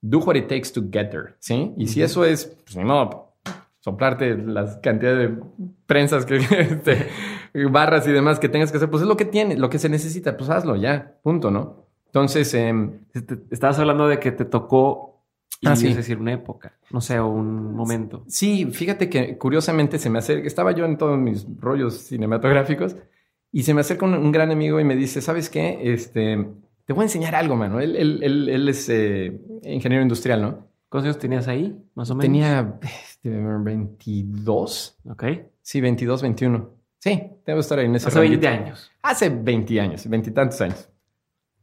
Do what it takes to get there, ¿sí? Y si
Ujú.
eso es, pues ni modo, soplarte las cantidades de prensas que, este, barras y demás que tengas que hacer, pues es lo que tiene, lo que se necesita, pues hazlo ya, punto, ¿no? Entonces,
Te- Estabas hablando de que te tocó, y
Ah, sí.
es decir, una época, no sé, o un momento.
Sí, fíjate que curiosamente se me acerca, estaba yo en todos mis rollos cinematográficos y se me acerca un, un gran amigo y me dice, ¿sabes qué? Este, te voy a enseñar algo, mano. Él, él- él- él es eh, ingeniero industrial, ¿no?
¿Cuántos años tenías ahí, más o menos?
Tenía este, 22,
Ok.
sí, 22, 21. Sí, debo estar ahí en ese
Hace 20
ranguito.
años.
Hace 20 años, veintitantos años.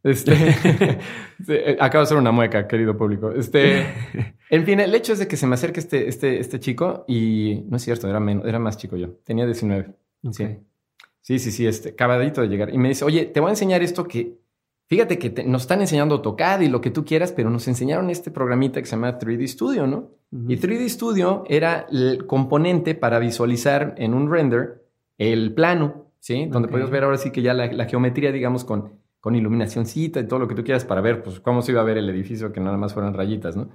Este, eh, acabo de hacer una mueca, querido público. Este, en fin, el hecho es de que se me acerca este, este, este chico y no es cierto, era menos, era más chico yo. Tenía 19.
Ok.
Sí. Sí, sí, sí, este, acabadito de llegar. Y me dice, oye, te voy a enseñar esto que, fíjate que te- nos están enseñando AutoCAD y lo que tú quieras, pero nos enseñaron este programita que se llama 3D Studio, ¿no?
Ujú.
Y 3D Studio era el componente para visualizar en un render el plano, ¿sí? Donde
Ok.
podías ver ahora sí que ya la, la geometría, digamos, con, con iluminacióncita y todo lo que tú quieras para ver, pues, cómo se iba a ver el edificio que nada más fueran rayitas, ¿no?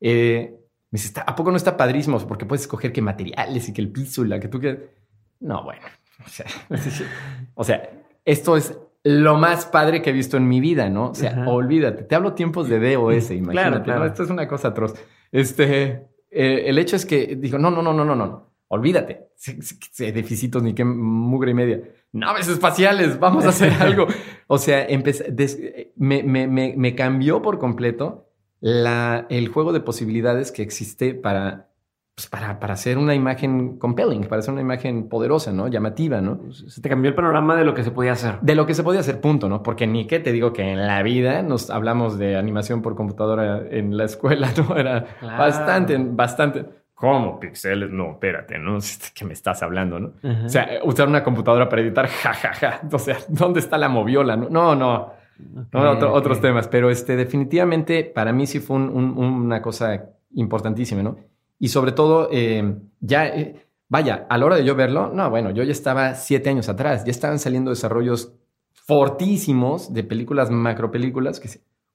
Eh, me dice, "Está- ¿a poco no está padrísimo? Porque puedes escoger qué materiales y que el piso y la que tú quieras. No, bueno. O sea, o sea, esto es lo más padre que he visto en mi vida, ¿no? O sea,
Ajá.
olvídate. Te hablo tiempos de DOS, imagínate.
claro.
¿no? Esto es una cosa atroz. Este, eh, el hecho es que dijo, no, no, no, no, no, no. Olvídate. Edificitos ni qué mugre y media. Naves espaciales, vamos a hacer algo. O sea, empecé, des- me, me, me, me cambió por completo la, el juego de posibilidades que existe para, pues, para, para hacer una imagen compelling, para hacer una imagen poderosa, ¿no? Llamativa, ¿no?
Se te cambió el panorama de lo que se podía hacer.
De lo que se podía hacer, punto, ¿no? Porque ni que te digo que en la vida nos hablamos de animación por computadora en la escuela, ¿no? Era
Claro.
bastante, bastante. ¿Cómo pixeles? No, espérate, ¿no? ¿Qué me estás hablando, no? O sea, usar una computadora para editar, jajaja. O sea, ¿dónde está la moviola? No, no, no. Otro-
ok.
otros temas, pero este, definitivamente para mí sí fue un- un- una cosa importantísima, ¿no? Y sobre todo, eh, ya, eh, vaya, a la hora de yo verlo, no, bueno, yo ya estaba siete años atrás, ya estaban saliendo desarrollos fortísimos de películas, macropelículas, que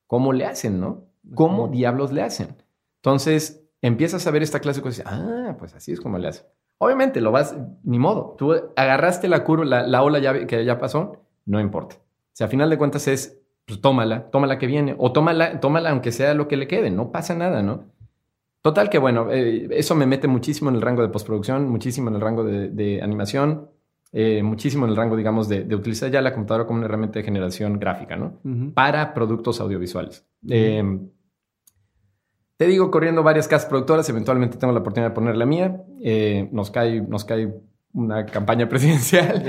¿cómo le hacen, no? ¿Cómo diablos le hacen? Entonces, empiezas a ver esta clase y dices, ah, pues así es como le hacen. Obviamente, lo vas, ni modo. Tú agarraste la curva, la, la ola ya, que ya pasó, no importa. O sea, a final de cuentas es, pues tómala, tómala que viene, o tómala, tómala aunque sea lo que le quede, no pasa nada, ¿no? Total que bueno, eh, eso me mete muchísimo en el rango de postproducción, muchísimo en el rango de, de animación, eh, muchísimo en el rango, digamos, de, de utilizar ya la computadora como una herramienta de generación gráfica, ¿no? Para productos audiovisuales. Eh, te digo, corriendo varias casas productoras, eventualmente tengo la oportunidad de poner la mía. Nos, cae, nos cae una campaña presidencial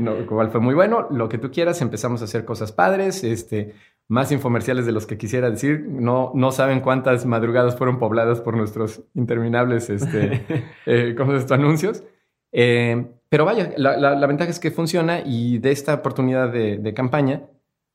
no, lo cual fue muy bueno. Lo que tú quieras, empezamos a hacer cosas padres, este, más infomerciales de los que quisiera decir. No, no saben cuántas madrugadas fueron pobladas por nuestros interminables, este, eh, ¿cómo es esto? Anuncios. Eh, pero vaya, la, la- la ventaja es que funciona y de esta oportunidad de, de campaña,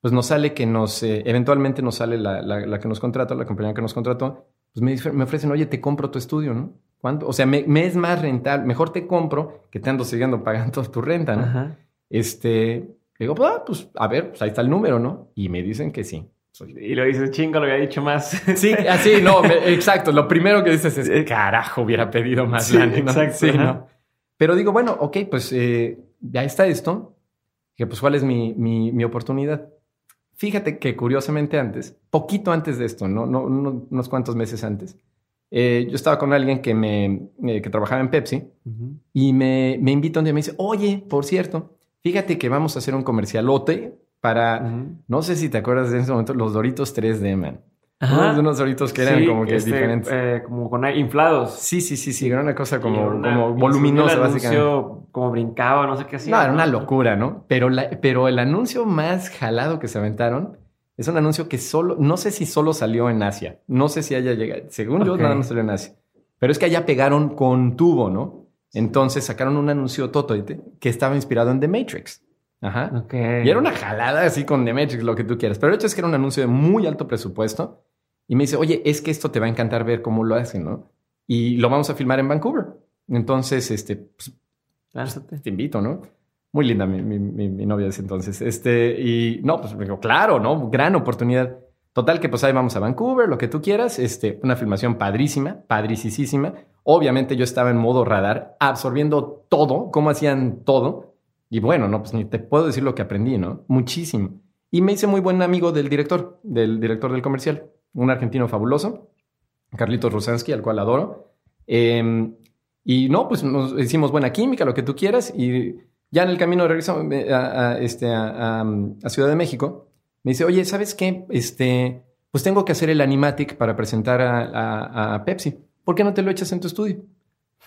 pues nos sale que nos, eh, eventualmente nos sale la, la, la, que nos contrató, la compañía que nos contrató, pues me, me ofrecen, oye, te compro tu estudio, ¿no? ¿Cuánto? O sea, me, me, es más rentable, mejor te compro que te ando siguiendo pagando tu renta, ¿no? Ajá. Este, digo, pues, ah, pues, a ver, pues ahí está el número, ¿no? Y me dicen que sí.
Y lo dices, chingo, lo había dicho más.
Sí, así, no, me, exacto. Lo primero que dices es, carajo, hubiera pedido más
sí, Exacto. Sí, ¿no?
Pero digo, bueno, ok, pues eh, ya está esto. Que pues, ¿cuál es mi, mi, mi, oportunidad? Fíjate que curiosamente antes, poquito antes de esto, no, no, no unos cuantos meses antes, eh, yo estaba con alguien que me eh, que trabajaba en Pepsi uh -huh. y me, me invita un día y me dice, oye, por cierto, fíjate que vamos a hacer un comercialote para, uh -huh. no sé si te acuerdas de ese momento, los Doritos 3D, man. Ajá. Unos Doritos que eran
sí,
como que
este,
diferentes.
Eh, como con inflados.
Sí, sí, sí, sí, era una cosa como, una, como voluminosa, básicamente.
Como brincaba, no sé qué hacía.
No, era una locura, ¿no? Pero, la, pero el anuncio más jalado que se aventaron es un anuncio que solo, no sé si solo salió en Asia, no sé si haya llegado, según okay. yo, nada más salió en Asia, pero es que allá pegaron con tubo, ¿no? Entonces sacaron un anuncio Toto que estaba inspirado en The Matrix. Ajá.
Okay.
Y era una jalada así con The Matrix, lo que tú quieras. Pero el hecho es que era un anuncio de muy alto presupuesto. Y me dice, oye, es que esto te va a encantar ver cómo lo hacen, ¿no? Y lo vamos a filmar en Vancouver. Entonces, este, pues, pues, te invito, ¿no? Muy linda mi, mi, mi, mi novia de ese entonces. Este, y no, pues me digo, claro, ¿no? Gran oportunidad. Total, que pues ahí vamos a Vancouver, lo que tú quieras. Este, una filmación padrísima, padricísima. Obviamente yo estaba en modo radar, absorbiendo todo, cómo hacían todo. Y bueno, no, pues ni te puedo decir lo que aprendí, ¿no? Muchísimo. Y me hice muy buen amigo del director, del director del comercial, un argentino fabuloso, Carlitos Rusansky, al cual adoro. Eh, y no, pues nos hicimos buena química, lo que tú quieras. Y ya en el camino de regreso a, este, a, a, Ciudad de México, me dice, oye, ¿sabes qué? Este, pues tengo que hacer el animatic para presentar a, Pepsi. ¿Por qué no te lo echas en tu estudio?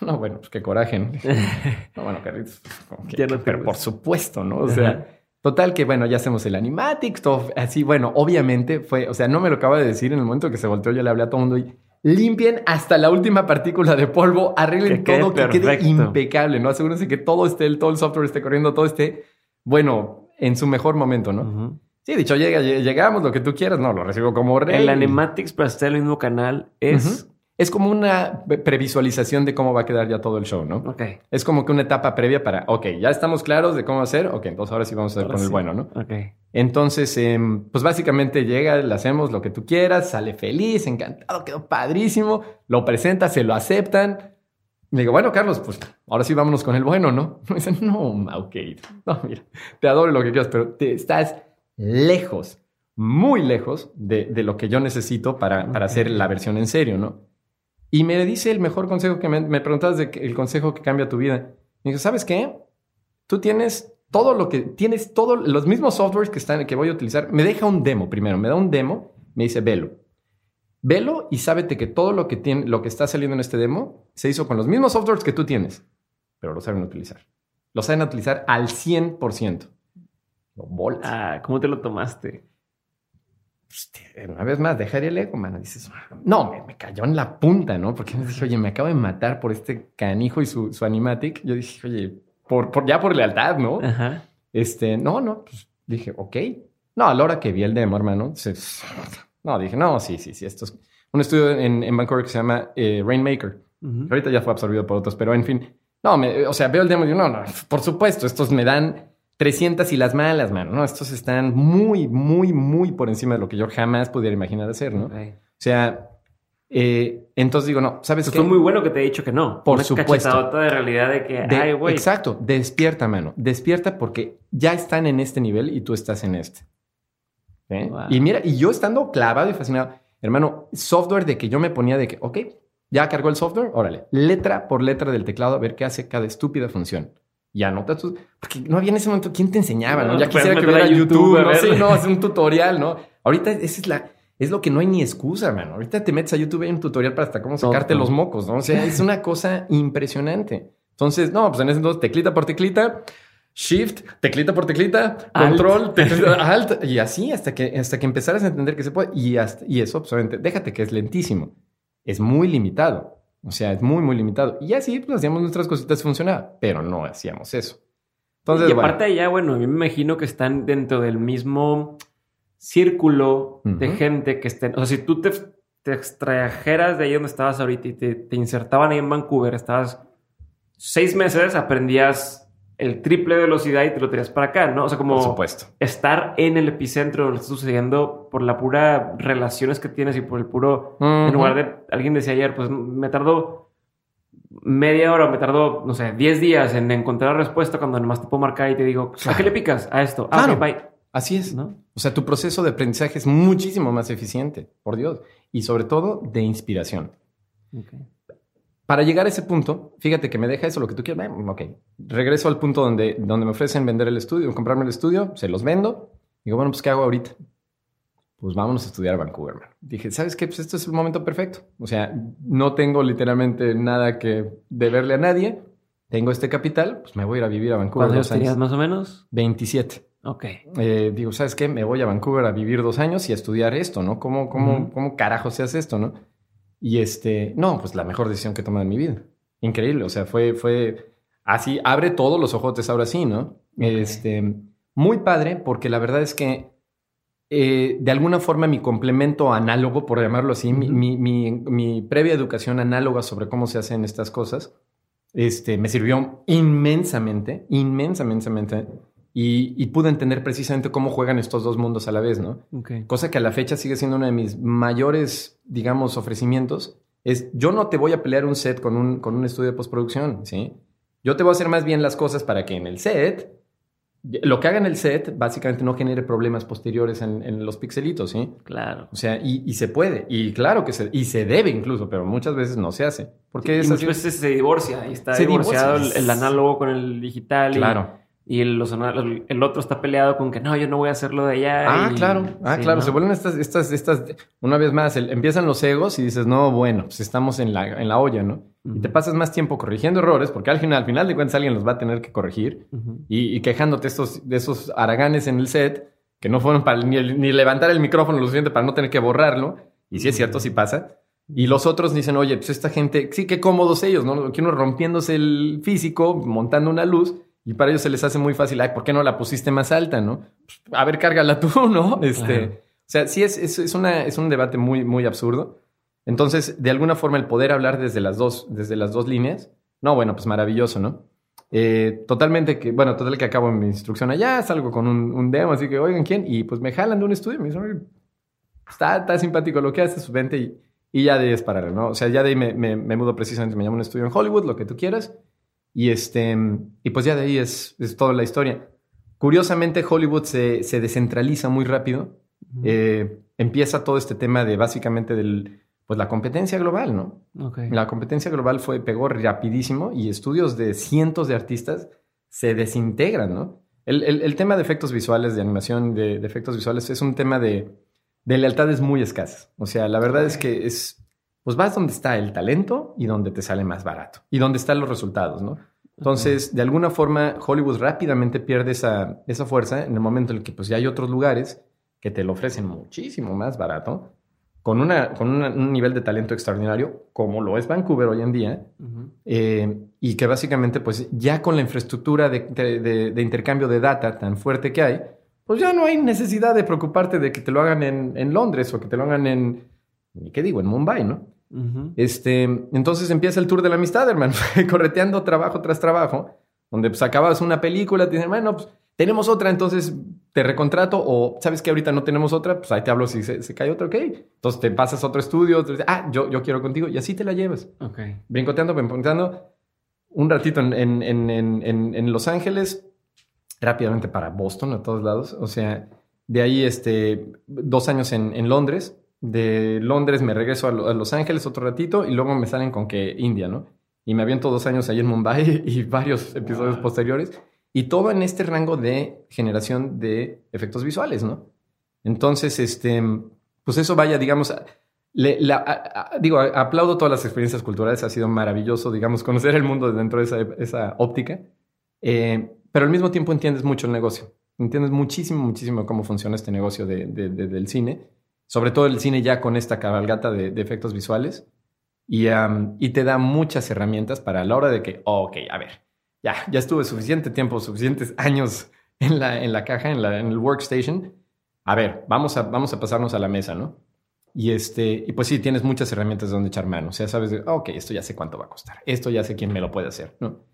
No, bueno, pues qué coraje, ¿no? no bueno, Carlitos, que, no pero por supuesto, ¿no? O sea, total que, bueno, ya hacemos el animatic, todo así, bueno, obviamente fue, o sea, no me lo acaba de decir en el momento que se volteó, yo le hablé a todo el mundo y limpien hasta la última partícula de polvo, arreglen que todo, que quede impecable, ¿no? Asegúrense que todo esté, todo el software esté corriendo, todo esté, bueno, en su mejor momento, ¿no? Sí, dicho, llega, llegamos, lo que tú quieras, no, lo recibo como rey.
El Animatics para estar en el mismo canal es...
Es como una previsualización de cómo va a quedar ya todo el show, ¿no?
Ok.
Es como que una etapa previa para, ok, ya estamos claros de cómo hacer, ok, entonces ahora sí vamos a hacer con sí. el bueno, ¿no?
Ok.
Entonces, eh, pues básicamente llega, le hacemos lo que tú quieras, sale feliz, encantado, quedó padrísimo, lo presenta, se lo aceptan. Le digo, bueno, Carlos, pues ahora sí vámonos con el bueno, ¿no? Me dicen, no, ok, no, mira, te adoro lo que quieras, pero te estás lejos, muy lejos de, de lo que yo necesito para, okay. para hacer la versión en serio, ¿no? Y me dice el mejor consejo que me, me preguntabas de que, el consejo que cambia tu vida. Me dijo, ¿sabes qué? Tú tienes todo lo que tienes, todos los mismos softwares que están que voy a utilizar. Me deja un demo primero, me da un demo, me dice, velo. Velo y sábete que todo lo que tiene, lo que está saliendo en este demo se hizo con los mismos softwares que tú tienes, pero lo saben utilizar. Lo saben utilizar al 100%. Lo bolas.
Ah, ¿cómo te lo tomaste?
Pues, una vez más, dejaría el ego, mano. Dices, no, me, me, cayó en la punta, ¿no? Porque me dije, oye, me acabo de matar por este canijo y su, su animatic. Yo dije, oye, por, por, ya por lealtad, ¿no?
Ajá.
Este, no, no, pues dije, ok. No, a la hora que vi el demo, hermano, se, no, dije, no, sí, sí, sí, esto es un estudio en, en Vancouver que se llama eh, Rainmaker. Uh -huh. Ahorita ya fue absorbido por otros, pero en fin, no, me, o sea, veo el demo y digo, no, no, por supuesto, estos me dan 300 y las malas, mano, ¿no? Estos están muy, muy, muy por encima de lo que yo jamás pudiera imaginar hacer, ¿no? Okay. O sea, eh, entonces digo, no, ¿sabes
qué? Fue muy bueno que te he dicho que no.
Por
Una
supuesto.
de realidad de que,
de,
ay, güey.
Exacto, despierta, mano. Despierta porque ya están en este nivel y tú estás en este. ¿Eh? Wow. Y mira, y yo estando clavado y fascinado, hermano, software de que yo me ponía de que, ok, ya cargó el software, órale, letra por letra del teclado a ver qué hace cada estúpida función. Y anota tus... Porque no había en ese momento quién te enseñaba, ¿no?
no
ya quisiera que hubiera YouTube, YouTube ¿no? Sí, no, es un tutorial, ¿no? Ahorita esa es la... Es lo que no hay ni excusa, mano. Ahorita te metes a YouTube y hay un tutorial para hasta cómo sacarte no, los mocos, ¿no? O sea, es una cosa impresionante. Entonces, no, pues en ese entonces, teclita por teclita, shift, teclita por teclita, alt. control, teclita, alt, y así hasta que, hasta que empezaras a entender que se puede. Y, hasta, y eso, pues, obviamente, déjate que es lentísimo. Es muy limitado. O sea, es muy, muy limitado. Y así pues, hacíamos nuestras cositas y funcionaba, pero no hacíamos eso.
Entonces, y aparte bueno, allá, bueno, yo me imagino que están dentro del mismo círculo de gente que esté. O sea, si tú te, te extrajeras de ahí donde estabas ahorita y te, te insertaban ahí en Vancouver, estabas seis meses, aprendías el triple velocidad y te lo tenías para acá, ¿no? O sea, como
Por supuesto.
estar en el epicentro de lo que está sucediendo por la pura relaciones que tienes y por el puro. En lugar de. Alguien decía ayer, pues me tardó media hora, me tardó, no sé, 10 días en encontrar la respuesta cuando nomás te puedo marcar y te digo, ¿a qué le picas? A esto. Ah,
Claro.
bye.
Así es.
¿No?
O sea, tu proceso de aprendizaje es muchísimo más eficiente, por Dios. Y sobre todo de inspiración.
Ok.
Para llegar a ese punto, fíjate que me deja eso lo que tú quieras. Ok. Regreso al punto donde, donde me ofrecen vender el estudio, comprarme el estudio, se los vendo. Digo, bueno, pues ¿qué hago ahorita? Pues vámonos a estudiar a Vancouver. man. Dije, ¿sabes qué? Pues este es el momento perfecto. O sea, no tengo literalmente nada que deberle a nadie. Tengo este capital, pues me voy a ir a vivir a Vancouver.
¿Cuántos años
dos años.
tenías más o menos?
27.
Ok.
Eh, digo, ¿sabes qué? Me voy a Vancouver a vivir dos años y a estudiar esto, ¿no? ¿Cómo, cómo,
Ujú.
cómo carajo se hace esto, no? Y este, no, pues la mejor decisión que he tomado en mi vida. Increíble, o sea, fue, fue así, abre todos los ojotes ahora sí, ¿no? Este, muy padre, porque la verdad es que eh, de alguna forma mi complemento análogo, por llamarlo así, mi, mi- mi previa educación análoga sobre cómo se hacen estas cosas, este, me sirvió inmensamente, inmensamente, y, y pude entender precisamente cómo juegan estos dos mundos a la vez, ¿no?
Ok.
Cosa que a la fecha sigue siendo uno de mis mayores, digamos, ofrecimientos, es yo no te voy a pelear un set con un, con un estudio de postproducción, ¿sí? Yo te voy a hacer más bien las cosas para que en el set, lo que haga en el set, básicamente no genere problemas posteriores en, en los pixelitos, ¿sí?
Claro.
O sea, y, y se puede, y claro que se, y se debe incluso, pero muchas veces no se hace. Porque
y
es
muchas veces se divorcia y está divorciado el,
divorcia.
el análogo con el digital. y-
Claro.
Y, el, los ana- el, otro está peleado con que no, yo no voy a hacerlo de allá.
Ah,
y-
claro, ah,
sí,
claro.
¿no?
Se vuelven estas, estas, estas, una vez más, el- empiezan los egos y dices, no, bueno, pues estamos en la, en la olla, ¿no? Y te pasas más tiempo corrigiendo errores, porque al final, al final de cuentas alguien los va a tener que corregir y, y quejándote estos, de esos haraganes en el set que no fueron para ni, ni levantar el micrófono lo suficiente para no tener que borrarlo. Y sí es cierto, sí pasa. Y los otros dicen, oye, pues esta gente, sí, qué cómodos ellos, ¿no? Que uno rompiéndose el físico, montando una luz, y para ellos se les hace muy fácil, ay, ¿por qué no la pusiste más alta, no? Pues, a ver, cárgala tú, ¿no? Este,
Claro.
O sea, sí es, es, es una, es un debate muy, muy absurdo. Entonces, de alguna forma, el poder hablar desde las dos, desde las dos líneas, no, bueno, pues maravilloso, ¿no? Eh, totalmente que, bueno, total que acabo mi instrucción allá, salgo con un, un demo, así que, oigan, ¿quién? Y pues me jalan de un estudio, me dicen, "Oye, está, está simpático lo que haces, pues vente y, y ya de ahí es parar, ¿no? O sea, ya de ahí me, me, me mudo precisamente, me llamo a un estudio en Hollywood, lo que tú quieras, y este, y pues ya de ahí es, es toda la historia. Curiosamente, Hollywood se, se descentraliza muy rápido, eh, empieza todo este tema de básicamente del, pues la competencia global, ¿no? La competencia global fue, pegó rapidísimo y estudios de cientos de artistas se desintegran, ¿no? El, el- el tema de efectos visuales, de animación, de, de efectos visuales, es un tema de, de lealtades muy escasas. O sea, la verdad es que es, pues vas donde está el talento y donde te sale más barato y donde están los resultados, ¿no? Entonces, de alguna forma, Hollywood rápidamente pierde esa, esa fuerza en el momento en el que pues ya hay otros lugares que te lo ofrecen muchísimo más barato, con, una, con una- un nivel de talento extraordinario, como lo es Vancouver hoy en día, eh, y que básicamente, pues ya con la infraestructura de, de- de- intercambio de data tan fuerte que hay, pues ya no hay necesidad de preocuparte de que te lo hagan en, en Londres o que te lo hagan en, qué digo, en Mumbai, ¿no?
Ujú.
Este, entonces empieza el tour de la amistad, hermano, correteando trabajo tras trabajo, donde pues acabas una película, te dicen, bueno, pues tenemos otra, entonces te recontrato, o sabes que ahorita no tenemos otra, pues ahí te hablo si se, se cae otra, ok. Entonces te pasas a otro estudio, te dice, ah, yo, yo quiero contigo, y así te la llevas.
Ok.
Brincoteando, brincoteando, un ratito en, en, en, en, en- en Los Ángeles, rápidamente para Boston, a todos lados, o sea, de ahí este, dos años en, en Londres, de Londres me regreso a, Lo- a Los Ángeles otro ratito y luego me salen con que India, ¿no? Y me aviento dos años ahí en Mumbai y varios episodios
Wow.
posteriores. Y todo en este rango de generación de efectos visuales, ¿no? Entonces, este, pues eso vaya, digamos, le- la- a- a- digo, aplaudo todas las experiencias culturales, ha sido maravilloso, digamos, conocer el mundo dentro de esa, esa óptica, Eh, pero al mismo tiempo entiendes mucho el negocio, entiendes muchísimo, muchísimo cómo funciona este negocio de- de- de- del cine, sobre todo el cine ya con esta cabalgata de, de efectos visuales, y, y te da muchas herramientas para la hora de que, oh, ok, a ver, ya, ya estuve suficiente tiempo, suficientes años en la, en la caja, en, la, en el workstation. a ver, vamos a, vamos a pasarnos a la mesa, ¿no? Y, este, y pues sí, tienes muchas herramientas donde echar mano. O sea, sabes, de, ok, esto ya sé cuánto va a costar. Esto ya sé quién me lo puede hacer, ¿no?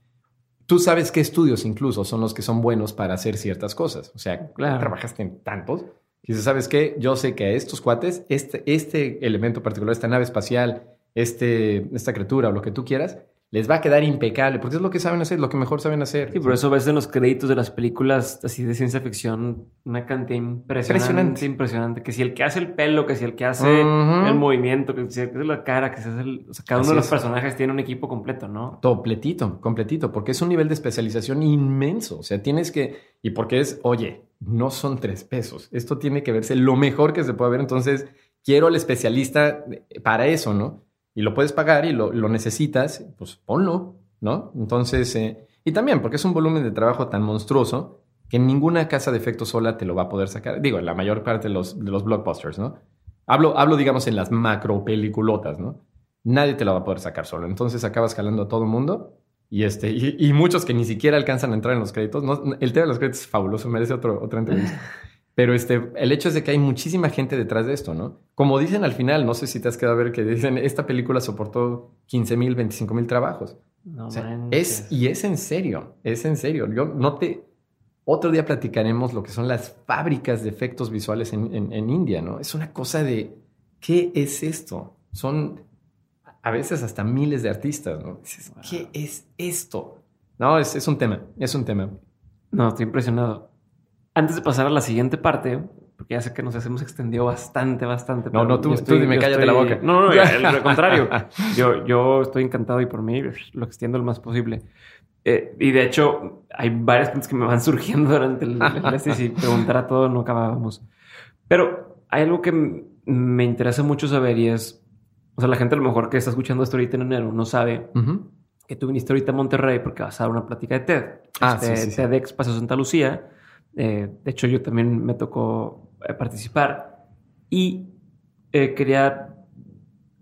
Tú sabes qué estudios incluso son los que son buenos para hacer ciertas cosas. O sea,
Claro.
trabajaste en tantos. Y dices, ¿sabes qué? Yo sé que a estos cuates, este, este elemento particular, esta nave espacial, este, esta criatura o lo que tú quieras, les va a quedar impecable, porque es lo que saben hacer, lo que mejor saben hacer.
Sí, por eso ves en los créditos de las películas así de ciencia ficción una cantidad impresionante,
Impresionante.
impresionante. Que si el que hace el pelo, que si el que hace el movimiento, que si el que hace la cara, que si hace el... O sea, cada
Así
uno de los
es.
personajes tiene un equipo completo, ¿no?
Completito, completito, porque es un nivel de especialización inmenso. O sea, tienes que. Y porque es, oye, no son tres pesos. Esto tiene que verse lo mejor que se puede ver. Entonces, quiero al especialista para eso, ¿no? Y lo puedes pagar y lo, lo necesitas, pues ponlo, ¿no? Entonces, eh, y también porque es un volumen de trabajo tan monstruoso que ninguna casa de efectos sola te lo va a poder sacar. Digo, la mayor parte de los, de los blockbusters, ¿no? Hablo, hablo, digamos, en las macro peliculotas, ¿no? Nadie te la va a poder sacar solo. Entonces acabas jalando a todo mundo y, este, y, y muchos que ni siquiera alcanzan a entrar en los créditos. No, el tema de los créditos es fabuloso, merece otro, otra entrevista. Pero este, el hecho es de que hay muchísima gente detrás de esto, ¿no? Como dicen al final, no sé si te has quedado a ver que dicen, esta película soportó 15 mil, 25 mil trabajos.
No
O sea, es, y es en serio, es en serio. Yo no te... Otro día platicaremos lo que son las fábricas de efectos visuales en, en- en India, ¿no? Es una cosa de, ¿qué es esto? Son a veces hasta miles de artistas, ¿no? Dices,
Wow.
¿qué es esto? No, es, es un tema, es un tema.
No, estoy impresionado. Antes de pasar a la siguiente parte, porque ya sé que nos hemos extendido bastante, bastante.
No, no, tú-
yo
tú dime, cállate la boca.
No, no, al al contrario. Yo, yo estoy encantado y por mí lo extiendo lo más posible. Eh, y de hecho, hay varias preguntas que me van surgiendo durante el, el este, y si preguntara todo no acabábamos. Pero hay algo que me interesa mucho saber y es, o sea, la gente a lo mejor que está escuchando esto ahorita en enero no sabe
Ujú.
que tú viniste ahorita a Monterrey porque vas a dar una plática de TED.
Ah,
Este,
sí, sí, sí.
TEDx Paso Santa Lucía. Eh, de hecho, yo también me tocó eh, participar. Y eh, quería,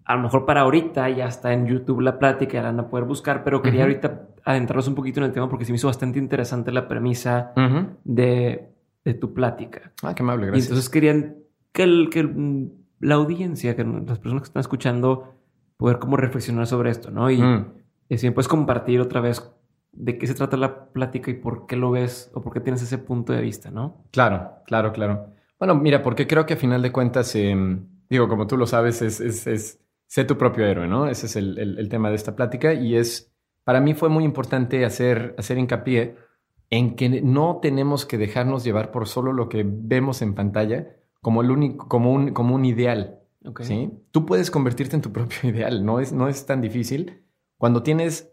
a lo mejor para ahorita, ya está en YouTube la plática, ya la van a poder buscar, pero quería
Ujú.
ahorita adentrarnos un poquito en el tema porque se me hizo bastante interesante la premisa de, de tu plática.
Ah, qué amable,
Y
gracias.
entonces querían que, el- que el- la audiencia, que las personas que están escuchando, poder como reflexionar sobre esto, ¿no? Y,
Mm.
y puedes compartir otra vez de qué se trata la plática y por qué lo ves o por qué tienes ese punto de vista, ¿no?
Claro, claro, claro. Bueno, mira, porque creo que a final de cuentas, em, digo, como tú lo sabes, es, es, es sé tu propio héroe, ¿no? Ese es el, el- el tema de esta plática y es, para mí fue muy importante hacer, hacer hincapié en que no tenemos que dejarnos llevar por solo lo que vemos en pantalla como, el único, como, un, como un ideal.
Ok.
¿sí? Tú puedes convertirte en tu propio ideal, no es, no es tan difícil cuando tienes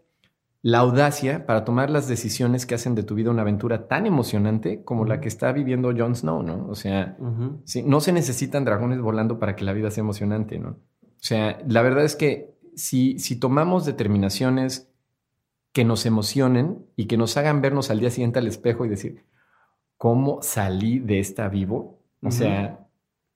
la audacia para tomar las decisiones que hacen de tu vida una aventura tan emocionante como la que está viviendo Jon Snow, ¿no? O sea, sí, no se necesitan dragones volando para que la vida sea emocionante, ¿no? O sea, la verdad es que si, si tomamos determinaciones que nos emocionen y que nos hagan vernos al día siguiente al espejo y decir, ¿cómo salí de esta vivo? O sea,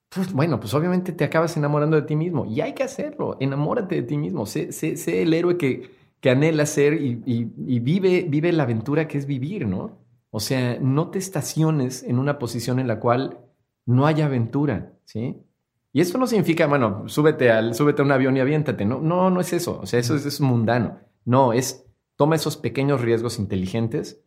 pues, bueno, pues obviamente te acabas enamorando de ti mismo y hay que hacerlo. Enamórate de ti mismo. Sé, sé- sé el héroe que, que anhela ser y, y- y vive, vive la aventura que es vivir, ¿no? O sea, no te estaciones en una posición en la cual no haya aventura, ¿sí? Y eso no significa, bueno, súbete, al, súbete a un avión y aviéntate. No, no, no es eso. O sea, eso es, es mundano. No, es toma esos pequeños riesgos inteligentes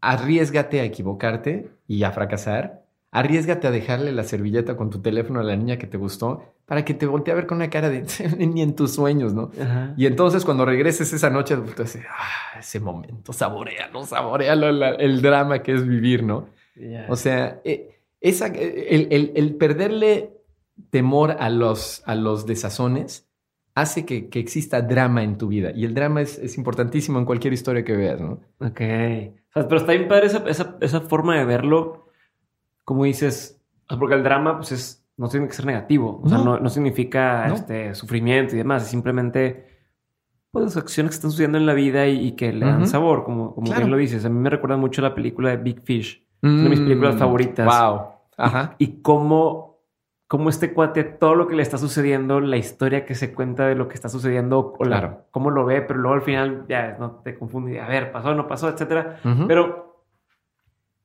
arriesgate a equivocarte y a fracasar. Arriesgate a dejarle la servilleta con tu teléfono a la niña que te gustó para que te voltee a ver con una cara de ni en tus sueños, ¿no?
Ajá.
Y entonces cuando regreses esa noche, pues, tú dices, ah, ese momento, saborealo, saborealo, la- el drama que es vivir, ¿no?
Ya.
O sea, eh, esa, eh, el, el- el perderle temor a los, a los desazones hace que, que exista drama en tu vida. Y el drama es, es importantísimo en cualquier historia que veas, ¿no?
Ok. O sea, pero está bien padre esa, esa, esa forma de verlo. Como dices, porque el drama, pues es, no tiene que ser negativo. O sea,
No.
no, no significa
No.
este sufrimiento y demás. Es simplemente, pues, acciones que están sucediendo en la vida y, y que le dan
Ujú.
sabor, como, como
Claro.
bien lo dices. A mí me recuerda mucho la película de Big Fish. Es una de mis películas favoritas.
Wow. Ajá.
Y cómo, cómo este cuate, todo lo que le está sucediendo, la historia que se cuenta de lo que está sucediendo, o la-
Claro.
cómo lo ve, pero luego al final ya no te confunde. A ver, pasó, no pasó, etcétera.
Ujú.
Pero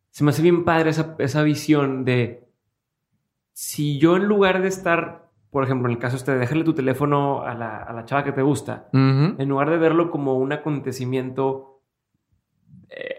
se me hace bien padre esa, esa visión de si yo en lugar de estar, por ejemplo, en el caso de usted, dejarle tu teléfono a la, a la chava que te gusta, en lugar de verlo como un acontecimiento, eh,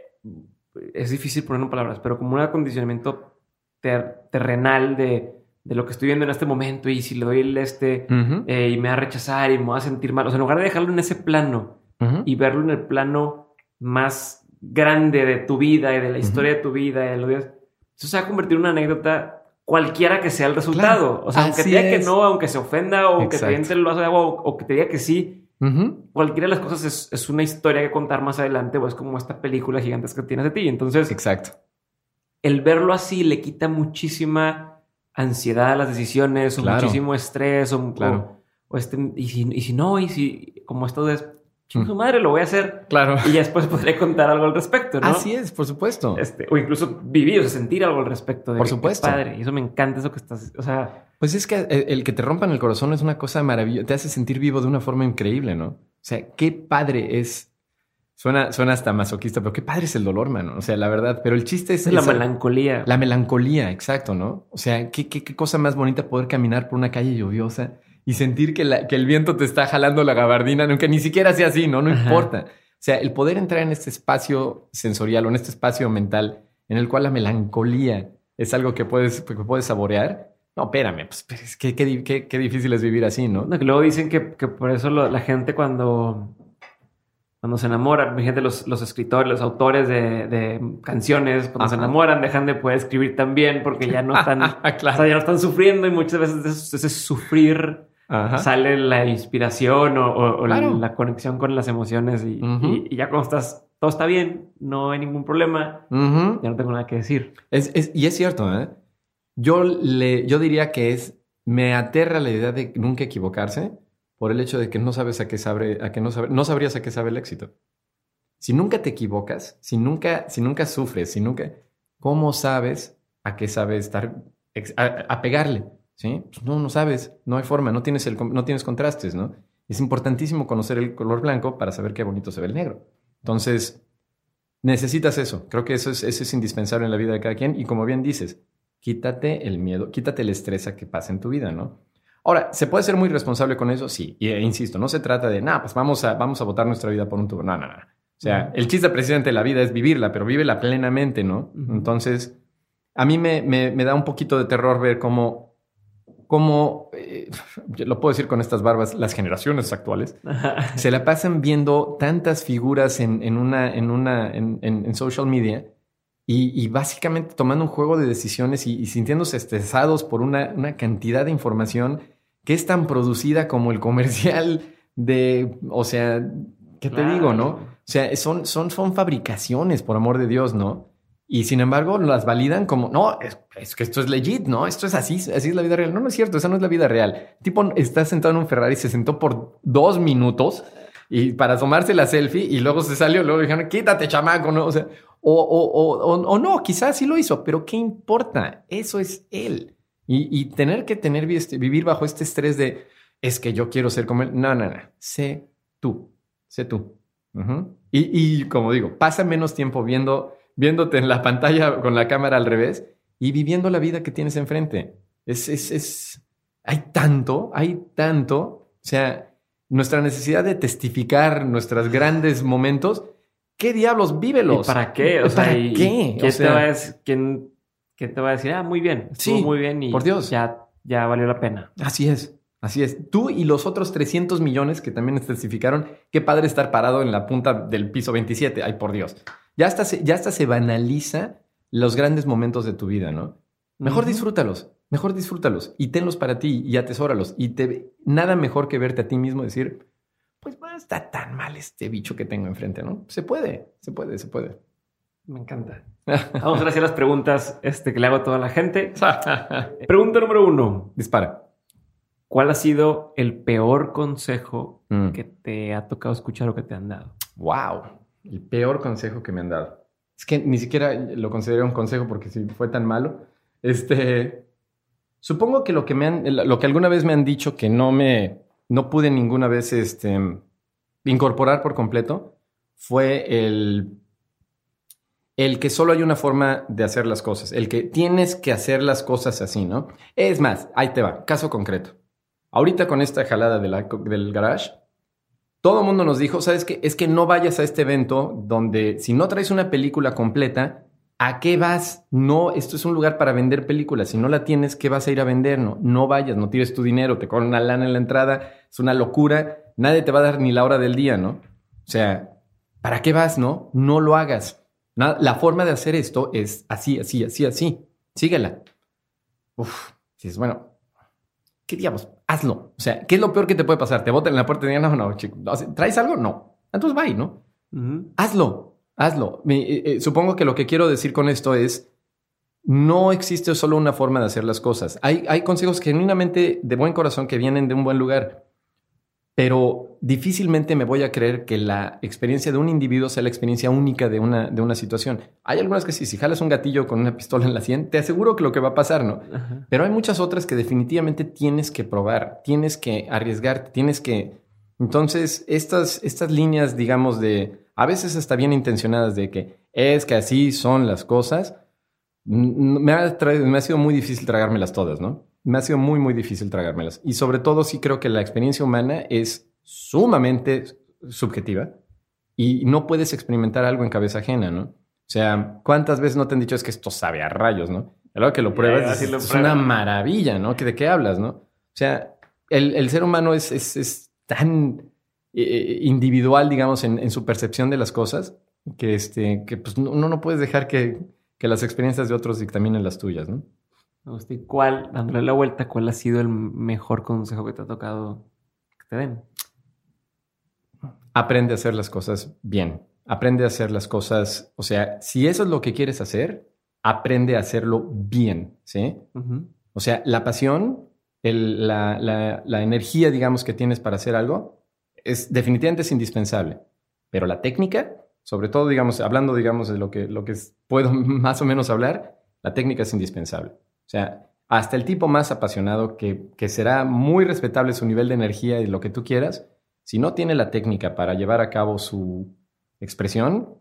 es difícil ponerlo en palabras, pero como un acondicionamiento ter- terrenal de, de lo que estoy viendo en este momento y si le doy el este eh, y me va a rechazar y me va a sentir mal, o sea, en lugar de dejarlo en ese plano y verlo en el plano más grande de tu vida y de la historia de tu vida y de los días, eso se va a convertir en una anécdota cualquiera que sea el resultado.
Claro,
o sea, aunque te diga que
es.
no, aunque se ofenda o que te
Exacto.
aviente el vaso de agua o, o que te diga que sí, cualquiera de las cosas es, es una historia que contar más adelante o es como esta película gigantesca que tienes de ti. Entonces,
Exacto.
el verlo así le quita muchísima ansiedad a las decisiones o
Claro.
muchísimo estrés o,
Claro.
o, o este, y si, y si no, y si como esto de chinga su madre, lo voy a hacer
Claro.
y ya después podré contar algo al respecto, ¿no?
Así es, por supuesto.
Este, o incluso vivir, o sea, sentir algo al respecto. De
Por supuesto.
padre. Y eso me encanta, eso que estás. O sea,
Pues es que el, el que te rompan el corazón es una cosa maravillosa, te hace sentir vivo de una forma increíble, ¿no? O sea, qué padre es. Suena, suena hasta masoquista, pero qué padre es el dolor, mano. O sea, la verdad. Pero el chiste es
es la
esa-
melancolía.
La melancolía, exacto, ¿no? O sea, qué, qué, qué cosa más bonita poder caminar por una calle lluviosa y sentir que, la- que el viento te está jalando la gabardina, aunque ni siquiera sea así, ¿no? No
Ajá.
importa. O sea, el poder entrar en este espacio sensorial o en este espacio mental en el cual la melancolía es algo que puedes, que puedes saborear. No, espérame, pues es que qué, qué- qué difícil es vivir así, ¿no?
No, que luego dicen que, que por eso lo- la gente cuando, cuando se enamora, fíjate, los, los escritores, los autores de, de canciones, cuando se
Ajá.
enamoran, dejan de poder escribir tan bien porque ya no están, o
claro.
sea, ya no están sufriendo y muchas veces ese, ese sufrir
Ajá.
sale la inspiración o, o- o
Claro.
la conexión con las emociones y,
Ujú.
y- y ya cuando estás, todo está bien, no hay ningún problema,
Ujú.
ya no tengo nada que decir.
Es, es- y es cierto, ¿eh? Yo, le, yo diría que es, me aterra la idea de nunca equivocarse por el hecho de que no sabes a qué sabe, a qué no sabe, no sabrías a qué sabe el éxito. Si nunca te equivocas, si nunca, si nunca sufres, si nunca, ¿cómo sabes a qué sabe estar, a, a pegarle? ¿Sí? Pues no, no sabes, no hay forma, no tienes, el, no tienes contrastes, ¿no? Es importantísimo conocer el color blanco para saber qué bonito se ve el negro. Entonces, necesitas eso. Creo que eso es, eso es indispensable en la vida de cada quien. Y como bien dices, quítate el miedo, quítate el estrés a que pase en tu vida, ¿no? Ahora, ¿se puede ser muy responsable con eso? Sí. Y eh, insisto, no se trata de, nada, pues vamos a, vamos a votar nuestra vida por un tubo. No, no, no. O sea, el chiste presidente de la vida es vivirla, pero vívela plenamente, ¿no? Entonces, a mí me, me- me da un poquito de terror ver cómo, cómo eh, lo puedo decir con estas barbas, las generaciones actuales se la pasan viendo tantas figuras en, en una, en, una, en, en- en social media y, y básicamente tomando un juego de decisiones y, y sintiéndose estresados por una, una cantidad de información que es tan producida como el comercial de, o sea, ¿qué te
Claro.
digo, no? O sea, son, son, son fabricaciones, por amor de Dios, ¿no? Y sin embargo, las validan como, no, es, es que esto es legit, ¿no? Esto es así, así es la vida real. No, no es cierto, esa no es la vida real. Tipo, está sentado en un Ferrari, se sentó por dos minutos y para tomarse la selfie y luego se salió, luego dijeron, quítate, chamaco, ¿no? O sea, o, o, o, o, no, quizás sí lo hizo, pero ¿qué importa? Eso es él. Y, y tener que tener, este- vivir bajo este estrés de, es que yo quiero ser como él. No, no, no. Sé tú, sé tú. Ujú. y, y como digo, pasa menos tiempo viendo, viéndote en la pantalla con la cámara al revés y viviendo la vida que tienes enfrente. Es, es, es, hay tanto, hay tanto. O sea, nuestra necesidad de testificar nuestros grandes momentos, ¿qué diablos? Vívelos.
¿Y para qué? O sea,
¿Para
¿y
qué?
¿Quién,
O sea-
te va a decir, quién, quién te va a decir, ah, muy bien,
Sí,
muy bien y
por Dios.
Ya, ya valió la pena?
Así es, así es. Tú y los otros 300 millones que también testificaron, qué padre estar parado en la punta del piso 27. Ay, por Dios. Ya hasta se, ya hasta se banaliza los grandes momentos de tu vida, ¿no? Mejor disfrútalos, mejor disfrútalos y tenlos para ti y atesóralos. Y te, nada mejor que verte a ti mismo y decir, pues no está tan mal este bicho que tengo enfrente, ¿no? Se puede, se puede, se puede.
Me encanta. Vamos a hacer las preguntas este, que le hago a toda la gente. Pregunta número uno.
Dispara.
¿Cuál ha sido el peor consejo
Mm.
que te ha tocado escuchar o que te han dado?
Wow, el peor consejo que me han dado. Es que ni siquiera lo considero un consejo porque si fue tan malo. Este, supongo que lo que me lo que alguna vez me han dicho que no me, no pude ninguna vez, este, incorporar por completo fue el, el que solo hay una forma de hacer las cosas, el que tienes que hacer las cosas así, ¿no? Es más, ahí te va, caso concreto. Ahorita con esta jalada del garage, todo el mundo nos dijo, ¿sabes qué? Es que no vayas a este evento donde si no traes una película completa, ¿a qué vas? No, esto es un lugar para vender películas. Si no la tienes, ¿qué vas a ir a vender? No, no vayas, no tires tu dinero, te cobran una lana en la entrada, es una locura, nadie te va a dar ni la hora del día, ¿no? O sea, ¿para qué vas, no? No lo hagas. La forma de hacer esto es así, así, así, así. Síguela. Uf, es bueno, ¿qué diablos? Hazlo. O sea, ¿qué es lo peor que te puede pasar? Te botan en la puerta y digan, no, no, chico, ¿traes algo? No. Entonces bye, ¿no? Hazlo, hazlo. Eh, eh, supongo que lo que quiero decir con esto es, no existe solo una forma de hacer las cosas. Hay, hay consejos genuinamente de buen corazón que vienen de un buen lugar pero difícilmente me voy a creer que la experiencia de un individuo sea la experiencia única de una, de una situación. Hay algunas que sí, si jalas un gatillo con una pistola en la sien, te aseguro que lo que va a pasar, ¿no? Pero hay muchas otras que definitivamente tienes que probar, tienes que arriesgarte, tienes que... Entonces, estas, estas líneas, digamos, de a veces hasta bien intencionadas de que es que así son las cosas, me ha, me ha sido muy difícil tragármelas todas, ¿no? Me ha sido muy, muy difícil tragármelas. Y sobre todo sí creo que la experiencia humana es sumamente subjetiva y no puedes experimentar algo en cabeza ajena, ¿no? O sea, ¿cuántas veces no te han dicho es que esto sabe a rayos, ¿no? Luego que lo pruebas es, una maravilla, ¿no? ¿De qué hablas, no? O sea, el, ser humano es, es, tan eh, individual, digamos, en, su percepción de las cosas que, este, que pues, uno no puedes dejar que, que las experiencias de otros dictaminen las tuyas, ¿no?
¿Cuál, dándole la vuelta, cuál ha sido el mejor consejo que te ha tocado que te den?
Aprende a hacer las cosas bien. Aprende a hacer las cosas, o sea, si eso es lo que quieres hacer, aprende a hacerlo bien, ¿sí? O sea, la pasión, la, la, energía, digamos, que tienes para hacer algo, es definitivamente es indispensable. Pero la técnica, sobre todo, digamos, hablando, digamos, de lo que, lo que puedo más o menos hablar, la técnica es indispensable. O sea, hasta el tipo más apasionado, que, será muy respetable su nivel de energía y lo que tú quieras, si no tiene la técnica para llevar a cabo su expresión,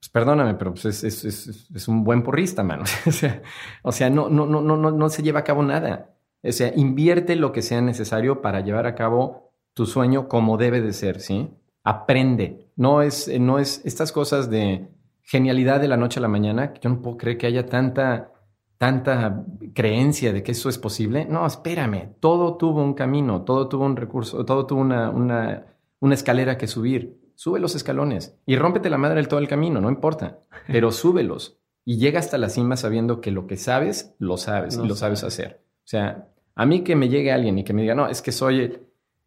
pues perdóname, pero pues es, un buen porrista, mano. o sea, no, no, no, no, no se lleva a cabo nada. O sea, invierte lo que sea necesario para llevar a cabo tu sueño como debe de ser, ¿sí? Aprende. No es, no es estas cosas de genialidad de la noche a la mañana. Yo no puedo creer que haya tanta tanta creencia de que eso es posible. No, espérame, todo tuvo un camino, todo tuvo un recurso, todo tuvo una, una, una escalera que subir. Sube los escalones y rómpete la madre del todo el camino, no importa, pero súbelos y llega hasta la cima sabiendo que lo que sabes, lo sabes y lo sabes hacer. O sea, a mí que me llegue alguien y que me diga, no, es que soy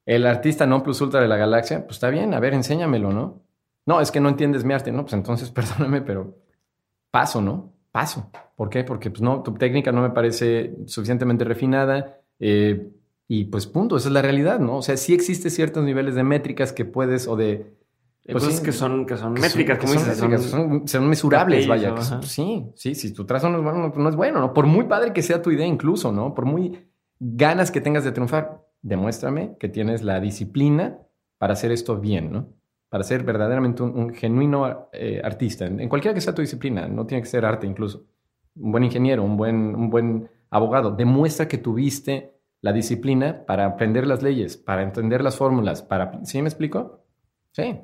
el, artista no plus ultra de la galaxia, pues está bien, a ver, enséñamelo, ¿no? No, es que no entiendes mi arte, no, pues entonces perdóname, pero paso, ¿no? Paso. ¿Por qué? Porque pues, no, tu técnica no me parece suficientemente refinada eh, y pues punto, esa es la realidad, ¿no? O sea, sí existe ciertos niveles de métricas que puedes o de...
Pues sí, que son, que son métricas, como dices,
son, mesurables, vaya. sí, sí, si tu trazo no es bueno, no es bueno, ¿no? Por muy padre que sea tu idea incluso, ¿no? Por muy ganas que tengas de triunfar, demuéstrame que tienes la disciplina para hacer esto bien, ¿no? Para ser verdaderamente un, genuino eh, artista, en, cualquiera que sea tu disciplina, no tiene que ser arte incluso, un buen ingeniero, un buen, un buen abogado, demuestra que tuviste la disciplina para aprender las leyes, para entender las fórmulas, para... ¿Sí me explico? Sí.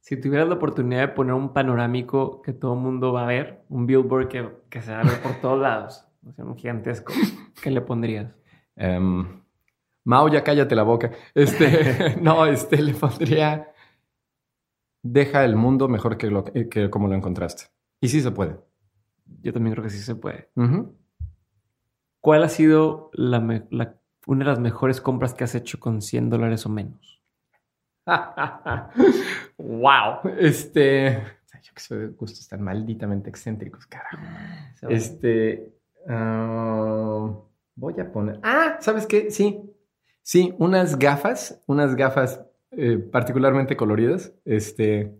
Si tuvieras la oportunidad de poner un panorámico que todo el mundo va a ver, un billboard que, que se va a ver por todos lados, o sea, un gigantesco, ¿qué le pondrías?
Um, Mao, ya cállate la boca. Este, no, este, le pondría, deja el mundo mejor que, lo, que como lo encontraste. Y sí se puede.
Yo también creo que sí se puede. ¿Cuál ha sido la, una de las mejores compras que has hecho con 100 dólares o menos?
wow. Este, yo que soy de gustos tan malditamente excéntricos, carajo. Este, ah, voy a poner. Ah, ¿sabes qué? Sí, Sí, unas gafas, unas gafas eh, particularmente coloridas, este,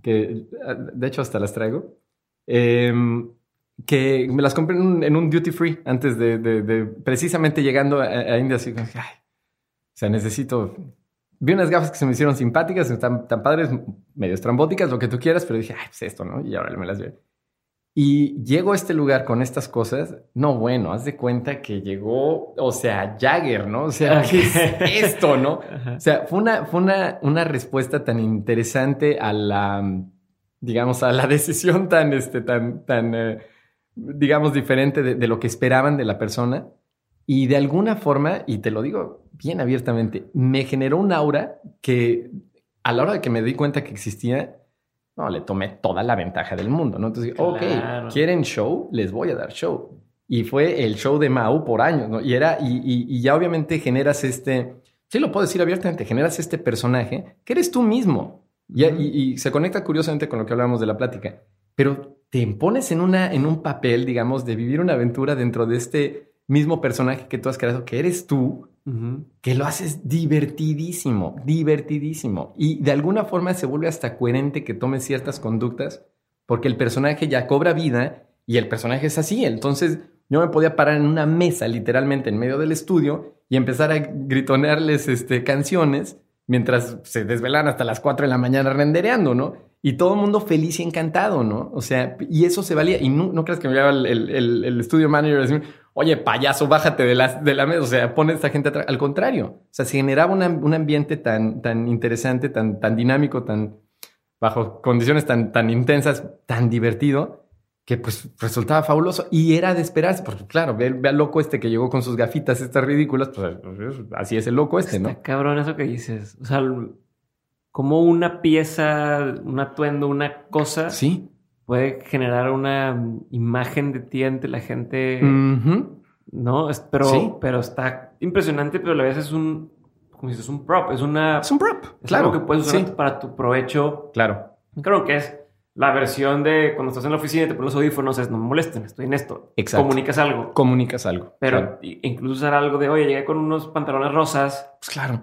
que de hecho hasta las traigo, em, que me las compré en un, duty free antes de, precisamente llegando a, India, así, ay, o sea, necesito vi unas gafas que se me hicieron simpáticas, tan, tan padres, medio estrambóticas, lo que tú quieras, pero dije, ay, pues esto, ¿no? Y ahora me las veo. Y llego a este lugar con estas cosas. No, bueno, haz de cuenta que llegó, o sea, Jagger, ¿no? O sea, ¿qué es esto, no? O sea, fue una, fue una, una respuesta tan interesante a la, digamos, a la decisión tan, este, tan, tan, eh, digamos, diferente de, de, lo que esperaban de la persona. Y de alguna forma, y te lo digo bien abiertamente, me generó un aura que a la hora de que me di cuenta que existía, no, le tomé toda la ventaja del mundo, ¿no? Entonces, ok, ¿quieren show? Les voy a dar show. Y fue el show de Mau por años, ¿no? Y era, y, y, ya obviamente generas este, sí lo puedo decir abiertamente, generas este personaje que eres tú mismo. y, y, se conecta curiosamente con lo que hablábamos de la plática. Pero te pones en, una, en un papel, digamos, de vivir una aventura dentro de este mismo personaje que tú has creado, que eres tú, que lo haces divertidísimo, divertidísimo. Y de alguna forma se vuelve hasta coherente que tomes ciertas conductas porque el personaje ya cobra vida y el personaje es así. Entonces yo me podía parar en una mesa literalmente en medio del estudio y empezar a gritonearles este, canciones mientras se desvelan hasta las 4 de la mañana rendereando, ¿no? Y todo el mundo feliz y encantado, ¿no? O sea, y eso se valía. Y no, creas que me llevaba el, el, el, estudio manager a decir, oye, payaso, bájate de la, de la mesa, o sea, pone a esta gente atrás. Al contrario, o sea, se generaba un ambiente tan, tan interesante, tan, tan dinámico, tan bajo condiciones tan, tan intensas, tan divertido, que pues resultaba fabuloso y era de esperarse, porque claro, ve, al loco este que llegó con sus gafitas estas ridículas, pues así es el loco este, ¿no?
cabrón eso que dices, o sea, como una pieza, un atuendo, una cosa.
Sí
puede generar una imagen de ti ante la gente, ¿no? Pero, pero está impresionante, pero a la vez es un, como dices, es un prop, es una...
Es un prop,
es claro. Algo que puedes usar para tu provecho.
Claro.
Claro que es la versión de cuando estás en la oficina y te pones los audífonos, es no me molesten, estoy en esto.
Exacto.
Comunicas algo.
Comunicas algo.
Pero incluso usar algo de, oye, llegué con unos pantalones rosas.
Pues claro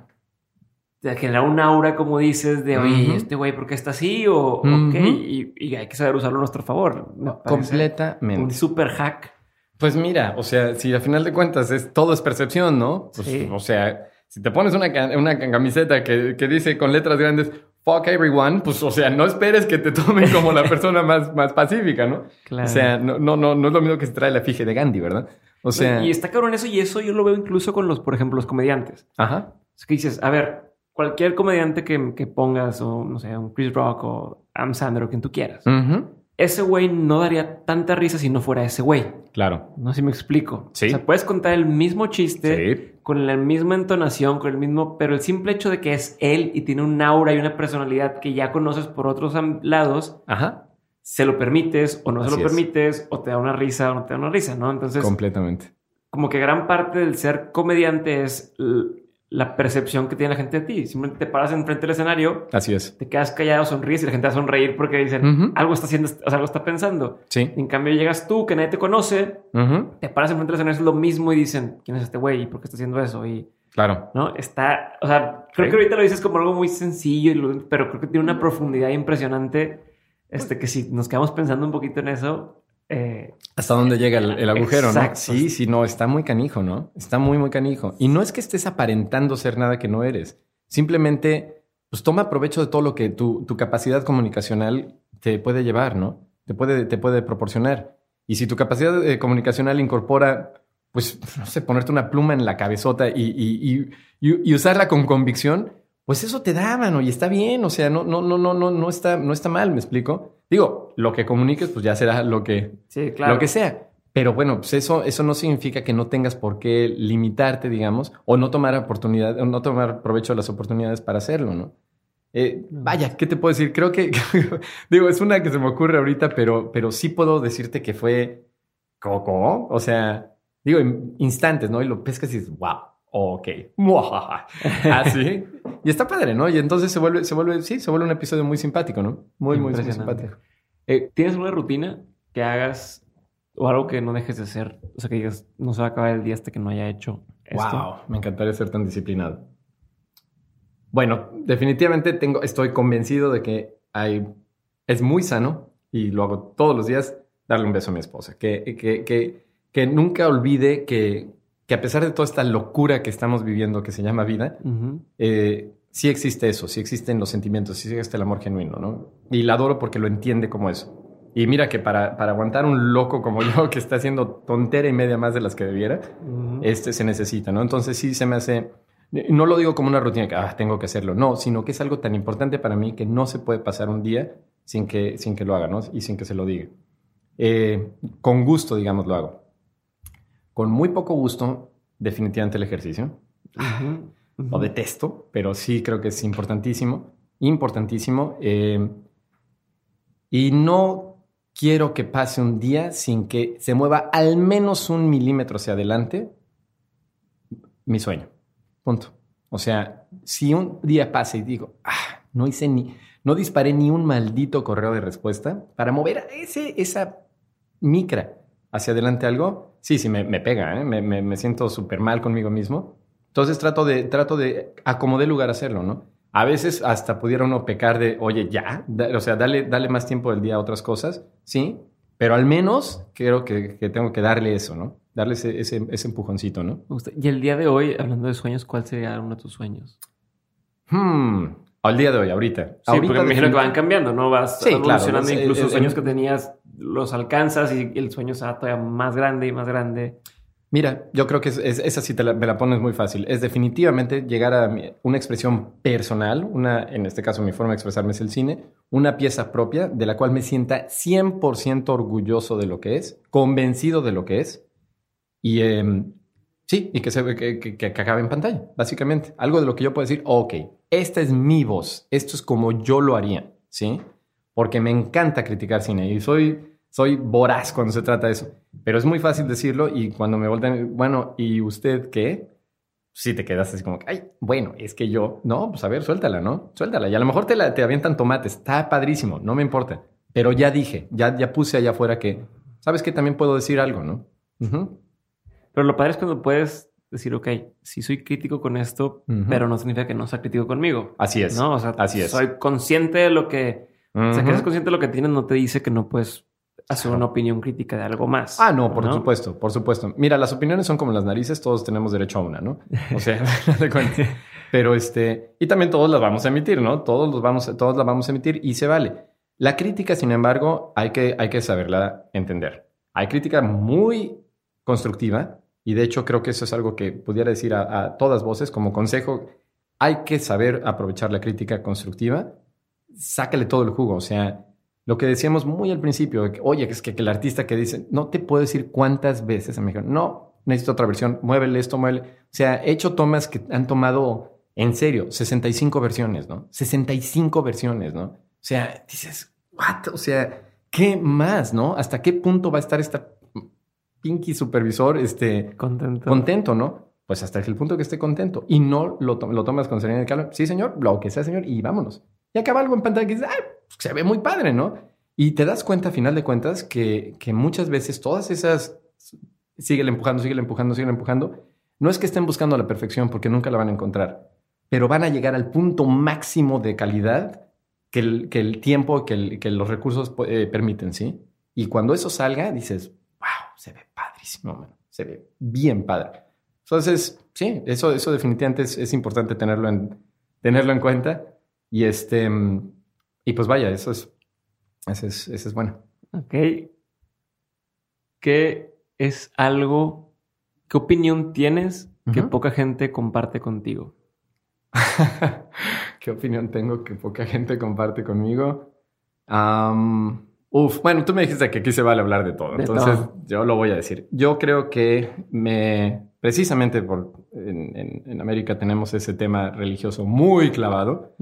de generar un aura, como dices, de, oye, este güey, ¿por qué está así? O, ok, y, hay que saber usarlo a nuestro favor.
Completamente.
Un super hack.
Pues mira, o sea, si al final de cuentas es todo es percepción, ¿no? Pues, sí. O sea, si te pones una, una camiseta que, que, dice con letras grandes, fuck everyone, pues, o sea, no esperes que te tomen como la persona más, más pacífica, ¿no? Claro. O sea, no, no, no, no es lo mismo que se trae la efigie de Gandhi, ¿verdad? O sea.
Y está cabrón eso, y eso yo lo veo incluso con los, por ejemplo, los comediantes.
Ajá.
Es que dices, a ver, cualquier comediante que, que, pongas, o no sé, un Chris Rock o Am Sandler o quien tú quieras, ese güey no daría tanta risa si no fuera ese güey.
Claro.
No sé si me explico.
Sí.
O sea, puedes contar el mismo chiste con la misma entonación, con el mismo, pero el simple hecho de que es él y tiene un aura y una personalidad que ya conoces por otros lados,
Ajá.
se lo permites o no se lo permites, o te da una risa o no te da una risa, ¿no? Entonces.
Completamente.
Como que gran parte del ser comediante es la percepción que tiene la gente de ti. Simplemente te paras enfrente del escenario.
Así es.
Te quedas callado, sonríes y la gente va a sonreír porque dicen algo está haciendo, o sea, algo está pensando.
Sí.
En cambio, llegas tú, que nadie te conoce, te paras enfrente del escenario, es lo mismo y dicen, ¿quién es este güey? ¿Y por qué está haciendo eso? Y.
Claro.
¿No? Está. O sea, creo que ahorita lo dices como algo muy sencillo, pero creo que tiene una profundidad impresionante. Este, que si nos quedamos pensando un poquito en eso, eh,
Hasta dónde llega el, agujero, ¿no? Sí, sí, no, está muy canijo, ¿no? Está muy, muy canijo. Y no es que estés aparentando ser nada que no eres. Simplemente, pues toma provecho de todo lo que tu, tu capacidad comunicacional te puede llevar, ¿no? Te puede, te puede proporcionar. Y si tu capacidad eh, comunicacional incorpora, pues, no sé, ponerte una pluma en la cabezota y, y, y, y usarla con convicción, pues eso te da, mano, y está bien, o sea, no, no, no, no, no, no está, no está mal, ¿me explico? Digo, lo que comuniques, pues ya será lo que, lo que sea. Pero bueno, pues eso, eso no significa que no tengas por qué limitarte, digamos, o no tomar oportunidad, o no tomar provecho de las oportunidades para hacerlo, ¿no? Eh, vaya, ¿qué te puedo decir? Creo que, digo, es una que se me ocurre ahorita, pero, pero sí puedo decirte que fue coco, o sea, digo, en instantes, ¿no? Y lo pescas y dices, wow, ok, así. y está padre, ¿no? Y entonces se vuelve, se vuelve, sí, se vuelve un episodio muy simpático, ¿no? Muy, muy, simpático.
Eh, ¿Tienes una rutina que hagas o algo que no dejes de hacer? O sea, que digas, no se va a acabar el día hasta que no haya hecho esto.
Wow, me encantaría ser tan disciplinado. Bueno, definitivamente tengo, estoy convencido de que hay, es muy sano y lo hago todos los días, darle un beso a mi esposa. Que, que, que, que nunca olvide que, que a pesar de toda esta locura que estamos viviendo que se llama vida, eh, sí existe eso, sí existen los sentimientos, sí existe el amor genuino, ¿no? Y la adoro porque lo entiende como eso. Y mira que para, para aguantar un loco como yo que está haciendo tontera y media más de las que debiera, este se necesita, ¿no? Entonces sí se me hace, no lo digo como una rutina que ah, tengo que hacerlo, no, sino que es algo tan importante para mí que no se puede pasar un día sin que, sin que lo haga, ¿no? Y sin que se lo diga. Eh, con gusto, digamos, lo hago. Con muy poco gusto, definitivamente el ejercicio. Lo detesto, pero sí creo que es importantísimo, importantísimo. Eh, y no quiero que pase un día sin que se mueva al menos un milímetro hacia adelante mi sueño. Punto. O sea, si un día pasa y digo, ah, no hice ni, no disparé ni un maldito correo de respuesta para mover ese, esa micra hacia adelante algo, sí, sí, me, pega, ¿eh? me, me, siento súper mal conmigo mismo. Entonces trato de, trato de acomodar lugar a hacerlo, ¿no? A veces hasta pudiera uno pecar de, oye, ya, o sea, dale, dale más tiempo del día a otras cosas, sí, pero al menos creo que, que tengo que darle eso, ¿no? Darle ese, ese, ese, empujoncito, ¿no?
Y el día de hoy, hablando de sueños, ¿cuál sería uno de tus sueños?
Hmm, al día de hoy, ahorita.
Sí,
ahorita
porque me imagino que van cambiando, ¿no? Vas
sí,
evolucionando,
claro,
incluso sueños que tenías los alcanzas y el sueño se va todavía más grande y más grande.
Mira, yo creo que es, es, esa sí te la, me la pones muy fácil. Es definitivamente llegar a una expresión personal, una, en este caso mi forma de expresarme es el cine, una pieza propia de la cual me sienta 100% orgulloso de lo que es, convencido de lo que es, y em, sí, y que, se, que, que, que acabe en pantalla, básicamente. Algo de lo que yo puedo decir, ok, esta es mi voz, esto es como yo lo haría, ¿sí? Porque me encanta criticar cine y soy, soy voraz cuando se trata de eso. Pero es muy fácil decirlo y cuando me voltean, bueno, ¿y usted qué? Sí te quedas así como, que, ay, bueno, es que yo, no, pues a ver, suéltala, ¿no? Suéltala. Y a lo mejor te, la, te avientan tomates, está padrísimo, no me importa. Pero ya dije, ya, ya puse allá afuera que, ¿sabes qué? También puedo decir algo, ¿no?
Pero lo padre es cuando puedes decir, ok, sí soy crítico con esto, pero no significa que no sea crítico conmigo.
Así es.
¿No? O sea,
Así es.
soy consciente de lo que... O sea, que eres consciente de lo que tienes no te dice que no puedes hacer
Claro.
una opinión crítica de algo más.
Ah, no, por supuesto, por supuesto. Mira, las opiniones son como las narices, todos tenemos derecho a una, ¿no? O sea, de cuenta. Pero este, y también todos las vamos a emitir, ¿no? Todos los vamos, todos las vamos a emitir y se vale. La crítica, sin embargo, hay que, hay que saberla entender. Hay crítica muy constructiva y de hecho creo que eso es algo que pudiera decir a, a todas voces como consejo. Hay que saber aprovechar la crítica constructiva. Sácale todo el jugo. O sea, lo que decíamos muy al principio, de que, oye, es que, que el artista que dice, no te puedo decir cuántas veces me dijeron, no, necesito otra versión, muévele esto, muévele. O sea, he hecho tomas que han tomado, en serio, 65 versiones, ¿no? 65 versiones, ¿no? O sea, dices, what? O sea, ¿qué más, no? ¿Hasta qué punto va a estar esta pinky supervisor, este,
Contento.
contento, ¿no? Pues hasta el punto que esté contento y no lo, to- lo tomas con serenidad y calma. Sí, señor, lo que sea, señor, y vámonos. Y acaba algo en pantalla que dices, ay, se ve muy padre, ¿no? Y te das cuenta, a final de cuentas, que, que muchas veces todas esas, síguele empujando, síguele empujando, síguele empujando, no es que estén buscando la perfección porque nunca la van a encontrar, pero van a llegar al punto máximo de calidad que el, que el tiempo, que, el- que los recursos eh, permiten, ¿sí? Y cuando eso salga, dices, wow, se ve padrísimo, man. se ve bien padre. Entonces, sí, eso, eso definitivamente es, es importante tenerlo en, tenerlo en cuenta. Y este, mm, y pues vaya, eso es, eso es, eso es bueno.
Ok. ¿Qué es algo, qué opinión tienes que poca gente comparte contigo?
¿Qué opinión tengo que poca gente comparte conmigo? Am, uf, bueno, tú me dijiste que aquí se vale hablar de todo,
De
entonces
todo.
yo lo voy a decir. Yo creo que me, precisamente por en, en- en América tenemos ese tema religioso muy clavado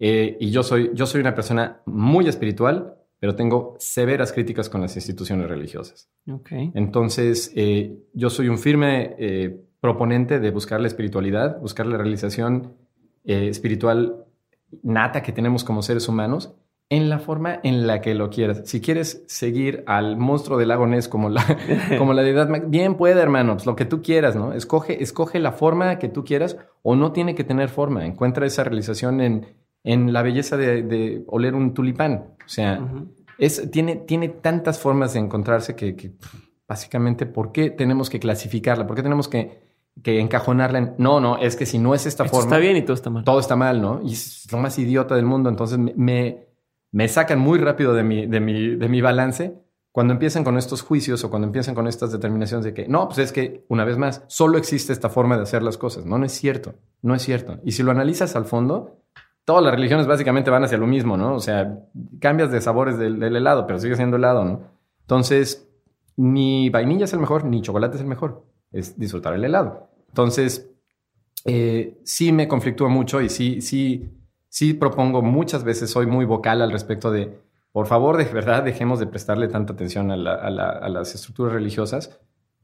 eh, y yo soy, yo soy una persona muy espiritual, pero tengo severas críticas con las instituciones religiosas.
Ok.
Entonces, eh, yo soy un firme eh, proponente de buscar la espiritualidad, buscar la realización espiritual nata que tenemos como seres humanos en la forma en la que lo quieras. Si quieres seguir al monstruo del lago Ness como la, como la deidad, bien puede, hermano, pues lo que tú quieras, ¿no? Escoge, escoge la forma que tú quieras o no tiene que tener forma. Encuentra esa realización en, en la belleza de, de oler un tulipán. O sea, es, tiene, tiene tantas formas de encontrarse que, que, pff, básicamente, ¿por qué tenemos que clasificarla? ¿Por qué tenemos que que encajonarla en, no, no, es que si no es esta
Esto
forma,
está bien y todo está mal.
todo está mal, ¿no? Y es lo más idiota del mundo. Entonces me, me, sacan muy rápido de mi, de, mi, de mi balance cuando empiezan con estos juicios o cuando empiezan con estas determinaciones de que, no, pues es que, una vez más, solo existe esta forma de hacer las cosas. No, no es cierto. No es cierto. Y si lo analizas al fondo, todas las religiones básicamente van hacia lo mismo, ¿no? O sea, cambias de sabores del, del helado, pero sigue siendo helado, ¿no? Entonces, ni vainilla es el mejor, ni chocolate es el mejor. Es disfrutar el helado. Entonces, eh, sí me conflictúa mucho y sí, sí, sí propongo muchas veces, soy muy vocal al respecto de, por favor, de verdad, dejemos de prestarle tanta atención a, la- a la- a las estructuras religiosas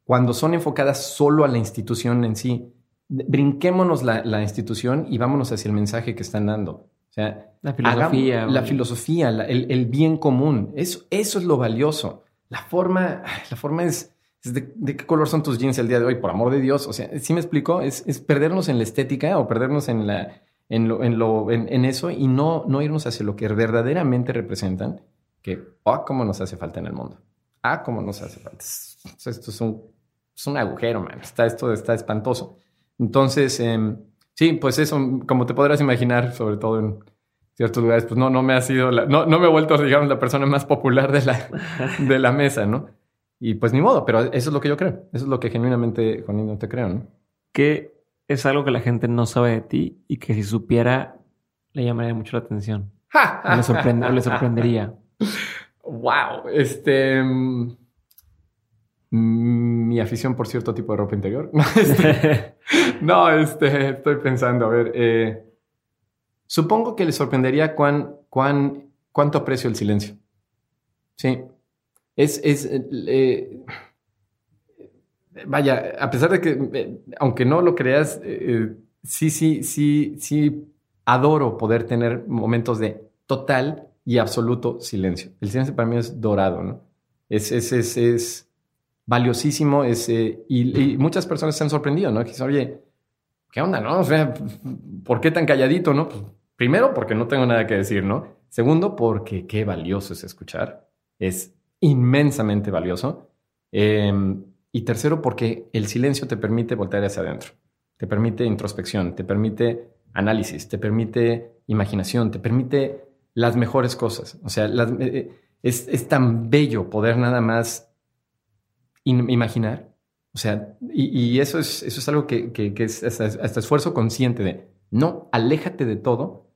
cuando son enfocadas solo a la institución en sí. Brinquémonos la, la institución y vámonos hacia el mensaje que están dando. O sea,
La filosofía.
hagamos- la filosofía, el, el bien común. Eso, eso es lo valioso. La forma, la forma es, de, de qué color son tus jeans el día de hoy, por amor de Dios. O sea, ¿sí me explico? Es, es perdernos en la estética o perdernos en, la, en, lo, en, lo, en, en eso y no, no irnos hacia lo que verdaderamente representan, que, ah, cómo nos hace falta en el mundo. Ah, cómo nos hace falta. Es- Esto es un, es un agujero, man. Está, esto está espantoso. Entonces, em, sí, pues eso, como te podrás imaginar, sobre todo en ciertos lugares, pues no, no me ha sido, la- no, no me he vuelto, digamos, la persona más popular de la, de la mesa, ¿no? Y pues ni modo, pero eso es lo que yo creo. Eso es lo que genuinamente, genuinamente creo, ¿no?
¿Qué es algo que la gente no sabe de ti y que si supiera le llamaría mucho la atención? Le, sorprende- le sorprendería.
Wow, este. mm, Mi afición por cierto tipo de ropa interior. No, este, no, este, estoy pensando, a ver. eh, supongo que le sorprendería cuán, cuán, cuánto aprecio el silencio. Sí. Es, es, eh, eh, vaya, a pesar de que, eh, aunque no lo creas, eh, sí, sí, sí, sí adoro poder tener momentos de total y absoluto silencio. El silencio para mí es dorado, ¿no? Es, es, es, es valiosísimo es, eh, y, muchas personas se han sorprendido, ¿no? Que oye, ¿qué onda, no? O sea, ¿por qué tan calladito, no? Pues, primero, porque no tengo nada que decir, ¿no? Segundo, porque qué valioso es escuchar. Es inmensamente valioso. Eh, y tercero, porque el silencio te permite voltear hacia adentro. Te permite introspección, te permite análisis, te permite imaginación, te permite las mejores cosas. O sea, las- eh, es, es tan bello poder nada más in- imaginar. O sea, y, eso, es, eso es algo que, que- es hasta, hasta esfuerzo consciente de no, aléjate de todo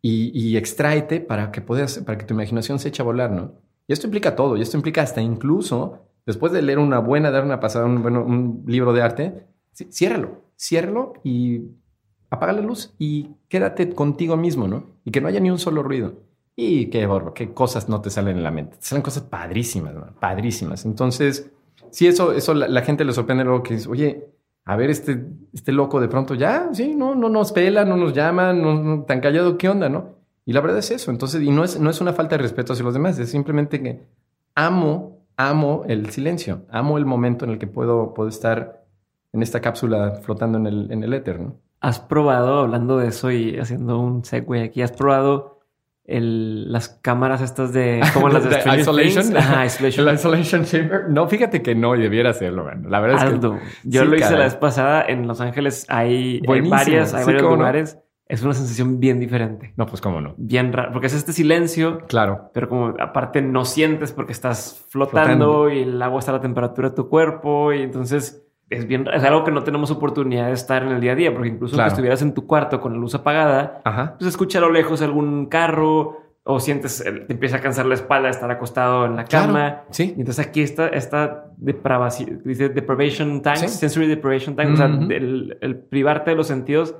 y, y extráete para que puedas, para que tu imaginación se eche a volar, ¿no? Y esto implica todo, y esto implica hasta incluso después de leer una buena, dar una pasada, un, bueno, un libro de arte, ciérralo, ciérralo y apaga la luz y quédate contigo mismo, ¿no? Y que no haya ni un solo ruido. Y qué borbo, qué cosas no te salen en la mente. Te salen cosas padrísimas, padrísimas. Entonces, sí, eso, eso la, la gente le sorprende luego que dice, oye, a ver, este, este loco de pronto ya, sí, no, no nos pela, no nos llama, no- tan callado, ¿qué onda, no? Y la verdad es eso. Entonces, y no es, no es una falta de respeto hacia los demás, es simplemente que amo, amo el silencio, amo el momento en el que puedo, puedo estar en esta cápsula flotando en el, en el éter, ¿no?
¿Has probado, hablando de eso y haciendo un segue aquí, has probado el- las cámaras estas de... como las de,
¿De
Stranger
isolation?
Ajá, isolation.
¿El isolation chamber? No, fíjate que no, y debiera hacerlo, man. La verdad es que...
Yo
Sí,
lo hice la vez pasada en Los Ángeles. Hay, hay varias, hay
Sí,
varios
no.
Es una sensación bien diferente.
No, pues cómo no.
Bien raro. Porque es este silencio,
Claro.
pero como aparte no sientes porque estás flotando,
Flotando.
y el agua está a la temperatura de tu cuerpo. Y entonces es bien Es algo que no tenemos oportunidad de estar en el día a día. Porque incluso
Claro.
que estuvieras en tu cuarto con la luz apagada,
Ajá.
pues escucha a lo lejos algún carro o sientes, te empieza a cansar la espalda de estar acostado en la cama.
Claro. Sí.
Y entonces aquí está esta depravación, dice deprivation time,
Sí.
sensory deprivation time, o sea, el privarte de los sentidos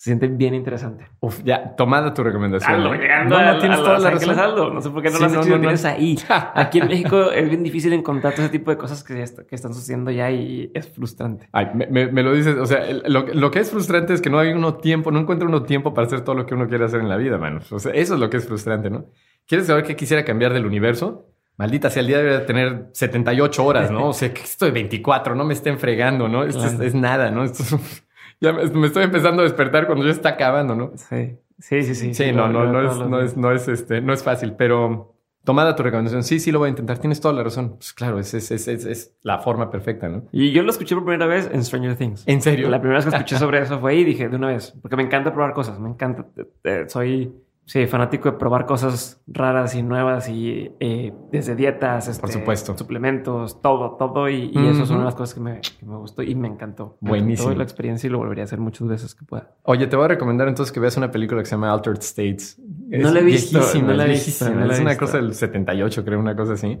se siente bien interesante.
Uf, ya, tomada tu recomendación.
Aldo, llegando
no,
a,
no, tienes toda la razón.
Aldo. No sé por qué no
Sí,
lo has
no,
hecho,
no,
lo tienes
no.
ahí. Aquí en México es bien difícil encontrar todo ese tipo de cosas que, ya está- que están sucediendo ya y es frustrante.
Ay, me, me- me lo dices, o sea, lo, lo que es frustrante es que no hay uno tiempo, no encuentra uno tiempo para hacer todo lo que uno quiere hacer en la vida, mano. O sea, eso es lo que es frustrante, ¿no? ¿Quieres saber qué quisiera cambiar del universo? Maldita sea, el día debería tener 78 horas, ¿no? O sea, que esto de 24, no me estén fregando, ¿no? Esto es,
Claro.
es nada, ¿no? Esto es- ya me, me estoy empezando a despertar cuando ya está acabando, ¿no?
Sí, sí, sí. Sí,
Sí, no, no, no es, no es, no es, este, no es fácil, pero tomada tu recomendación, sí, sí lo voy a intentar, tienes toda la razón. Pues claro, es, es, es, es, la forma perfecta, ¿no?
Y yo lo escuché por primera vez en Stranger Things.
¿En serio?
La primera vez que escuché sobre eso fue ahí y dije de una vez, porque me encanta probar cosas, me encanta, eh, soy Sí, fanático de probar cosas raras y nuevas y eh, desde dietas, este,
por supuesto,
suplementos, todo, todo. Y, eso es una de las cosas que me, gustó y me encantó.
Buenísimo.
la experiencia y lo volvería a hacer muchas veces que pueda.
Oye, te voy a recomendar entonces que veas una película que se llama Altered States.
no la he visto. no la he visto.
es una cosa del 78, creo, una cosa así.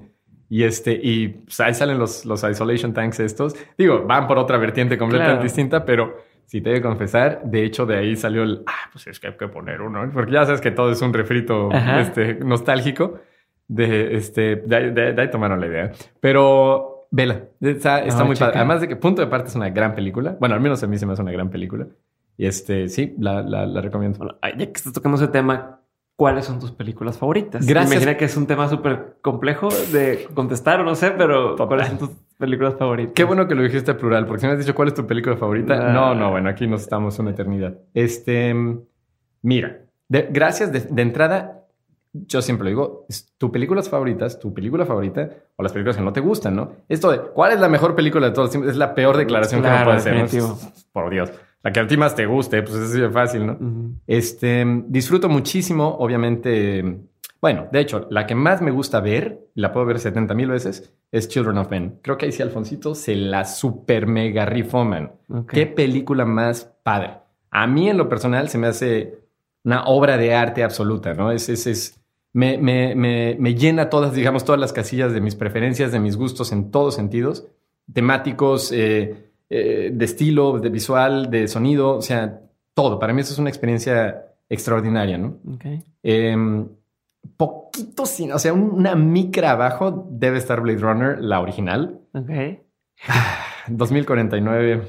Y este, y pues, ahí salen los, los isolation tanks estos. Digo, van por otra vertiente completamente distinta, pero si te he de confesar, de hecho de ahí salió el, ah, pues es que hay que poner uno, porque ya sabes que todo es un refrito este, nostálgico. De, este, de, ahí tomaron la idea. Pero vela, está, está muy padre. Además de que Punto de Parte es una gran película. Bueno, al menos a mí se me hace una gran película. Y este, sí, la, la, la recomiendo.
Bueno, ya que tocamos el tema, ¿cuáles son tus películas favoritas?
Gracias.
Imagina que es un tema súper complejo de contestar o no sé, pero ¿cuáles son tus películas favoritas.
Qué bueno que lo dijiste plural, porque si me has dicho cuál es tu película favorita. No, no, bueno, aquí nos estamos una eternidad. Este, mira, gracias de, entrada. Yo siempre lo digo, tu películas favoritas, tu película favorita o las películas que no te gustan, ¿no? Esto de cuál es la mejor película de todos es la peor declaración que no puede ser. Por Dios. La que a ti más te guste, pues es es fácil, ¿no? Este, disfruto muchísimo, obviamente, bueno, de hecho, la que más me gusta ver, la puedo ver 70 mil veces, es Children of Men. Creo que ahí sí Alfonsito se la super mega rifó, man. Qué película más padre. A mí en lo personal se me hace una obra de arte absoluta, ¿no? Es, es, es me, me, me, me, llena todas, digamos, todas las casillas de mis preferencias, de mis gustos en todos sentidos, temáticos, eh, eh, de estilo, de visual, de sonido, o sea, todo. Para mí eso es una experiencia extraordinaria, ¿no?
Okay.
Em, poquito sin, o sea, una micra abajo debe estar Blade Runner, la original.
Ok.
2049.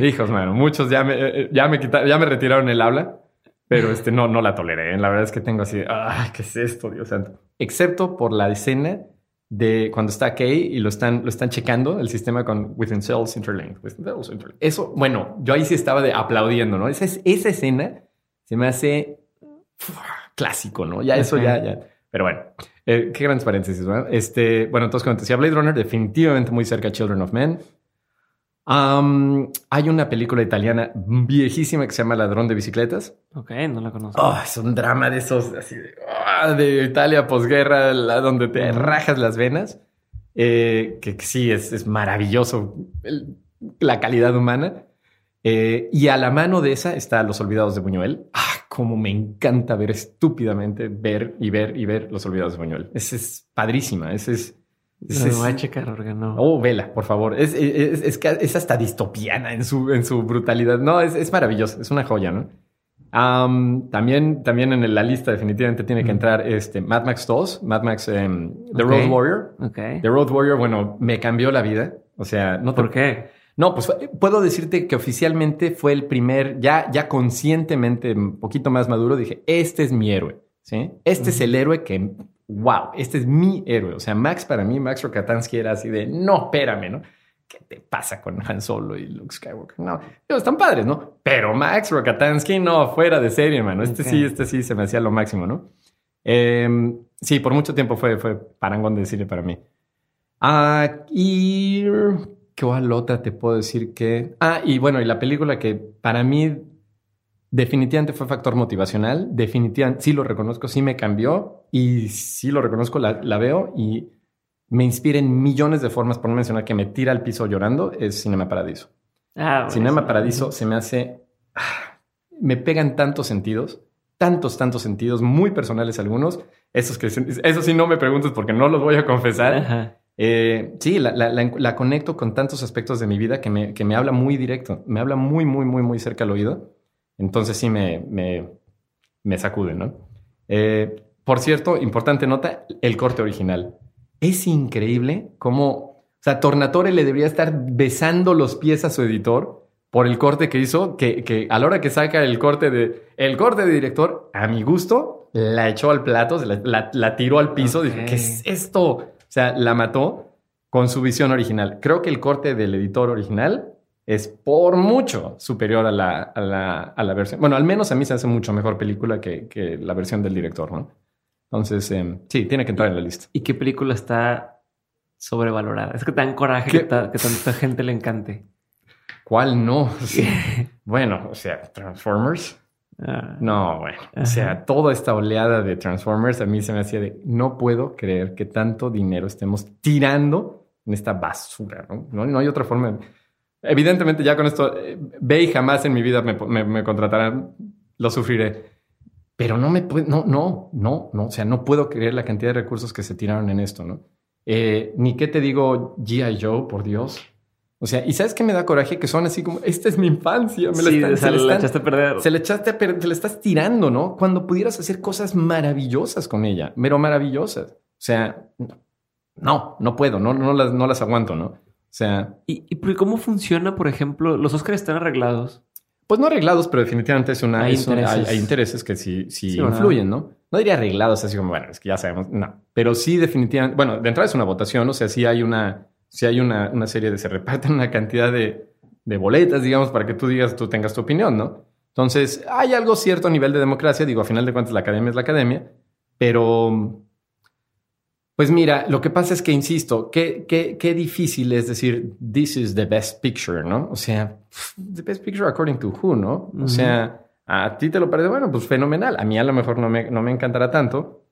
Hijos, mano, muchos ya me, eh, ya me quitaron, ya me retiraron el habla, pero este no, no la toleré. ¿eh? La verdad es que tengo así, ay, ¿qué es esto, Dios santo? Excepto por la escena de cuando está Kay y lo están, lo están checando el sistema con Within Cells Interlinked. Eso, bueno, yo ahí sí estaba de aplaudiendo, ¿no? Esa, esa escena se me hace clásico, ¿no? Ya eso ya, ya. Pero bueno, eh, qué grandes paréntesis, ¿no? Este, bueno, entonces cuando te decía Blade Runner, definitivamente muy cerca de Children of Men. Hay una película italiana viejísima que se llama Ladrón de Bicicletas.
Ok, no la conozco.
Oh, es un drama de esos, así de, ah, de Italia posguerra, donde te rajas las venas. Eh, que, sí, es, es maravilloso la calidad humana. Eh, y a la mano de esa está Los Olvidados de Buñuel. Ah, como me encanta ver estúpidamente, ver y ver y ver Los Olvidados de Buñuel. Esa es padrísima. Ese es...
Es, voy a checar, no.
Oh, vela, por favor. Es, es, es, es, hasta distopiana en su, en su brutalidad. No, es, es maravilloso. Es una joya, ¿no? también, también en la lista definitivamente tiene que entrar este Mad Max 2, Mad Max em, The Road Warrior.
Okay.
The Road Warrior, bueno, me cambió la vida. O sea, no
¿Por qué?
No, pues puedo decirte que oficialmente fue el primer, ya, ya conscientemente, un poquito más maduro, dije, este es mi héroe, ¿sí? Este es el héroe que, wow, este es mi héroe. O sea, Max para mí, Max Rokatansky era así de, no, espérame, ¿no? ¿Qué te pasa con Han Solo y Luke Skywalker? No, están padres, ¿no? Pero Max Rokatansky, no, fuera de serie, hermano. Este sí, este sí se me hacía lo máximo, ¿no? Em, sí, por mucho tiempo fue, fue parangón de cine para mí. Ah, y ¿Qué otra te puedo decir que... Ah, y bueno, y la película que para mí definitivamente fue factor motivacional, definitivamente sí lo reconozco, sí me cambió y sí lo reconozco, la, veo y me inspira en millones de formas, por no mencionar que me tira al piso llorando, es Cinema Paradiso.
Ah,
Cinema Paradiso se me hace... Ah, me pegan tantos sentidos, tantos, tantos sentidos, muy personales algunos. Esos que, eso sí no me preguntes porque no los voy a confesar. Eh, sí, la, conecto con tantos aspectos de mi vida que me, que me, habla muy directo, me habla muy, muy, muy, muy cerca al oído. Entonces sí me, me, me sacude, ¿no? Eh, por cierto, importante nota, el corte original. Es increíble cómo, o sea, Tornatore le debería estar besando los pies a su editor por el corte que hizo, que, que a la hora que saca el corte de, el corte de director, a mi gusto, la echó al plato, la, la, tiró al piso, dije, ¿qué es esto? O sea, la mató con su visión original. Creo que el corte del editor original es por mucho superior a la, a la, versión. Bueno, al menos a mí se hace mucho mejor película que, la versión del director, ¿no? Entonces, eh, sí, tiene que entrar en la lista.
¿Y qué película está sobrevalorada? Es que te dan coraje que, ta- que tanta gente le encante.
¿Cuál no? Sí. bueno, o sea, Transformers.
Ah,
No, bueno. O sea, toda esta oleada de Transformers a mí se me hacía de no puedo creer que tanto dinero estemos tirando en esta basura, ¿no? No, no hay otra forma. de- Evidentemente, ya con esto, eh, ve y jamás en mi vida me, me- me contratarán, lo sufriré. Pero no me puedo, no, no, no, no. O sea, no puedo creer la cantidad de recursos que se tiraron en esto, ¿no? Eh, ni qué te digo, G.I. Joe, por Dios. O sea, y sabes que me da coraje que son así como, esta es mi infancia, me la
sí,
están- se la
la
están-
echaste a perder.
se le echaste a per- te le estás tirando, ¿no? Cuando pudieras hacer cosas maravillosas con ella, pero maravillosas. O sea, no, no puedo, no, no, las, no las aguanto, ¿no? O sea,
¿Y, y cómo funciona, por ejemplo? Los Oscars están arreglados.
Pues no arreglados, pero definitivamente es una,
Hay
es una- hay,
intereses.
hay intereses que sí, sí,
Sí, ¿verdad?
influyen, ¿no? No diría arreglados, así como, bueno, es que ya sabemos, no. Pero sí definitivamente, bueno, de entrada es una votación, o sea, sí hay una, sí hay una, una serie de, se reparten una cantidad de, de boletas, digamos, para que tú digas, tú tengas tu opinión, ¿no? Entonces, hay algo cierto a nivel de democracia, digo, a final de cuentas la academia es la academia, pero, pues mira, lo que pasa es que, insisto, qué, qué, qué difícil es decir, this is the best picture, ¿no? O sea, the best picture according to who, ¿no? O sea, a ti te lo parece, bueno, pues fenomenal. A mí a lo mejor no me, no me encantará tanto.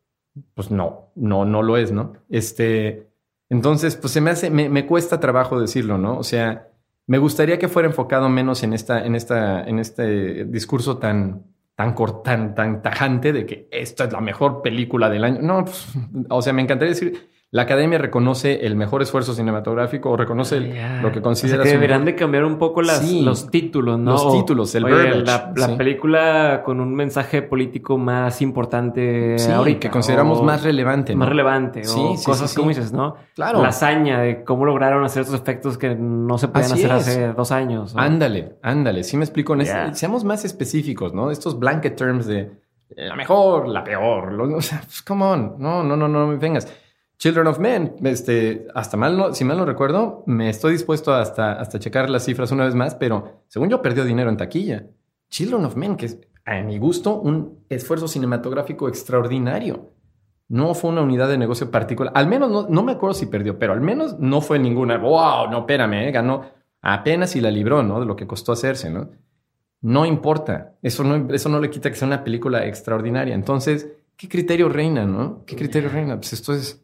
Pues no, no, no lo es, ¿no? Este, entonces, pues se me hace, me, me cuesta trabajo decirlo, ¿no? O sea, me gustaría que fuera enfocado menos en esta, en esta, en este discurso tan, tan cort- tan, tan tajante de que esta es la mejor película del año. No, pues, o sea, me encantaría decir, la academia reconoce el mejor esfuerzo cinematográfico o reconoce el- lo que considera
O sea, que
mejor-
de cambiar un poco las,
Sí.
los títulos, ¿no?
Los títulos, el
oye,
verbiage,
La, la
sí.
película con un mensaje político más importante
Sí,
ahorita.
que consideramos más relevante.
Más relevante.
Sí,
o cosas como dices, ¿no?
Claro.
La hazaña de cómo lograron hacer estos efectos que no se podían
Así
hacer
es.
hace dos años. ¿no?
Ándale, ándale. Sí me explico. En
Ya.
seamos más específicos, ¿no? Estos blanket terms de la mejor, la peor. lo- o sea, pues, come on. No, no, no, no me vengas. Children of Men, este, hasta mal no, si mal no recuerdo, me estoy dispuesto hasta, hasta checar las cifras una vez más, pero según yo perdió dinero en taquilla. Children of Men, que es a mi gusto un esfuerzo cinematográfico extraordinario. No fue una unidad de negocio particular. Al menos no, no me acuerdo si perdió, pero al menos no fue ninguna. Wow, no, espérame, eh, ganó apenas si la libró, ¿no? De lo que costó hacerse, ¿no? No importa. Eso no, eso no le quita que sea una película extraordinaria. Entonces, ¿qué criterio reina, no? ¿Qué criterio reina? Pues esto es,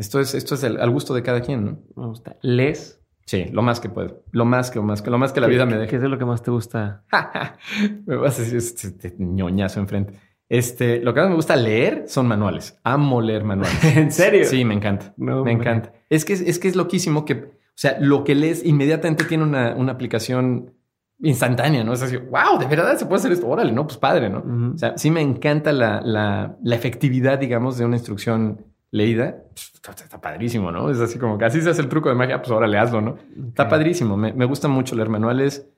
esto es, esto es el- al gusto de cada quien, ¿no?
Me gusta. ¿Les?
Sí, lo más que puedo. Lo más que, lo más que, lo más que la vida me
¿Qué
deje.
es de lo que más te gusta?
me vas a decir este, este ñoñazo enfrente. Este, lo que más me gusta leer son manuales. Amo leer manuales.
¿En serio?
Sí, me encanta.
No,
me encanta. Es que es, es que es loquísimo que, o sea, lo que lees inmediatamente tiene una, una aplicación instantánea, ¿no? Es así, wow, de verdad se puede hacer esto. Órale, no, pues padre, ¿no? O sea, sí me encanta la, la, la efectividad, digamos, de una instrucción leída. Pues, Está, padrísimo, ¿no? Es así como que así se hace el truco de magia, pues órale, hazlo, ¿no? Está padrísimo. Me, me gusta mucho leer manuales.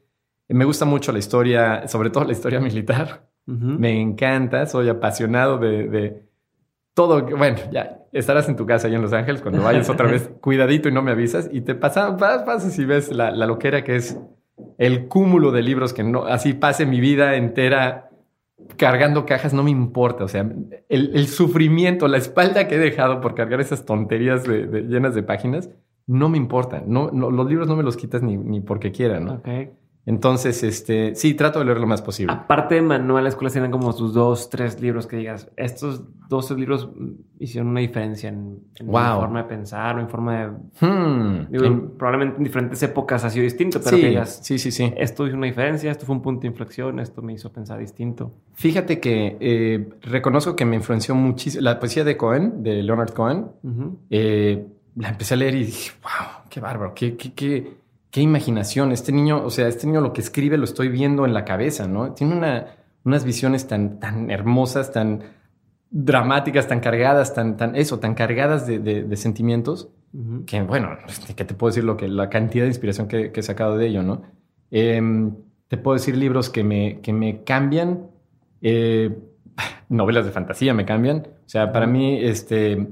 Me gusta mucho la historia, sobre todo la historia militar. Me encanta, soy apasionado de, de todo. Bueno, ya estarás en tu casa allá en Los Ángeles cuando vayas otra vez, cuidadito y no me avisas. Y te pasa, pasas y ves la, la loquera que es el cúmulo de libros que no, así pase mi vida entera cargando cajas, no me importa. O sea, el, el sufrimiento, la espalda que he dejado por cargar esas tonterías de- de- llenas de páginas, no me importa. No, no, los libros no me los quitas ni, ni porque quiera, ¿no? Entonces, este, sí, trato de leer lo más posible.
Aparte de manuales, ¿cuáles tienen como tus dos, tres libros que digas? Estos dos tres libros hicieron una diferencia en, en mi
Wow.
forma de pensar o en forma de...
Hmm.
digo,
En-
probablemente en diferentes épocas ha sido distinto, pero
sí,
que digas,
sí, sí, sí.
esto hizo una diferencia, esto fue un punto de inflexión, esto me hizo pensar distinto.
Fíjate que eh, reconozco que me influenció muchísimo la poesía de Cohen, de Leonard Cohen. Eh, la empecé a leer y dije, wow, qué bárbaro, qué, qué, qué, qué imaginación. Este niño, o sea, este niño lo que escribe lo estoy viendo en la cabeza, ¿no? Tiene una, unas visiones tan, tan hermosas, tan dramáticas, tan cargadas, tan, tan, eso, tan cargadas de, de- de sentimientos. Que bueno, ¿qué te puedo decir lo que la cantidad de inspiración que, que he sacado de ello, ¿no? Em, te puedo decir libros que me, que me cambian, eh, novelas de fantasía me cambian. O sea, para mí, este,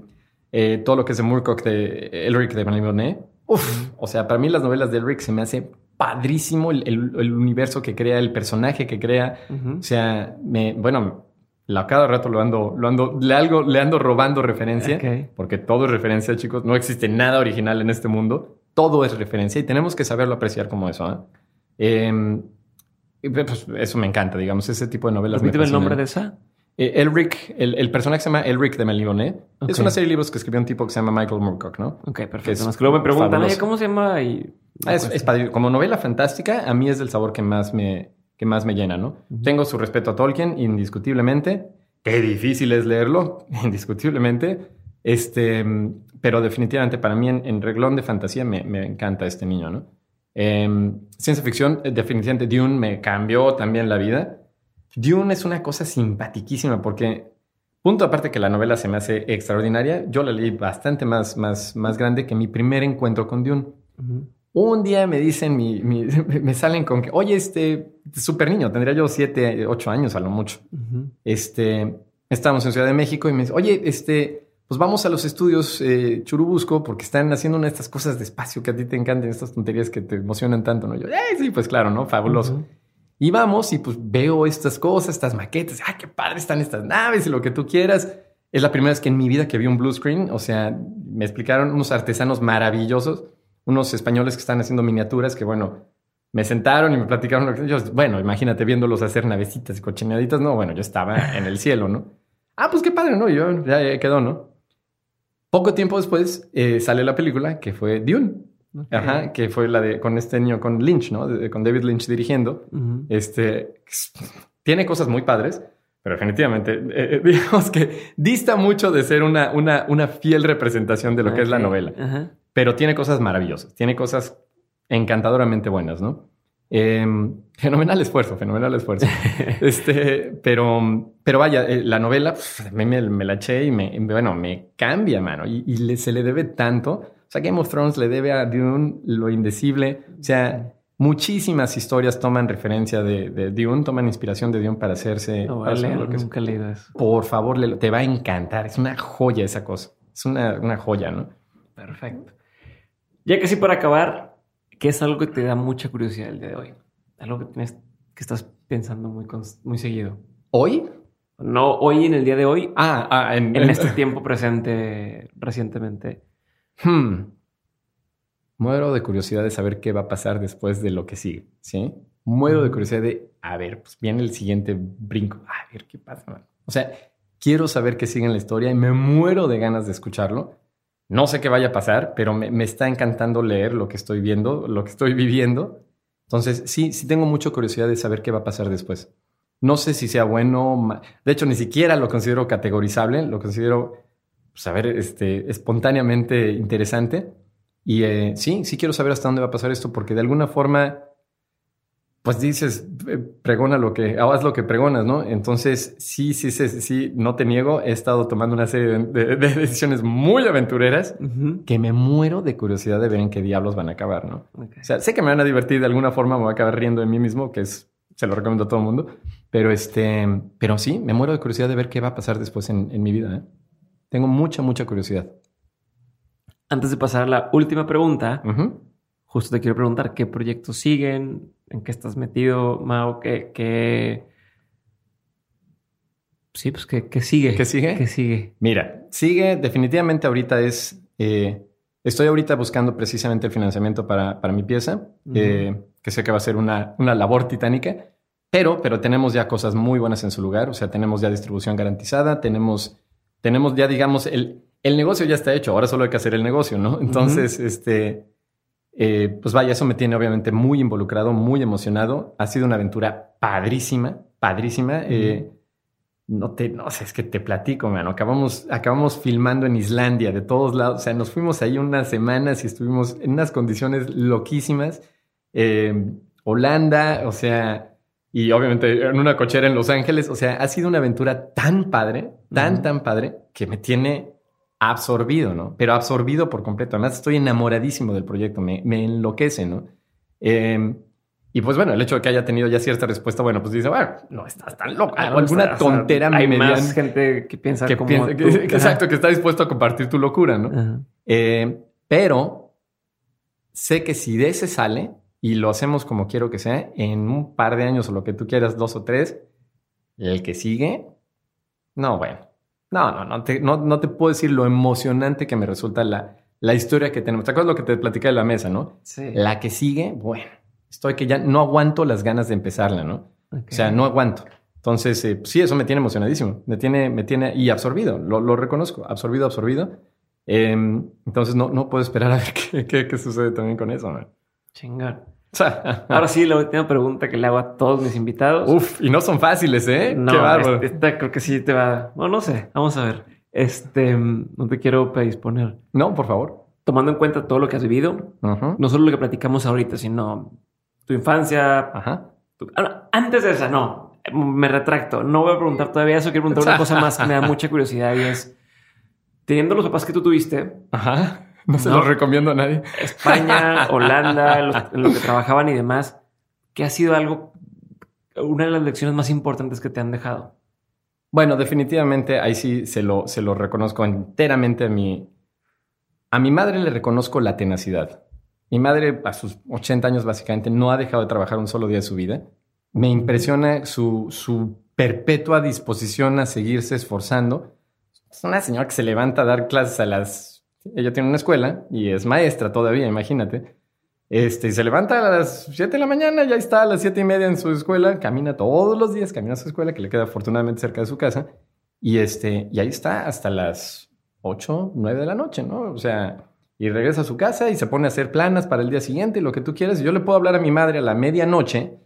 eh, todo lo que es de Moorcock de Elric de Malibone, uf, o sea, para mí las novelas de Elric se me hace padrísimo el, el- el universo que crea, el personaje que crea. O sea, me, bueno, la cada rato lo ando, lo ando, le, algo, le ando robando referencia, porque todo es referencia, chicos. No existe nada original en este mundo. Todo es referencia y tenemos que saberlo apreciar como eso. ¿eh? Eh, y, pues, eso me encanta, digamos, ese tipo de novelas. me
Repíteme el nombre de esa.
Eh, Elric, el, el personaje se llama Elric de Melibone.
Ok.
Es una serie de libros que escribió un tipo que se llama Michael Moorcock, ¿no?
Ok,
Que
perfecto. Más que luego me preguntan, ¿cómo se llama? Y...
Ah, es, es. Como novela fantástica, a mí es del sabor que más me, que más me llena, ¿no?
Ujú.
Tengo su respeto a Tolkien, indiscutiblemente. Qué difícil es leerlo, indiscutiblemente. Este, pero definitivamente para mí en, en reglón de fantasía me, me encanta este niño, ¿no? Em, ciencia ficción, eh, definitivamente Dune me cambió también la vida. Dune es una cosa simpatiquísima porque, punto aparte que la novela se me hace extraordinaria, yo la leí bastante más, más, más grande que mi primer encuentro con Dune. Un día me dicen, mi, mi- me salen con que, oye, este, súper niño, tendría yo siete, ocho años a lo mucho. Este, estábamos en Ciudad de México y me dice, oye, este, pues vamos a los estudios eh, Churubusco porque están haciendo una de estas cosas de espacio que a ti te encantan, estas tonterías que te emocionan tanto, ¿no? Yo, "Eh, sí, pues claro, ¿no? Fabuloso. Y vamos y pues veo estas cosas, estas maquetas, ¡ay, qué padre están estas naves y lo que tú quieras! Es la primera vez que en mi vida que vi un blue screen, o sea, me explicaron unos artesanos maravillosos, unos españoles que están haciendo miniaturas que, bueno, me sentaron y me platicaron lo que yo, bueno, imagínate viéndolos hacer navecitas y cochineaditas, no, bueno, yo estaba en el cielo, ¿no? Ah, pues qué padre, ¿no? Yo ya, ya quedó, ¿no? Poco tiempo después eh, sale la película que fue Dune,
Ok.
ajá, que fue la de con este niño, con Lynch, ¿no? De- con David Lynch dirigiendo.
Ujú.
Este tiene cosas muy padres, pero definitivamente, eh, eh, digamos que dista mucho de ser una, una, una fiel representación de lo que es la novela.
Ajá.
Pero tiene cosas maravillosas, tiene cosas encantadoramente buenas, ¿no? Eh, fenomenal esfuerzo, fenomenal esfuerzo. este, pero, pero vaya, eh, la novela me, me la eché y me, bueno, me cambia, mano. Y, y le- se le debe tanto. O sea, Game of Thrones le debe a Dune lo indecible. O sea, muchísimas historias toman referencia de, de Dune, toman inspiración de Dune para hacerse,
voy
para
leer,
lo que es.
nunca eso.
Por favor, léelo, te va a encantar. Es una joya esa cosa. Es una, una joya, ¿no?
Perfecto. Ya que sí para acabar, ¿qué es algo que te da mucha curiosidad el día de hoy? Algo que tienes, que estás pensando muy, muy seguido.
¿Hoy?
No hoy en el día de hoy,
Ah, ah en
en- este tiempo presente recientemente.
Hmm. Muero de curiosidad de saber qué va a pasar después de lo que sigue, ¿sí? Muero de curiosidad de, a ver, pues viene el siguiente brinco. A ver qué pasa. man? O sea, quiero saber qué sigue en la historia y me muero de ganas de escucharlo. No sé qué vaya a pasar, pero me, me está encantando leer lo que estoy viendo, lo que estoy viviendo. Entonces, sí, sí tengo mucha curiosidad de saber qué va a pasar después. No sé si sea bueno, de hecho, ni siquiera lo considero categorizable, lo considero, a ver, este, espontáneamente interesante. Y eh, sí, sí quiero saber hasta dónde va a pasar esto, porque de alguna forma, pues dices, eh, pregona lo que, haz lo que pregonas, ¿no? Entonces, sí, sí, sí, sí, no te niego, he estado tomando una serie de, de- de decisiones muy aventureras
Ujú.
que me muero de curiosidad de ver en qué diablos van a acabar, ¿no?
Ok.
O sea, sé que me van a divertir de alguna forma, me voy a acabar riendo de mí mismo, que es, se lo recomiendo a todo el mundo, pero este, pero sí, me muero de curiosidad de ver qué va a pasar después en, en mi vida, ¿eh? Tengo mucha, mucha curiosidad.
Antes de pasar a la última pregunta, justo te quiero preguntar qué proyectos siguen, en qué estás metido, Mao, qué, qué... Sí, pues qué, qué sigue.
¿Qué sigue?
¿Qué sigue?
Mira, sigue, definitivamente ahorita es, eh, estoy ahorita buscando precisamente el financiamiento para, para mi pieza, eh, que sé que va a ser una, una labor titánica, pero, pero tenemos ya cosas muy buenas en su lugar, o sea, tenemos ya distribución garantizada, tenemos, tenemos ya, digamos, el, el negocio ya está hecho, ahora solo hay que hacer el negocio, ¿no? Entonces, este, eh, pues vaya, eso me tiene obviamente muy involucrado, muy emocionado, ha sido una aventura padrísima, padrísima. eh, no te, no sé, es que te platico, mano. Acabamos, acabamos filmando en Islandia, de todos lados. O sea, nos fuimos ahí unas semanas y estuvimos en unas condiciones loquísimas. Eh, Holanda, o sea, y obviamente en una cochera en Los Ángeles. O sea, ha sido una aventura tan padre, tan, tan padre, que me tiene absorbido, ¿no? Pero absorbido por completo. Además, estoy enamoradísimo del proyecto, me, me enloquece, ¿no? Eh, y pues bueno, el hecho de que haya tenido ya cierta respuesta, bueno, pues dice, bueno, no estás tan loco.
Ah,
alguna
o sea,
tontera
Hay más gente que piensa
que
como
piensa que-
tú.
que- exacto, que está dispuesto a compartir tu locura, ¿no? Eh, pero sé que si de ese sale y lo hacemos como quiero que sea, en un par de años o lo que tú quieras, dos o tres, el que sigue No, bueno. No, no, no te, no, no te puedo decir lo emocionante que me resulta la, la historia que tenemos. ¿Te acuerdas lo que te platicé de la mesa, no?
Sí.
La que sigue, bueno, estoy que ya no aguanto las ganas de empezarla, ¿no?
Ok.
O sea, no aguanto. Entonces, eh, sí, eso me tiene emocionadísimo. Me tiene, me tiene y absorbido. Lo, lo reconozco. Absorbido, absorbido. Eh, entonces, no, no puedo esperar a ver qué, qué, qué sucede también con eso, man.
Chingón. Ahora sí, la última pregunta que le hago a todos mis invitados.
Uf, y no son fáciles, ¿eh?
no,
qué bárbaro.
este- esta creo que sí te va. Bueno, no sé. Vamos a ver. Este, no te quiero predisponer.
No, por favor.
Tomando en cuenta todo lo que has vivido, no solo lo que platicamos ahorita, sino tu infancia.
Ajá.
tu- Ah, antes de esa, no. Me retracto. No voy a preguntar todavía eso. Quiero preguntar una cosa más que me da mucha curiosidad y es: teniendo los papás que tú tuviste,
Ajá. No se
No.
lo recomiendo a nadie.
España, Holanda, los- en lo que trabajaban y demás, ¿qué ha sido algo, una de las lecciones más importantes que te han dejado?
Bueno, definitivamente ahí sí se lo, se lo reconozco enteramente a mi... A mi madre le reconozco la tenacidad. Mi madre a sus 80 años básicamente no ha dejado de trabajar un solo día de su vida. Me impresiona su, su perpetua disposición a seguirse esforzando. Es una señora que se levanta a dar clases a las... Ella tiene una escuela y es maestra todavía, imagínate. Este, y se levanta a las 7 de la mañana, ya está a las 7 y media en su escuela, camina todos los días, camina a su escuela, que le queda afortunadamente cerca de su casa, y, este, y ahí está hasta las 8, 9 de la noche, ¿no? O sea, y regresa a su casa y se pone a hacer planas para el día siguiente, lo que tú quieras. Y yo le puedo hablar a mi madre a la medianoche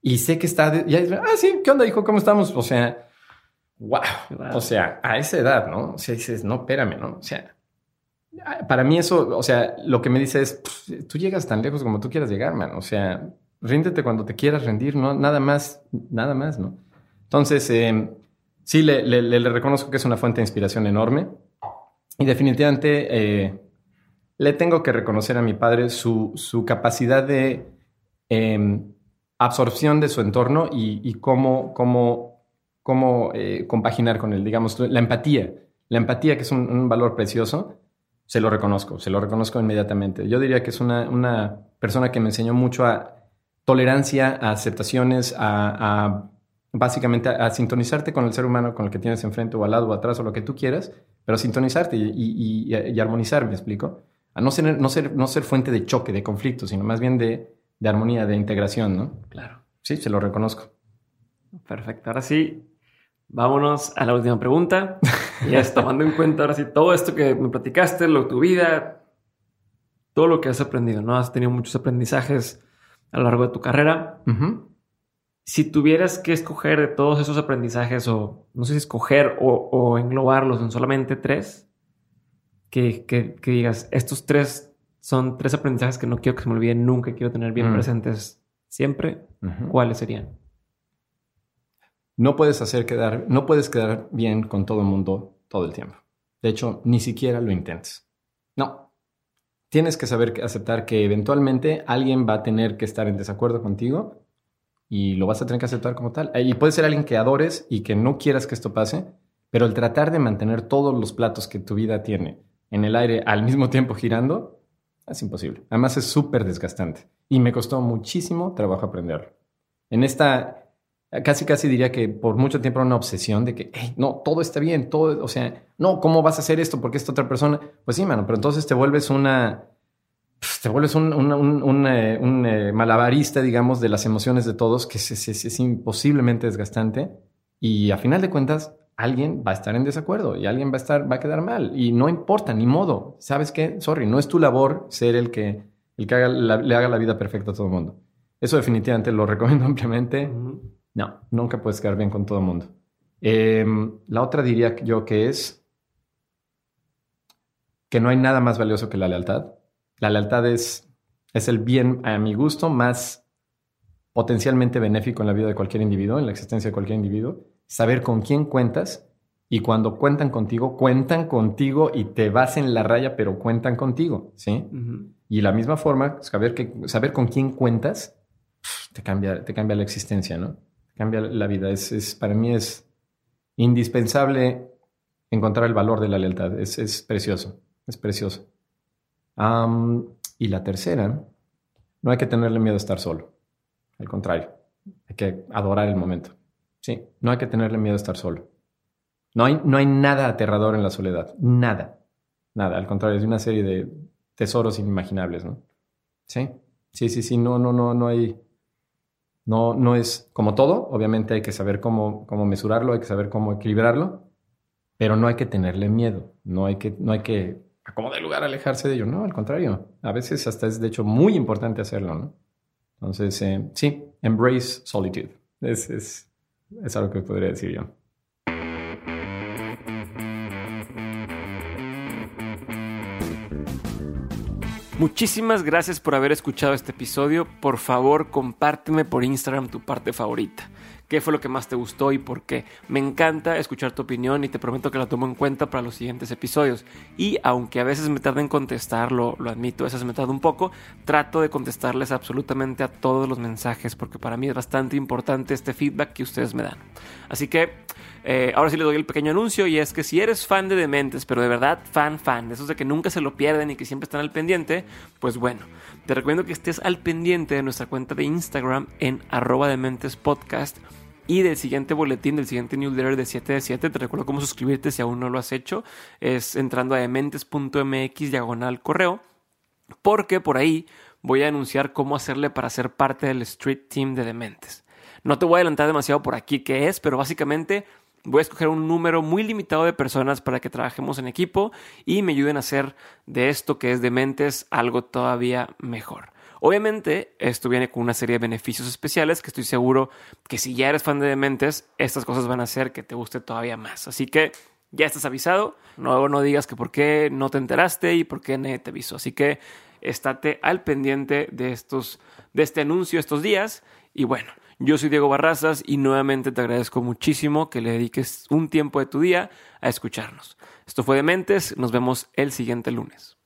y sé que está, de- ya, ah, sí, ¿qué onda, hijo? ¿Cómo estamos? O sea, wow.
Wow.
O sea, a esa edad, ¿no? O sea, dices, no, espérame, ¿no? O sea, para mí eso, o sea, lo que me dice es, "Pff, tú llegas tan lejos como tú quieras llegar, man. O sea, ríndete cuando te quieras rendir, ¿no? Nada más, nada más, ¿no? Entonces, eh, sí, le, le- le- le reconozco que es una fuente de inspiración enorme y definitivamente eh, le tengo que reconocer a mi padre su, su capacidad de eh, absorción de su entorno y, y cómo, cómo, cómo eh, compaginar con él, digamos, la empatía. La empatía, que es un, un valor precioso, se lo reconozco, se lo reconozco inmediatamente. Yo diría que es una, una persona que me enseñó mucho a tolerancia, a aceptaciones, a, a básicamente a, a sintonizarte con el ser humano con el que tienes enfrente o al lado o atrás o lo que tú quieras, pero sintonizarte y, y- y- y armonizar, ¿me explico? A no ser, no, ser, no ser fuente de choque, de conflicto, sino más bien de, de armonía, de integración, ¿no?
Claro.
Sí, se lo reconozco.
Perfecto. Ahora sí, vámonos a la última pregunta. Y es tomando en cuenta ahora sí todo esto que me platicaste, lo, tu vida, todo lo que has aprendido, ¿no? Has tenido muchos aprendizajes a lo largo de tu carrera. Si tuvieras que escoger de todos esos aprendizajes, o no sé si escoger o, o englobarlos en solamente tres, que, que- que digas, estos tres son tres aprendizajes que no quiero que se me olviden nunca, quiero tener bien
Mm.
presentes siempre. ¿cuáles serían?
No puedes hacer quedar, no puedes quedar bien con todo el mundo todo el tiempo. De hecho, ni siquiera lo intentes. No. Tienes que saber aceptar que eventualmente alguien va a tener que estar en desacuerdo contigo y lo vas a tener que aceptar como tal. Y puede ser alguien que adores y que no quieras que esto pase, pero el tratar de mantener todos los platos que tu vida tiene en el aire al mismo tiempo girando es imposible. Además es súper desgastante y me costó muchísimo trabajo aprenderlo. En esta casi casi diría que por mucho tiempo era una obsesión de que, no, todo está bien, todo, o sea, no, ¿cómo vas a hacer esto? Porque esta otra persona, pues sí, mano, pero entonces te vuelves una, pues, te vuelves un, un- un- eh, eh, malabarista, digamos, de las emociones de todos, que es, es- es- imposiblemente desgastante y a final de cuentas alguien va a estar en desacuerdo y alguien va a estar, va a quedar mal y no importa, ni modo, ¿sabes qué? Sorry, no es tu labor ser el que, el que haga la- le haga la vida perfecta a todo el mundo. Eso definitivamente lo recomiendo ampliamente. No, nunca puedes quedar bien con todo el mundo. Em, la otra diría yo que es que no hay nada más valioso que la lealtad. La lealtad es, es el bien, a mi gusto, más potencialmente benéfico en la vida de cualquier individuo, en la existencia de cualquier individuo. Saber con quién cuentas y cuando cuentan contigo, cuentan contigo y te vas en la raya, pero cuentan contigo, ¿sí?
Ujú.
Y la misma forma, saber, que, saber con quién cuentas te cambia, te cambia la existencia, ¿no? Cambia la vida. Es, es- para mí es indispensable encontrar el valor de la lealtad. Es, es precioso, es precioso. Am, y la tercera, no hay que tenerle miedo a estar solo. Al contrario, hay que adorar el momento. Sí, no hay que tenerle miedo a estar solo. No hay, no hay nada aterrador en la soledad. Nada. Nada. Al contrario, es una serie de tesoros inimaginables, ¿no? Sí. Sí, sí, sí. No, no, no, no hay. No, no es como todo. Obviamente hay que saber cómo, cómo mesurarlo, hay que saber cómo equilibrarlo, pero no hay que tenerle miedo. No hay que, no hay que a como de lugar alejarse de ello. No, al contrario. A veces hasta es de hecho muy importante hacerlo, ¿no? Entonces, eh, sí, embrace solitude. Es, es, es algo que podría decir yo.
Muchísimas gracias por haber escuchado este episodio. Por favor, compárteme por Instagram tu parte favorita. ¿Qué fue lo que más te gustó y por qué? Me encanta escuchar tu opinión y te prometo que la tomo en cuenta para los siguientes episodios. Y aunque a veces me tarda en contestar, lo, lo admito, a veces me tarda un poco, trato de contestarles absolutamente a todos los mensajes porque para mí es bastante importante este feedback que ustedes me dan. Así que eh, ahora sí les doy el pequeño anuncio y es que si eres fan de Dementes, pero de verdad fan, fan, de esos de que nunca se lo pierden y que siempre están al pendiente, pues bueno, te recomiendo que estés al pendiente de nuestra cuenta de Instagram en arroba Dementes Podcast y del siguiente boletín, del siguiente newsletter de 7 de 7. Te recuerdo cómo suscribirte si aún no lo has hecho. Es entrando a dementes.mx diagonal correo. Porque por ahí voy a anunciar cómo hacerle para ser parte del Street Team de Dementes. No te voy a adelantar demasiado por aquí qué es, pero básicamente Voy a escoger un número muy limitado de personas para que trabajemos en equipo y me ayuden a hacer de esto que es de mentes algo todavía mejor. Obviamente, esto viene con una serie de beneficios especiales que estoy seguro que si ya eres fan de Dementes, estas cosas van a hacer que te guste todavía más. Así que ya estás avisado. No, no digas que por qué no te enteraste y por qué nadie te avisó. Así que estate al pendiente de, estos, de este anuncio estos días. Y bueno, yo soy Diego Barrazas y nuevamente te agradezco muchísimo que le dediques un tiempo de tu día a escucharnos. Esto fue Dementes, nos vemos el siguiente lunes.